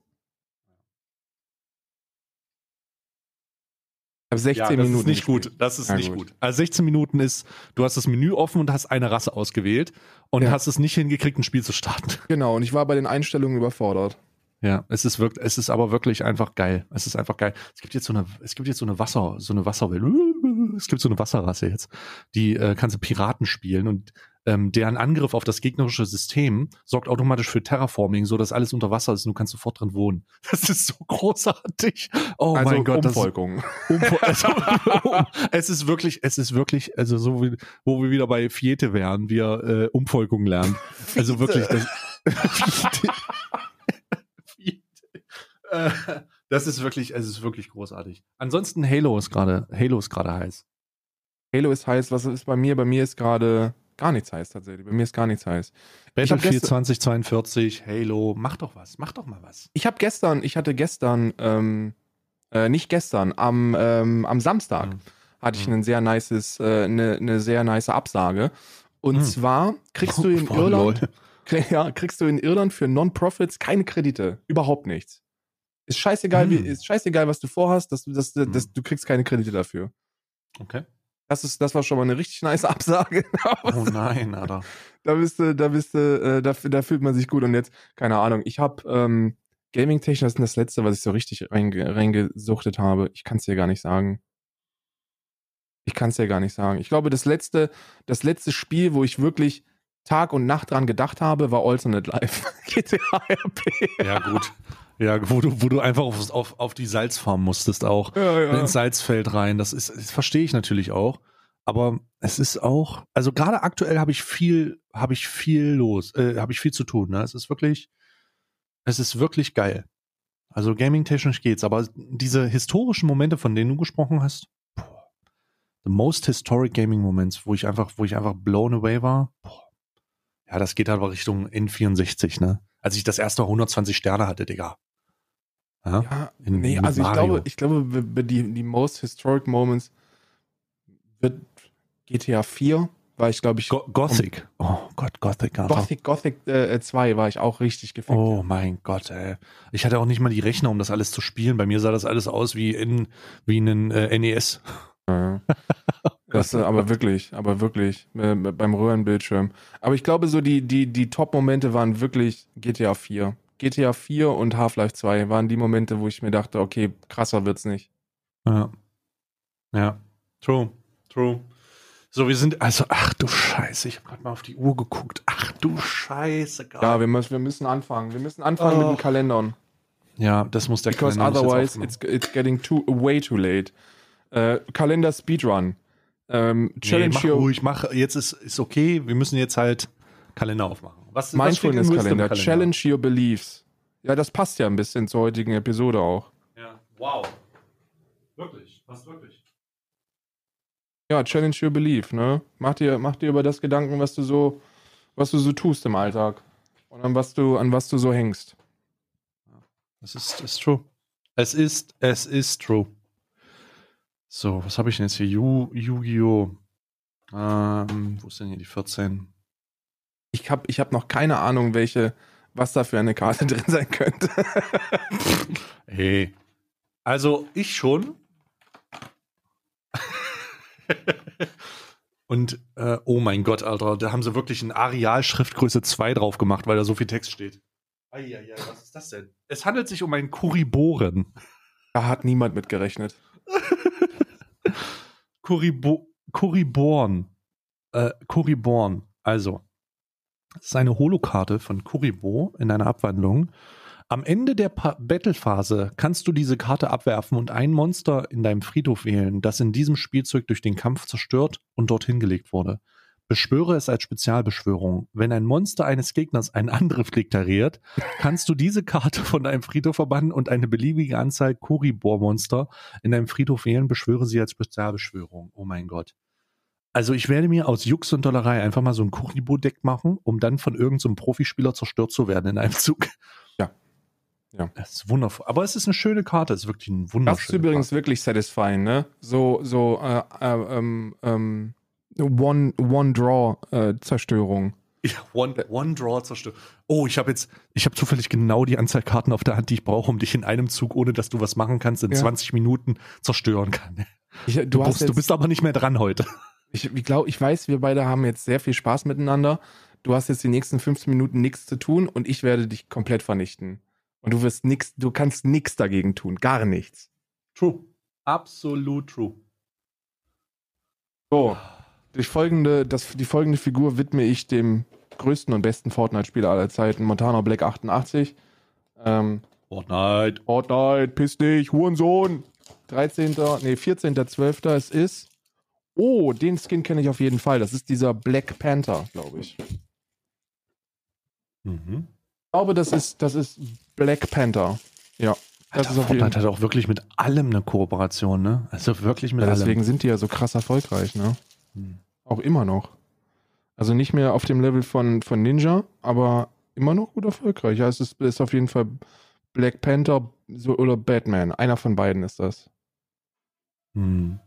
Habe 16 ja, das Minuten. ist nicht gespielt. gut. Das ist Ja, nicht gut. gut. Also 16 Minuten ist, du hast das Menü offen und hast eine Rasse ausgewählt und Ja. hast es nicht hingekriegt, ein Spiel zu starten. Genau, und ich war bei den Einstellungen überfordert. Ja, es ist wirklich, es ist aber wirklich einfach geil. Es ist einfach geil. Es gibt jetzt so eine, es gibt jetzt so eine Wasser, so eine Wasserwelt. Es gibt so eine Wasserrasse jetzt. Die äh, kannst du Piraten spielen und ähm, deren Angriff auf das gegnerische System sorgt automatisch für Terraforming, so dass alles unter Wasser ist und du kannst sofort drin wohnen. Das ist so großartig. Oh also mein Gott, das ist Umvolkung. Umvo- also, es ist wirklich, es ist wirklich, also so wie, wo wir wieder bei Fiete wären, wir äh, Umvolkung lernen. Also wirklich, das. Äh, das ist wirklich, es ist wirklich großartig. Ansonsten Halo ist gerade, Halo ist gerade heiß. Halo ist heiß, was ist bei mir? Bei mir ist gerade gar nichts heiß tatsächlich. Bei mir ist gar nichts heiß. Battlefield gestern- 2042, Halo, mach doch was, mach doch mal was. Ich habe gestern, ich hatte gestern, ähm, äh, nicht gestern, am, ähm, am Samstag Mhm. hatte ich Mhm. ein sehr nices, äh, eine, eine sehr nice Absage. Und Mhm. zwar kriegst du in Oh, Irland, Ja, kriegst du in Irland für Non-Profits keine Kredite. Überhaupt nichts. Ist scheißegal, wie, Hm. ist scheißegal, was du vorhast, dass du, dass, Hm. dass du kriegst keine Kredite dafür. Okay. Das, ist, das war schon mal eine richtig nice Absage. Oh nein, Alter. da bist du, da bist du, äh, da, da fühlt man sich gut. Und jetzt, keine Ahnung, ich habe ähm, Gaming-Technik, das ist das Letzte, was ich so richtig reinge reingesuchtet habe. Ich kann es dir gar nicht sagen. Ich kann es dir gar nicht sagen. Ich glaube, das letzte, das letzte Spiel, wo ich wirklich Tag und Nacht dran gedacht habe, war Alternate Life. GTA RP. Ja, gut. Ja, wo du, wo du einfach auf, auf, auf die Salzfarm musstest auch. Ja, ja. Ins Salzfeld rein. Das ist, das verstehe ich natürlich auch. Aber es ist auch, also gerade aktuell habe ich viel, habe ich viel los, äh, habe ich viel zu tun. Ne? Es ist wirklich, es ist wirklich geil. Also gaming-technisch geht's, aber diese historischen Momente, von denen du gesprochen hast, boah, the most historic gaming moments, wo ich einfach, wo ich einfach blown away war, boah, ja, das geht aber Richtung N64, ne? Als ich das erste 120 Sterne hatte, Digga. Ja, Ja, In- nee, also ich Mario. glaube, ich glaube, die, die most historic moments wird GTA 4, war ich, glaube ich, Go Gothic. Oh Gott, Gothic. Alter. Gothic, Gothic äh, 2 war ich auch richtig gefickt. Oh mein Gott, ey. Ich hatte auch nicht mal die Rechner, um das alles zu spielen. Bei mir sah das alles aus wie in wie ein äh, NES. Ja. Das, äh, aber wirklich, aber wirklich, äh, beim Röhrenbildschirm. Aber ich glaube, so die, die, die Top-Momente waren wirklich GTA 4. GTA 4 und Half-Life 2 waren die Momente, wo ich mir dachte, okay, krasser wird's nicht. Ja. Ja. True. True. So, wir sind, also, ach du Scheiße, ich habe gerade mal auf die Uhr geguckt. Ach du Scheiße, geil. Ja, wir müssen, wir müssen anfangen. Wir müssen anfangen mit Oh. den Kalendern. Ja, das muss der Because Kalender otherwise it's, it's getting too, way too late. Äh, Kalender Speedrun. Ähm, Challenge nee, mach ruhig, mach, jetzt ist, ist okay, wir müssen jetzt halt Kalender aufmachen. Was, Mindfulness-Kalender. Challenge Your Beliefs. Ja, das passt ja ein bisschen zur heutigen Episode auch. Ja, wow. Wirklich, passt wirklich. Ja, Challenge Your Belief, ne? Mach dir, mach dir über das Gedanken, was du so, was du so tust im Alltag. Und an was du, an was du so hängst. Es ist, ist true. Es ist, es ist true. So, was habe ich denn jetzt hier? Yu- Yu-Gi-Oh! Ähm, wo ist denn hier die 14? Ich hab, ich hab noch keine Ahnung, welche, was da für eine Karte drin sein könnte. Hey. Also, ich schon. Und, äh, oh mein Gott, Alter, da haben sie wirklich in Areal-Schriftgröße 2 drauf gemacht, weil da so viel Text steht. Eieiei, was ist das denn? Es handelt sich um einen Kuriboren. Da hat niemand mit gerechnet. Kuribo Kuriborn. Äh, Kuriborn. Also, das ist eine Holokarte von Kuribo in einer Abwandlung. Am Ende der Battle-Phase kannst du diese Karte abwerfen und ein Monster in deinem Friedhof wählen, das in diesem Spielzeug durch den Kampf zerstört und dorthin gelegt wurde. Beschwöre es als Spezialbeschwörung. Wenn ein Monster eines Gegners einen Angriff deklariert, kannst du diese Karte von deinem Friedhof verbannen und eine beliebige Anzahl Kuribor-Monster in deinem Friedhof wählen, beschwöre sie als Spezialbeschwörung. Oh mein Gott. Also ich werde mir aus Jux und Dollerei einfach mal so ein Kuribo-Deck machen, um dann von irgendeinem so Profispieler zerstört zu werden in einem Zug. Ja. Ja. Das ist wundervoll. Aber es ist eine schöne Karte. Es ist wirklich ein Das ist wunderschöne übrigens wirklich satisfying, ne? So, so, äh, äh, ähm, ähm, One, One Draw äh, Zerstörung. Ja, one, one Draw zerstört. Oh, ich habe jetzt, ich habe zufällig genau die Anzahl Karten auf der Hand, die ich brauche, um dich in einem Zug, ohne dass du was machen kannst, in Ja. 20 Minuten zerstören kann. Ich, du, Du, hast bist, du bist aber nicht mehr dran heute. Ich, ich glaube, ich weiß, wir beide haben jetzt sehr viel Spaß miteinander. Du hast jetzt die nächsten 15 Minuten nichts zu tun und ich werde dich komplett vernichten. Und du wirst nix, du kannst nichts dagegen tun, gar nichts. True. Absolut true. So, die folgende, das, die folgende Figur widme ich dem größten und besten Fortnite-Spieler aller Zeiten, Montana Black 88. Ähm, Fortnite. Fortnite, piss dich, Hurensohn. 13. Nee, 14.12. Es ist. Oh, den Skin kenne ich auf jeden Fall. Das ist dieser Black Panther, glaube ich. Ich Mhm. glaube, das ist, das ist Black Panther. Ja. Das Alter, Fortnite hat auch wirklich mit allem eine Kooperation, ne? Also wirklich mit Ja, allem. deswegen sind die ja so krass erfolgreich, ne? Hm. Auch immer noch. Also nicht mehr auf dem Level von, von Ninja, aber immer noch gut erfolgreich. Ja, es ist, ist auf jeden Fall Black Panther so, oder Batman. Einer von beiden ist das. Hm.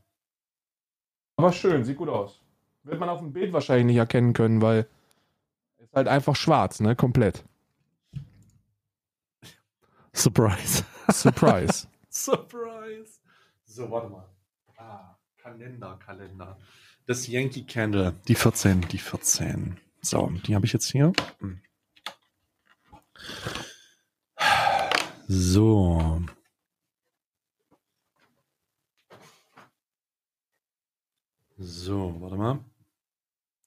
Aber schön, sieht gut aus. Wird man auf dem Bild wahrscheinlich nicht erkennen können, weil ist halt einfach schwarz, ne? Komplett. Surprise. Surprise. Surprise. So, warte mal. Ah, Kalender, Kalender. Das Yankee Candle. Die 14, die 14. So, die habe ich jetzt hier. So. So, warte mal.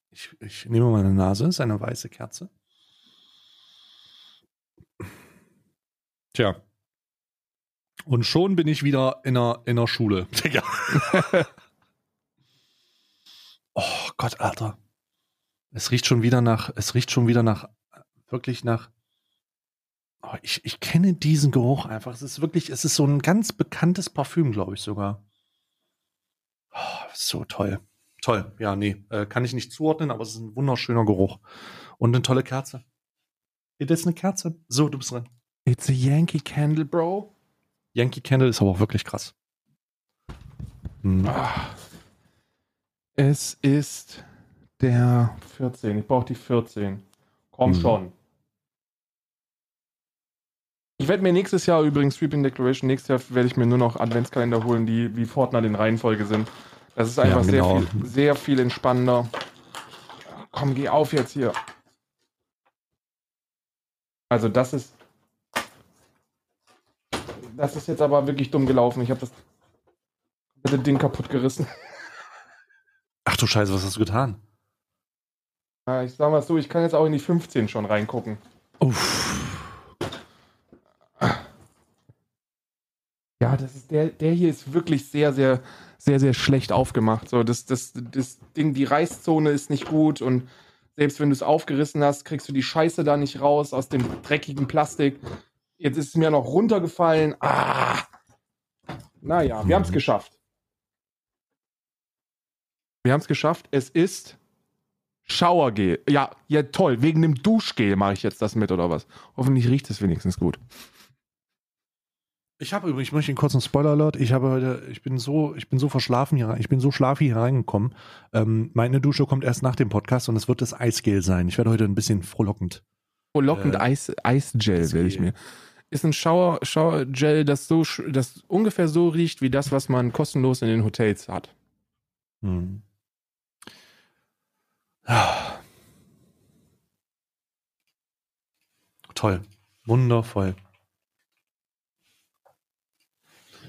Ich, ich nehme meine Nase, ist eine weiße Kerze. Tja. Und schon bin ich wieder in der, in der Schule. Digga. oh Gott, Alter. Es riecht schon wieder nach, es riecht schon wieder nach, wirklich nach. Oh, ich, ich kenne diesen Geruch einfach. Es ist wirklich, es ist so ein ganz bekanntes Parfüm, glaube ich sogar. Oh, so toll. Toll. Ja, nee, äh, kann ich nicht zuordnen, aber es ist ein wunderschöner Geruch. Und eine tolle Kerze. Das ist eine Kerze. So, du bist dran. It's a Yankee Candle, Bro. Yankee Candle ist aber auch wirklich krass. Hm. Ah. Es ist der 14. Ich brauche die 14. Komm Hm. schon. Ich werde mir nächstes Jahr übrigens Sweeping Declaration, nächstes Jahr werde ich mir nur noch Adventskalender holen, die wie Fortnite in Reihenfolge sind. Das ist einfach Ja, genau. sehr, viel, sehr viel entspannender. Komm, geh auf jetzt hier. Also das ist. Das ist jetzt aber wirklich dumm gelaufen. Ich habe das komplette Ding kaputt gerissen. Ach du Scheiße, was hast du getan? Ja, ich sag mal so, ich kann jetzt auch in die 15 schon reingucken. Uff. Ja, das ist der, der hier ist wirklich sehr, sehr, sehr, sehr schlecht aufgemacht. So, das, das, das Ding, die Reißzone ist nicht gut und selbst wenn du es aufgerissen hast, kriegst du die Scheiße da nicht raus aus dem dreckigen Plastik. Jetzt ist es mir noch runtergefallen. Ah! Naja, wir haben es Mhm. geschafft. Wir haben es geschafft. Es ist Showergel. Ja, ja, toll. Wegen dem Duschgel mache ich jetzt das mit oder was? Hoffentlich riecht es wenigstens gut. Ich habe übrigens, ich möchte einen kurzen Spoiler-Alert. Ich habe heute, ich bin so, ich bin so verschlafen hier, ich bin so schlafi hier reingekommen. Ähm, meine Dusche kommt erst nach dem Podcast und es wird das Eisgel sein. Ich werde heute ein bisschen frohlockend. Frohlockend Äh, Eis, Eisgel will ich Eisgel. mir. Ist ein Shower, Showergel, das so, das ungefähr so riecht wie das, was man kostenlos in den Hotels hat. Hm. Ah. Toll. Wundervoll.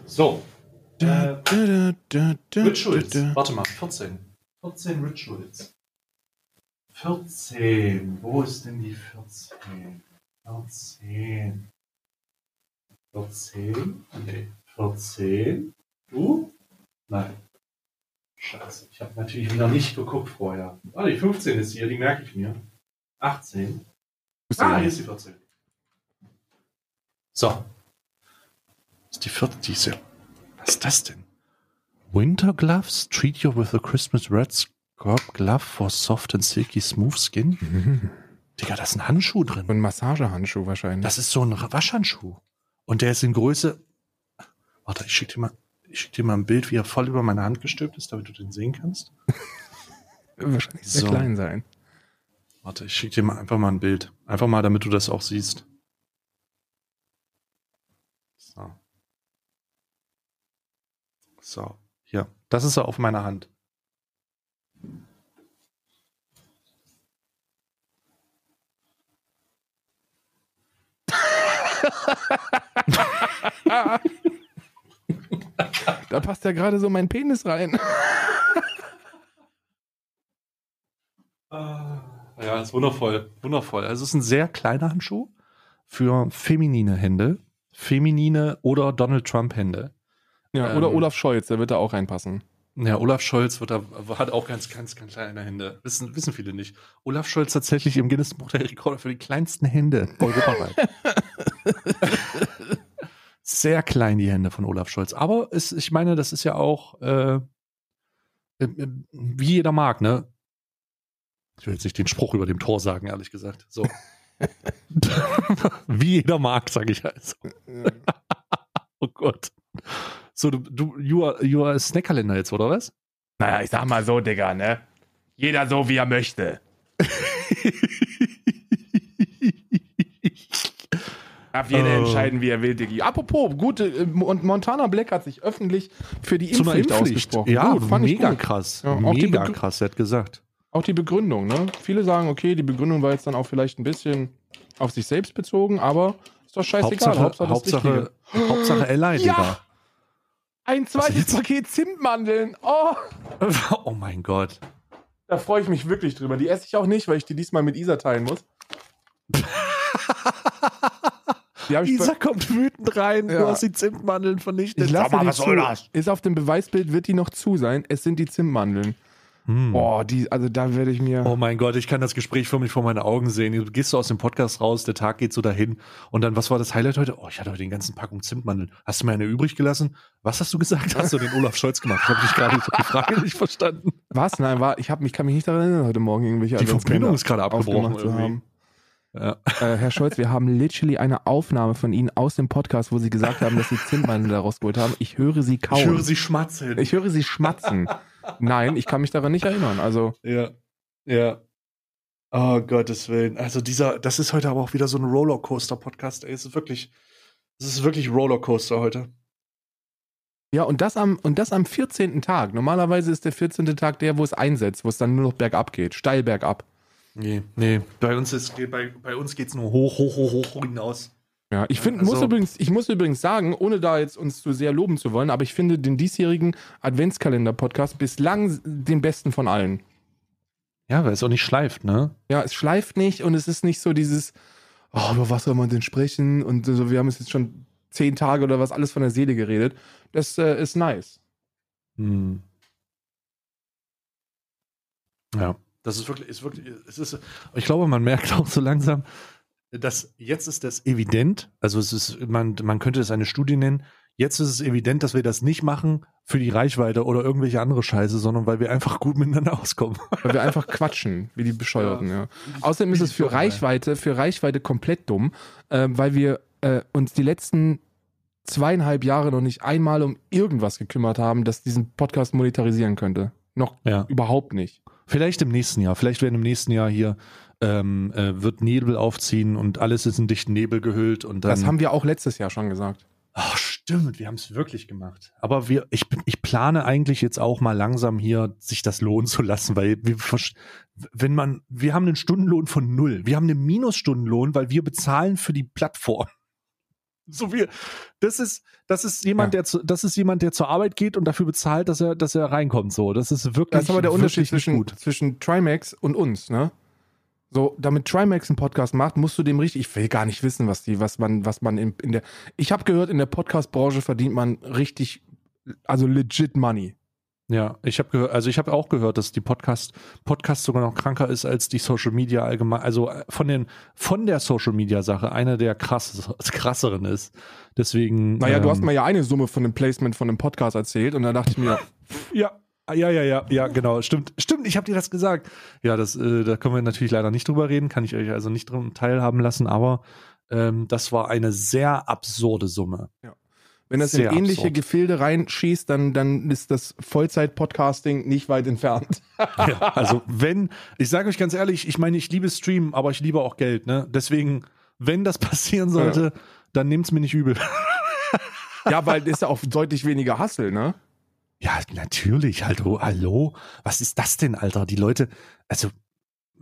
So. Äh, Rituals. Warte mal, 14. 14 Rituals. 14. Wo ist denn die 14? 14. 14? Nee. 14. Du? Nein. Scheiße. Ich habe natürlich wieder nicht geguckt vorher. Ah, die 15 ist hier, die merke ich mir. 18. Ah, hier ist die 14. So. Das ist die vierte, diese. Was ist das denn? Winter Gloves treat you with a Christmas red scrub glove for soft and silky smooth skin. Mhm. Digga, da ist ein Handschuh drin. ein Massagehandschuh wahrscheinlich. Das ist so ein Waschhandschuh. Und der ist in Größe. Warte, ich schick dir mal, ich schick dir mal ein Bild, wie er voll über meine Hand gestülpt ist, damit du den sehen kannst. wahrscheinlich sehr So. klein sein. Warte, ich schick dir mal einfach mal ein Bild. Einfach mal, damit du das auch siehst. So. So, hier. Das ist er auf meiner Hand. Da passt ja gerade so mein Penis rein. Ja, ist wundervoll. Wundervoll. Also es ist ein sehr kleiner Handschuh für feminine Hände. Feminine oder Donald Trump Hände. Ja, oder Ähm. Olaf Scholz, der wird da auch reinpassen. Ja, Olaf Scholz wird da, hat auch ganz, ganz, ganz kleine Hände. Wissen, wissen viele nicht. Olaf Scholz tatsächlich im Guinness Buch der Rekorde für die kleinsten Hände europaweit. Sehr klein die Hände von Olaf Scholz. Aber es, ich meine, das ist ja auch äh, äh, wie jeder mag, ne? Ich will jetzt nicht den Spruch über dem Tor sagen, ehrlich gesagt. So. wie jeder mag, sage ich also. Oh Gott. So, du, du you are, you are a Snackkalender jetzt, oder was? Naja, ich sag mal so, Digga, ne? Jeder so, wie er möchte. Darf jeder Oh. entscheiden, wie er will, Diggi. Apropos, gute, äh, und Montana Black hat sich öffentlich für die Impfpflicht Impfpflicht. ausgesprochen. Ja, Gut, fand ich mega gut. krass. Ja, mega krass, er hat gesagt. Auch die Begründung, ne? Viele sagen, okay, die Begründung war jetzt dann auch vielleicht ein bisschen auf sich selbst bezogen, aber ist doch scheißegal. Hauptsache, Hauptsache, Hauptsache, Hauptsache Ally, Ja! Ein zweites? Paket Zimtmandeln. Oh! Oh mein Gott. Da freue ich mich wirklich drüber. Die esse ich auch nicht, weil ich die diesmal mit Isa teilen muss. Isa kommt wütend rein, ja. du hast die Zimtmandeln vernichtet. Ich lasse mal, was soll das? Ist auf dem Beweisbild, wird die noch zu sein. Es sind die Zimtmandeln. Hm. Boah, die, also da werde ich mir. Oh mein Gott, ich kann das Gespräch für mich vor meinen Augen sehen. Du gehst so aus dem Podcast raus, der Tag geht so dahin. Und dann, was war das Highlight heute? Oh, ich hatte heute den ganzen Packung Zimtmandeln. Hast du mir eine übrig gelassen? Was hast du gesagt? Hast du den Olaf Scholz gemacht? Ich habe dich gerade die Frage nicht verstanden. Was? Nein, war, ich, hab, ich kann mich nicht daran erinnern, heute Morgen irgendwelche Die Verbindung ist gerade abgebrochen irgendwie. Ja. Äh, Herr Scholz, wir haben literally eine Aufnahme von Ihnen aus dem Podcast, wo Sie gesagt haben, dass Sie Zimtmandeln daraus geholt haben. Ich höre Sie kauen. Ich höre Sie schmatzen. Ich höre Sie schmatzen. Nein, ich kann mich daran nicht erinnern. Also. Ja. Ja. Oh Gottes Willen. Also dieser, das ist heute aber auch wieder so ein Rollercoaster-Podcast. Ey, es ist wirklich, es ist wirklich Rollercoaster heute. Ja, und das am, und das am 14. Tag. Normalerweise ist der 14. Tag der, wo es einsetzt, wo es dann nur noch bergab geht. Steil bergab. Nee, nee. Bei uns ist, bei, bei uns geht's nur hoch, hoch, hoch, hoch hinaus. Ja, ich finde, also, muss übrigens, ich muss übrigens sagen, ohne da jetzt uns zu sehr loben zu wollen, aber ich finde den diesjährigen Adventskalender-Podcast bislang den besten von allen. Ja, weil es auch nicht schleift, ne? Ja, es schleift nicht und es ist nicht so dieses, oh, über was soll man denn sprechen? Und so, wir haben es jetzt schon zehn Tage oder was alles von der Seele geredet. Das äh, ist nice. Hm. Ja. Das ist wirklich, ist wirklich, es ist, ich glaube, man merkt auch so langsam, dass jetzt ist das evident, also es ist, man, man könnte es eine Studie nennen, jetzt ist es evident, dass wir das nicht machen für die Reichweite oder irgendwelche andere Scheiße, sondern weil wir einfach gut miteinander auskommen. Weil wir einfach quatschen, wie die Bescheuerten, ja. ja. Außerdem ist es für Reichweite, für Reichweite komplett dumm, äh, weil wir äh, uns die letzten zweieinhalb Jahre noch nicht einmal um irgendwas gekümmert haben, das diesen Podcast monetarisieren könnte. Noch ja. überhaupt nicht. Vielleicht im nächsten Jahr. Vielleicht werden im nächsten Jahr hier ähm, äh, wird Nebel aufziehen und alles ist in dichten Nebel gehüllt und dann. Das haben wir auch letztes Jahr schon gesagt. Ach, stimmt, wir haben es wirklich gemacht. Aber wir, ich, ich plane eigentlich jetzt auch mal langsam hier, sich das lohnen zu lassen, weil wir, wenn man, wir haben einen Stundenlohn von null. Wir haben einen Minusstundenlohn, weil wir bezahlen für die Plattform. So wie, das ist, das ist jemand, ja. der zu, das ist jemand, der zur Arbeit geht und dafür bezahlt, dass er, dass er reinkommt. So, das ist wirklich. Das ist aber der Unterschied zwischen, zwischen Trimax und uns, ne? So, damit Trimax einen Podcast macht, musst du dem richtig, ich will gar nicht wissen, was die, was man, was man in, in der, ich habe gehört, in der Podcast-Branche verdient man richtig, also legit Money. Ja, ich habe gehört, also ich habe auch gehört, dass die Podcast Podcast sogar noch kranker ist als die Social Media allgemein, also äh, von den von der Social Media Sache einer der krass, krasseren ist. Deswegen. Naja, ähm, du hast ähm, mir ja eine Summe von dem Placement von dem Podcast erzählt und da dachte ich mir, ja, ja, ja, ja, ja, genau, stimmt, stimmt. Ich habe dir das gesagt. Ja, das, äh, da können wir natürlich leider nicht drüber reden, kann ich euch also nicht drum teilhaben lassen, aber ähm, das war eine sehr absurde Summe. Ja. Wenn das Sehr in ähnliche absurd. Gefilde reinschießt, dann, dann ist das Vollzeit-Podcasting nicht weit entfernt. ja, also wenn, ich sage euch ganz ehrlich, ich meine, ich liebe Stream, aber ich liebe auch Geld, ne? Deswegen, wenn das passieren sollte, ja. dann nehmt's mir nicht übel. ja, weil das ist ja auch deutlich weniger Hassel, ne? Ja, natürlich. Hallo, hallo. Was ist das denn, Alter? Die Leute, also,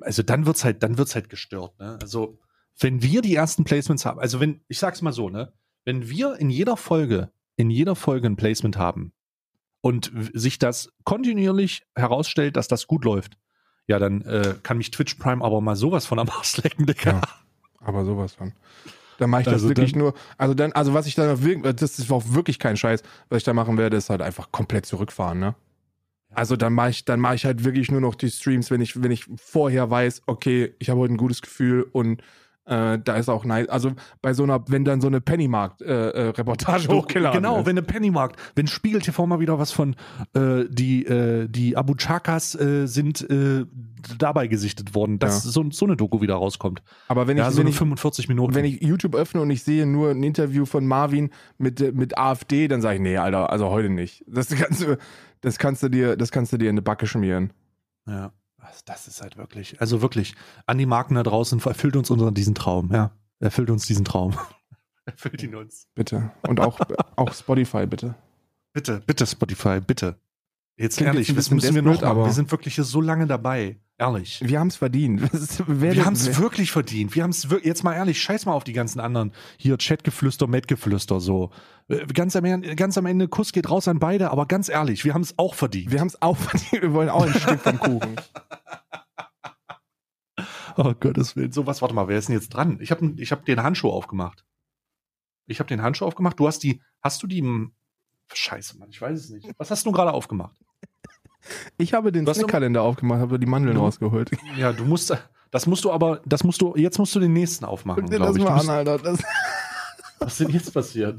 also dann wird's halt, dann wird's halt gestört, ne? Also, wenn wir die ersten Placements haben, also wenn, ich sag's mal so, ne? wenn wir in jeder Folge, in jeder Folge ein Placement haben und sich das kontinuierlich herausstellt, dass das gut läuft, ja, dann äh, kann mich Twitch Prime aber mal sowas von am Arsch lecken, Digga. Ja, aber sowas von. Dann mache ich das also wirklich nur, also dann, also was ich dann wirklich, das ist auch wirklich kein Scheiß, was ich da machen werde, ist halt einfach komplett zurückfahren, ne? Also dann mache ich, dann mache ich halt wirklich nur noch die Streams, wenn ich, wenn ich vorher weiß, okay, ich habe heute ein gutes Gefühl und äh, da ist auch nice. Also bei so einer, wenn dann so eine Pennymarkt-Reportage äh, äh, hochgeladen Genau, ist. wenn eine Pennymarkt, wenn Spiegel TV mal wieder was von äh, die, äh, die Abu Chakas äh, sind äh, dabei gesichtet worden, dass ja. so, so eine Doku wieder rauskommt. Aber wenn ich, ja, so wenn ich 45 Minuten. Wenn ich YouTube öffne und ich sehe nur ein Interview von Marvin mit, mit AfD, dann sage ich, nee, Alter, also heute nicht. Das kannst du, das kannst du dir, das kannst du dir in eine Backe schmieren. Ja. Das ist halt wirklich, also wirklich, an die Marken da draußen, erfüllt uns unseren, diesen Traum, ja. Erfüllt uns diesen Traum. erfüllt ihn uns. Bitte. Und auch, auch Spotify, bitte. Bitte, bitte Spotify, bitte. Jetzt Klingt ehrlich, jetzt das müssen wir noch, aber wir sind wirklich hier so lange dabei. Ehrlich. Wir haben es verdient. Wir haben es wirklich verdient. Wir haben es jetzt mal ehrlich, scheiß mal auf die ganzen anderen. Hier Chatgeflüster, Mattgeflüster so. Äh, ganz am, ganz am Ende, Kuss geht raus an beide, aber ganz ehrlich, wir haben es auch verdient. Wir haben es auch verdient. Wir wollen auch ein Stück vom Kuchen. Oh Gottes Willen. So, was, warte mal, wer ist denn jetzt dran? Ich habe ich hab den Handschuh aufgemacht. Ich habe den Handschuh aufgemacht. Du hast die, hast du die, scheiße, Mann, ich weiß es nicht. Was hast du gerade aufgemacht? Ich habe den Snackkalender aufgemacht, habe die Mandeln du, rausgeholt. Ja, du musst, das musst du aber, das musst du, jetzt musst du den nächsten aufmachen, glaube ich. Mal an, Alter. Das was ist denn jetzt passiert?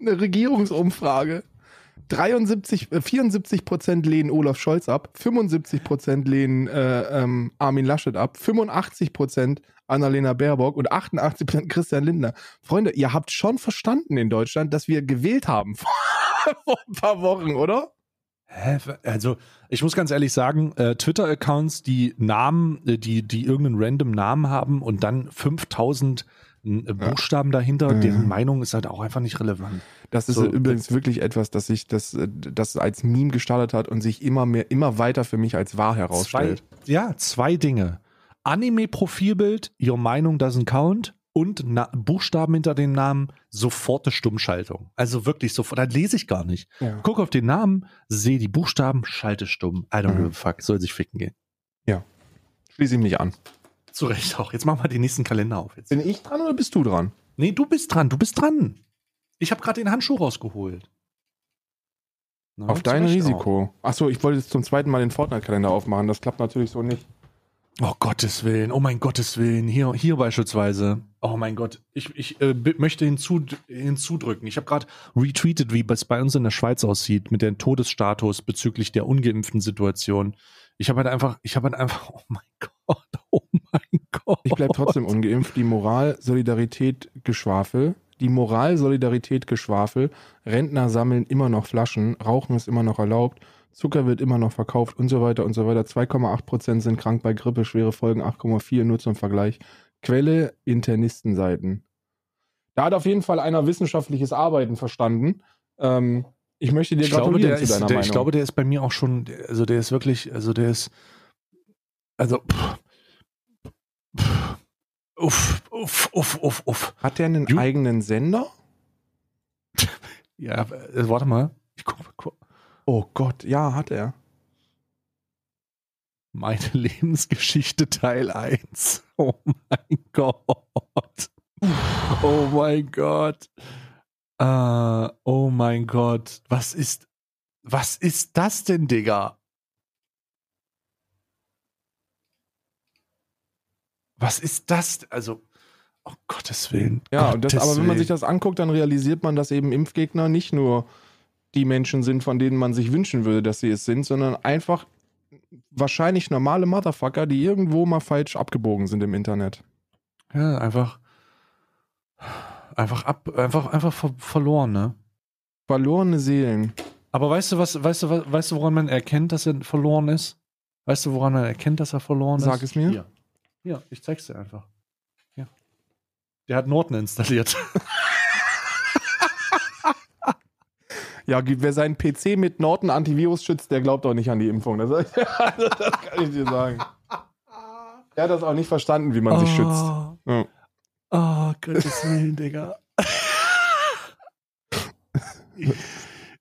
Eine Regierungsumfrage. 73, 74 äh, Prozent lehnen Olaf Scholz ab, 75 Prozent lehnen äh, ähm, Armin Laschet ab, 85 Prozent Annalena Baerbock und 88 Prozent Christian Lindner. Freunde, ihr habt schon verstanden in Deutschland, dass wir gewählt haben vor ein paar Wochen, oder? Hä? Also, ich muss ganz ehrlich sagen, äh, Twitter-Accounts, die Namen, äh, die, die irgendeinen random Namen haben und dann 5000 äh, Buchstaben ja. dahinter, deren Meinung ist halt auch einfach nicht relevant. Das ist so, übrigens wirklich etwas, das sich das, äh, das als Meme gestartet hat und sich immer mehr, immer weiter für mich als wahr herausstellt. Zwei, ja, zwei Dinge. Anime-Profilbild, Your Meinung doesn't count und Na Buchstaben hinter den Namen, soforte Stummschaltung. Also wirklich sofort, da lese ich gar nicht. Ja. Guck auf den Namen, sehe die Buchstaben, schalte stumm. I don't mhm. give a fuck, soll sich ficken gehen. Ja. Schließe ich mich an. Zu Recht auch. Jetzt machen wir den nächsten Kalender auf. Jetzt. Bin ich dran oder bist du dran? Nee, du bist dran, du bist dran. Ich habe gerade den Handschuh rausgeholt. Na, auf dein Risiko. Achso, ich wollte jetzt zum zweiten Mal den Fortnite-Kalender aufmachen. Das klappt natürlich so nicht. Oh Gottes Willen, oh mein Gottes Willen, hier, hier beispielsweise. Oh mein Gott, ich, ich äh, möchte hinzu, hinzudrücken. Ich habe gerade retweetet, wie es bei uns in der Schweiz aussieht mit dem Todesstatus bezüglich der ungeimpften Situation. Ich habe halt einfach, ich habe halt einfach, oh mein Gott, oh mein Gott. Ich bleibe trotzdem ungeimpft. Die Moral, Solidarität, Geschwafel. Die Moral, Solidarität, Geschwafel. Rentner sammeln immer noch Flaschen. Rauchen ist immer noch erlaubt. Zucker wird immer noch verkauft und so weiter und so weiter. 2,8 Prozent sind krank bei Grippe, schwere Folgen 8,4 nur zum Vergleich. Quelle Internistenseiten. Da hat auf jeden Fall einer wissenschaftliches Arbeiten verstanden. Ähm, ich möchte dir ich gratulieren glaube, zu deiner ist, der, Meinung. Ich glaube, der ist bei mir auch schon, also der ist wirklich, also der ist, also pff, pff, uff, uff, uff, uff, uff. Hat der einen Ju eigenen Sender? ja, äh, warte mal. Ich guck, guck. Oh Gott, ja, hat er. Meine Lebensgeschichte Teil 1. Oh mein Gott. Oh mein Gott. Uh, oh mein Gott. Was ist, was ist das denn, Digga? Was ist das? Also, oh Gottes Willen. Ja, Gottes das, aber wenn man sich das anguckt, dann realisiert man, dass eben Impfgegner nicht nur die Menschen sind, von denen man sich wünschen würde, dass sie es sind, sondern einfach wahrscheinlich normale Motherfucker, die irgendwo mal falsch abgebogen sind im Internet. Ja, einfach einfach ab einfach einfach ver verloren, ne? Verlorene Seelen. Aber weißt du was, weißt du weißt du woran man erkennt, dass er verloren ist? Weißt du, woran man erkennt, dass er verloren Sag ist? Sag es mir. Hier. Ja, ich zeig's dir einfach. Ja. Der hat Norton installiert. Ja, wer seinen PC mit Norton Antivirus schützt, der glaubt auch nicht an die Impfung. Das, das kann ich dir sagen. Er hat das auch nicht verstanden, wie man oh. sich schützt. Ja. Oh, Gottes Willen, Digga.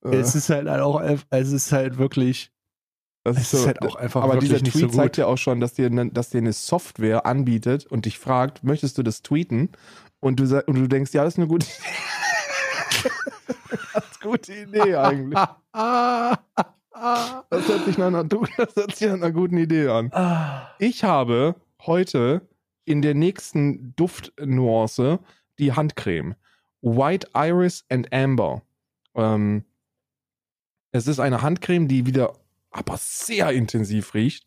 es ist halt auch, es ist halt wirklich. Das ist, so, halt auch einfach aber dieser Tweet so zeigt ja auch schon, dass dir, dass dir eine Software anbietet und dich fragt, möchtest du das tweeten? Und du, und du denkst, ja, das ist eine gute Idee. Gute Idee eigentlich. Das hört, sich nach einer, das hört sich nach einer guten Idee an. Ich habe heute in der nächsten Duftnuance die Handcreme. White Iris and Amber. Ähm, es ist eine Handcreme, die wieder aber sehr intensiv riecht.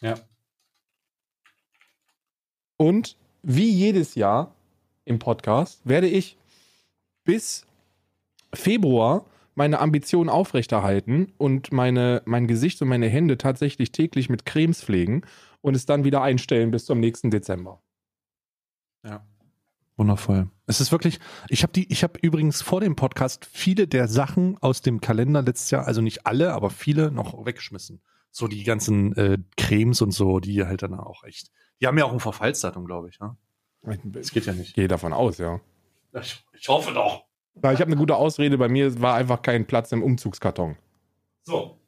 Ja. Und wie jedes Jahr im Podcast werde ich bis Februar meine Ambitionen aufrechterhalten und meine, mein Gesicht und meine Hände tatsächlich täglich mit Cremes pflegen und es dann wieder einstellen bis zum nächsten Dezember. Ja. Wundervoll. Es ist wirklich, ich habe die, ich habe übrigens vor dem Podcast viele der Sachen aus dem Kalender letztes Jahr, also nicht alle, aber viele noch weggeschmissen. So die ganzen äh, Cremes und so, die halt dann auch echt. Die haben ja auch ein Verfallsdatum, glaube ich. Ne? Das geht ja nicht. Gehe davon aus, ja. Ich, hoffe doch. Ich habe eine gute Ausrede. Bei mir war einfach kein Platz im Umzugskarton. So.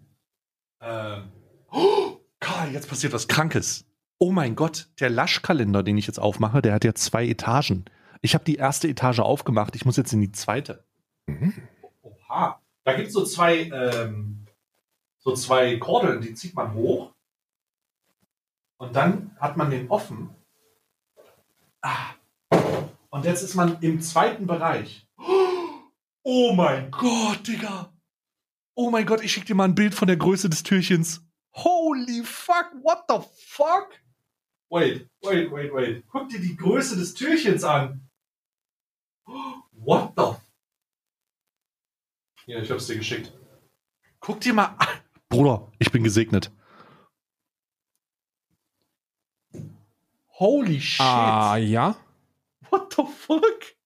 Ähm. Oh, Karl, jetzt passiert was Krankes. Oh mein Gott, der Laschkalender, den ich jetzt aufmache, der hat ja zwei Etagen. Ich habe die erste Etage aufgemacht, ich muss jetzt in die zweite. Mhm. Oha. Da gibt es so zwei, ähm, so zwei Kordeln, die zieht man hoch. Und dann hat man den offen. Ah. Und jetzt ist man im zweiten Bereich. Oh mein Gott, Digga. Oh mein Gott, ich schicke dir mal ein Bild von der Größe des Türchens. Holy fuck, what the fuck? Wait, wait, wait, wait. Guck dir die Größe des Türchens an. What the? Ja, ich hab's dir geschickt. Guck dir mal an. Bruder, ich bin gesegnet. Holy shit. Ah, ja? What the fuck?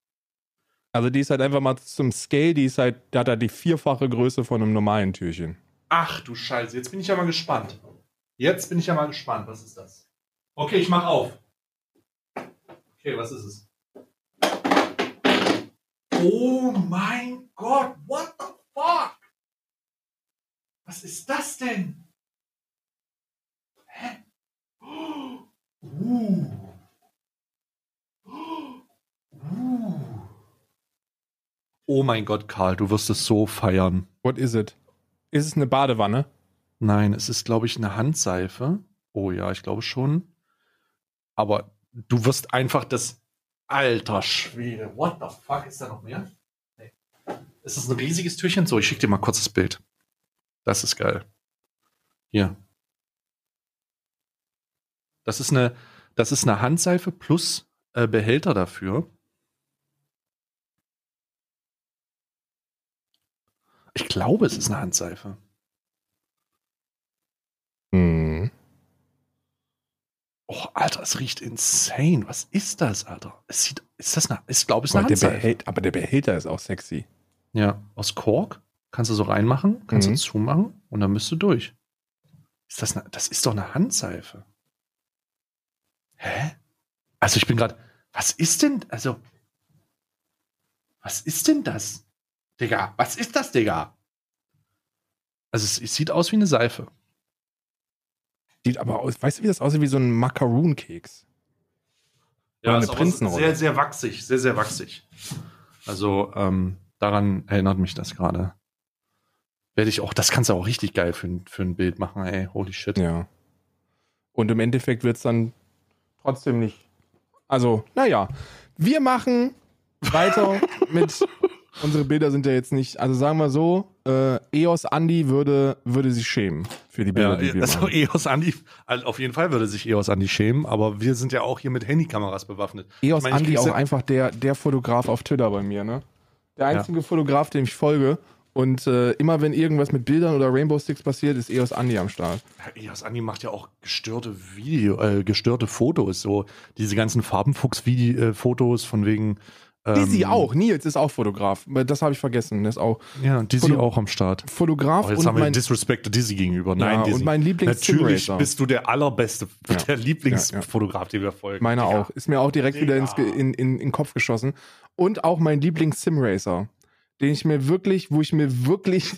Also die ist halt einfach mal zum Scale, die ist halt, da hat er die vierfache Größe von einem normalen Türchen. Ach du Scheiße, jetzt bin ich ja mal gespannt. Jetzt bin ich ja mal gespannt. Was ist das? Okay, ich mach auf. Okay, was ist es? Oh mein Gott, what the fuck? Was ist das denn? Hä? Uh. Oh mein Gott, Karl, du wirst es so feiern. What is it? Ist es eine Badewanne? Nein, es ist, glaube ich, eine Handseife. Oh ja, ich glaube schon. Aber du wirst einfach das Alter Schwede. What the fuck? Ist da noch mehr? Nee. Ist das ein riesiges Türchen? So, ich schicke dir mal kurz das Bild. Das ist geil. Hier. Das ist eine, das ist eine Handseife plus äh, Behälter dafür. Ich glaube, es ist eine Handseife. Mhm. Oh, Alter, es riecht insane. Was ist das, Alter? Es sieht, ist das eine, ich glaube, es ist aber eine der, Handseife. Behält, aber der Behälter ist auch sexy. Ja, aus Kork. Kannst du so reinmachen, kannst Mhm. du zumachen und dann bist du durch. Ist das, eine, das ist doch eine Handseife. Hä? Also ich bin gerade, was ist denn, also, was ist denn das? Digga, was ist das, Digga? Also es, es sieht aus wie eine Seife. Sieht aber aus, weißt du, wie das aussieht? Wie so ein Macaroon-Keks. Oder eine Prinzenrolle. Sehr, sehr wachsig, sehr, sehr wachsig. Also ähm, daran erinnert mich das gerade. Werde ich auch, das kannst du auch richtig geil für, ein- für ein Bild machen, ey. Holy shit. Ja. Und im Endeffekt wird es dann trotzdem nicht. Also, naja, wir machen weiter mit. Unsere Bilder sind ja jetzt nicht, also sagen wir so, äh, EOS Andy würde, würde sich schämen für die Bilder, Ja, die wir also. EOS Andi, also auf jeden Fall würde sich EOS Andi schämen, aber wir sind ja auch hier mit Handykameras bewaffnet. EOS Ich meine, ich Andy auch ja- einfach der, der Fotograf auf Twitter bei mir, ne? Der einzige Fotograf, dem ich folge. Und äh, immer wenn irgendwas mit Bildern oder Rainbow Sticks passiert, ist EOS Andy am Start. EOS Andi macht ja auch gestörte Video, äh, gestörte Fotos, so diese ganzen Farbenfuchs-Fotos von wegen. Ähm, Dizzy auch, Nils ist auch Fotograf. Das habe ich vergessen. Der ist auch Ja, und Dizzy Foto- auch am Start. Fotograf Oh, jetzt und haben wir mein, Disrespect Dizzy gegenüber. Ja, Nein, und Dizzy. mein Lieblings- Natürlich bist du der allerbeste, Ja. der Lieblingsfotograf, den wir folgen. meiner auch. Ist mir auch direkt wieder ins, in, in, in den Kopf geschossen. Und auch mein Lieblings-Simracer. Den ich mir wirklich, wo ich mir wirklich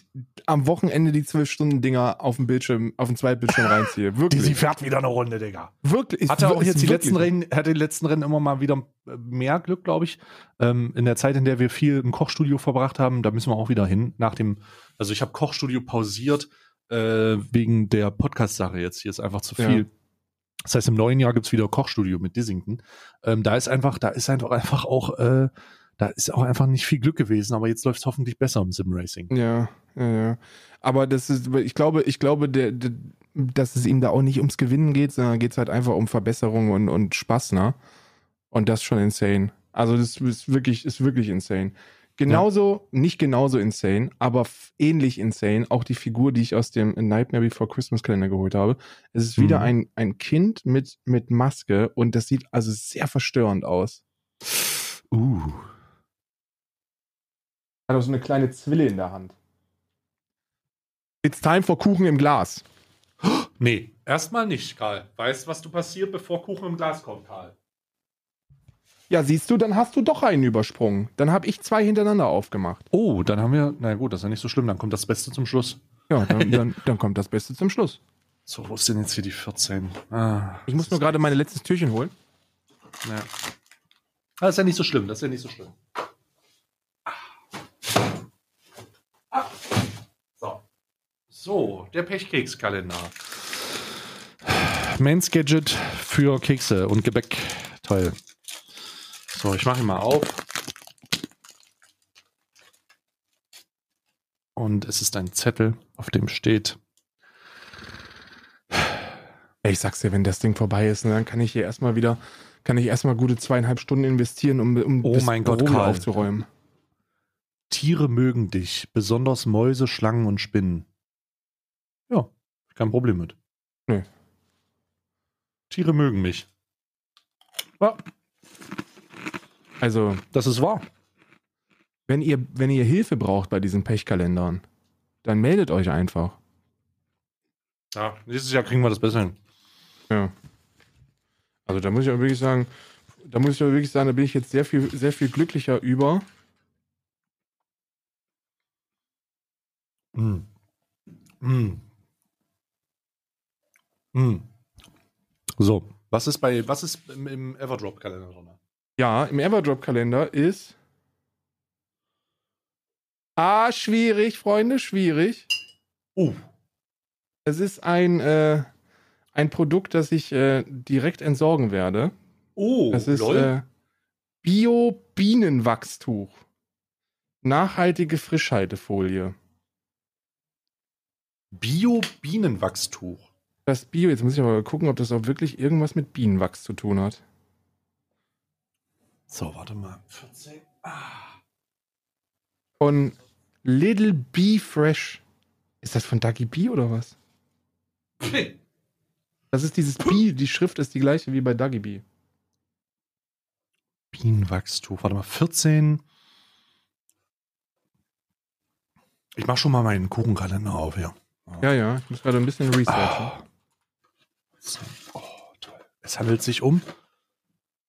am Wochenende die 12-Stunden-Dinger auf dem Bildschirm, auf dem Zweitbildschirm reinziehe. Wirklich. Dizzy fährt wieder eine Runde, Digga. wirklich. Ist, Hat er auch jetzt die wirklich- letzten Rennen, hat die letzten Rennen immer mal wieder äh, mehr Glück, glaube ich. Ähm, in der Zeit, in der wir viel im Kochstudio verbracht haben, da müssen wir auch wieder hin. Nach dem, also ich habe Kochstudio pausiert äh, wegen der Podcast-Sache jetzt. Hier ist einfach zu Ja. viel. Das heißt, im neuen Jahr gibt's wieder Kochstudio mit Dissington. Ähm, da ist einfach, da ist einfach einfach auch, äh, da ist auch einfach nicht viel Glück gewesen, aber jetzt läuft's hoffentlich besser im Sim-Racing. Ja, ja, ja. Aber das ist, ich glaube, ich glaube, der, der, dass es ihm da auch nicht ums Gewinnen geht, sondern geht es halt einfach um Verbesserung und, und Spaß, ne? Und das ist schon insane. Also das ist wirklich, ist wirklich insane. Genauso, nicht genauso insane, aber ähnlich insane, auch die Figur, die ich aus dem Nightmare Before Christmas Kalender geholt habe. Es ist wieder Mhm. ein, ein Kind mit, mit Maske und das sieht also sehr verstörend aus. Uh. Hat auch so eine kleine Zwille in der Hand. It's time for Kuchen im Glas. Nee, erstmal nicht, Karl. Weißt, was du passiert, bevor Kuchen im Glas kommt, Karl? Ja, siehst du, dann hast du doch einen übersprungen. Dann habe ich zwei hintereinander aufgemacht. Oh, dann haben wir, na gut, das ist ja nicht so schlimm, dann kommt das Beste zum Schluss. Ja, dann, dann, dann kommt das Beste zum Schluss. So, wo ist denn jetzt hier die 14? Ah, Ich muss nur gerade meine letztes Türchen holen. ja. Das ist ja nicht so schlimm, das ist ja nicht so schlimm. Ah. So. So, der Pechkekskalender. Mans Gadget für Kekse und Gebäck. Toll. So, ich mache ihn mal auf. Und es ist ein Zettel, auf dem steht. Ich sag's dir, wenn das Ding vorbei ist, ne, dann kann ich hier erstmal wieder, kann ich erstmal gute zweieinhalb Stunden investieren, um, um Oh mein Gott, Büro Karl. aufzuräumen. Tiere mögen dich, besonders Mäuse, Schlangen und Spinnen. Ja, kein Problem mit. Nö. Tiere mögen mich. Ja, Also, das ist wahr. wenn ihr, wenn ihr Hilfe braucht bei diesen Pechkalendern, dann meldet euch einfach. Ja, nächstes Jahr kriegen wir das besser hin. Ja. Also da muss ich aber wirklich sagen, da muss ich aber wirklich sagen, da bin ich jetzt sehr viel, sehr viel glücklicher über. Mm. Mm. Mm. So, was ist bei, was ist im, im Everdrop-Kalender drin? Ja, im Everdrop-Kalender ist. Ah, schwierig, Freunde, schwierig. Oh, Es ist ein, äh, ein Produkt, das ich äh, direkt entsorgen werde. oh, Das ist äh, Bio-Bienenwachstuch. Nachhaltige Frischhaltefolie. Bio-Bienenwachstuch. Das Bio, jetzt muss ich aber gucken, ob das auch wirklich irgendwas mit Bienenwachs zu tun hat. So, warte mal. 14. Ah. Von Little Bee Fresh. Ist das von Dagi Bee oder was? Das ist dieses Bee, die Schrift ist die gleiche wie bei Dagi Bee. Bienenwachstuch. Warte mal, 14. Ich mach schon mal meinen Kuchenkalender auf hier. Ja, ja, ich muss gerade ein bisschen researchen. Ah. Oh, toll. Es handelt sich um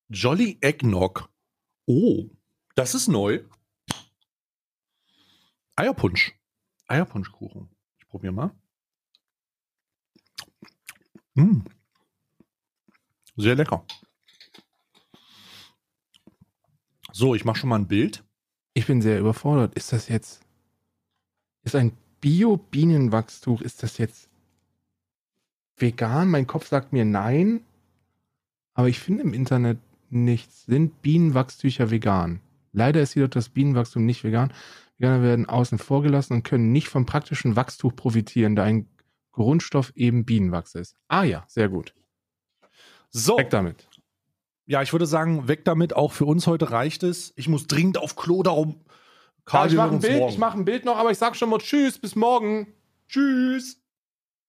Jolly Eggnog. Oh, das ist neu. Eierpunsch. Eierpunschkuchen. Ich probiere mal. Mm. Sehr lecker. So, ich mache schon mal ein Bild. Ich bin sehr überfordert. Ist das jetzt. Ist ein Bio-Bienenwachstuch, ist das jetzt vegan? Mein Kopf sagt mir nein. Aber ich finde im Internet nichts. Sind Bienenwachstücher vegan? Leider ist jedoch das Bienenwachstum nicht vegan. Veganer werden außen vor gelassen und können nicht vom praktischen Wachstuch profitieren, da ein Grundstoff eben Bienenwachs ist. Ah ja, sehr gut. So, Weg damit. ja, ich würde sagen, weg damit. Auch für uns heute reicht es. Ich muss dringend auf Klo, darum. Ja, ich mache ein Bild, ich mache ein Bild noch, aber ich sag schon mal Tschüss, bis morgen. Tschüss.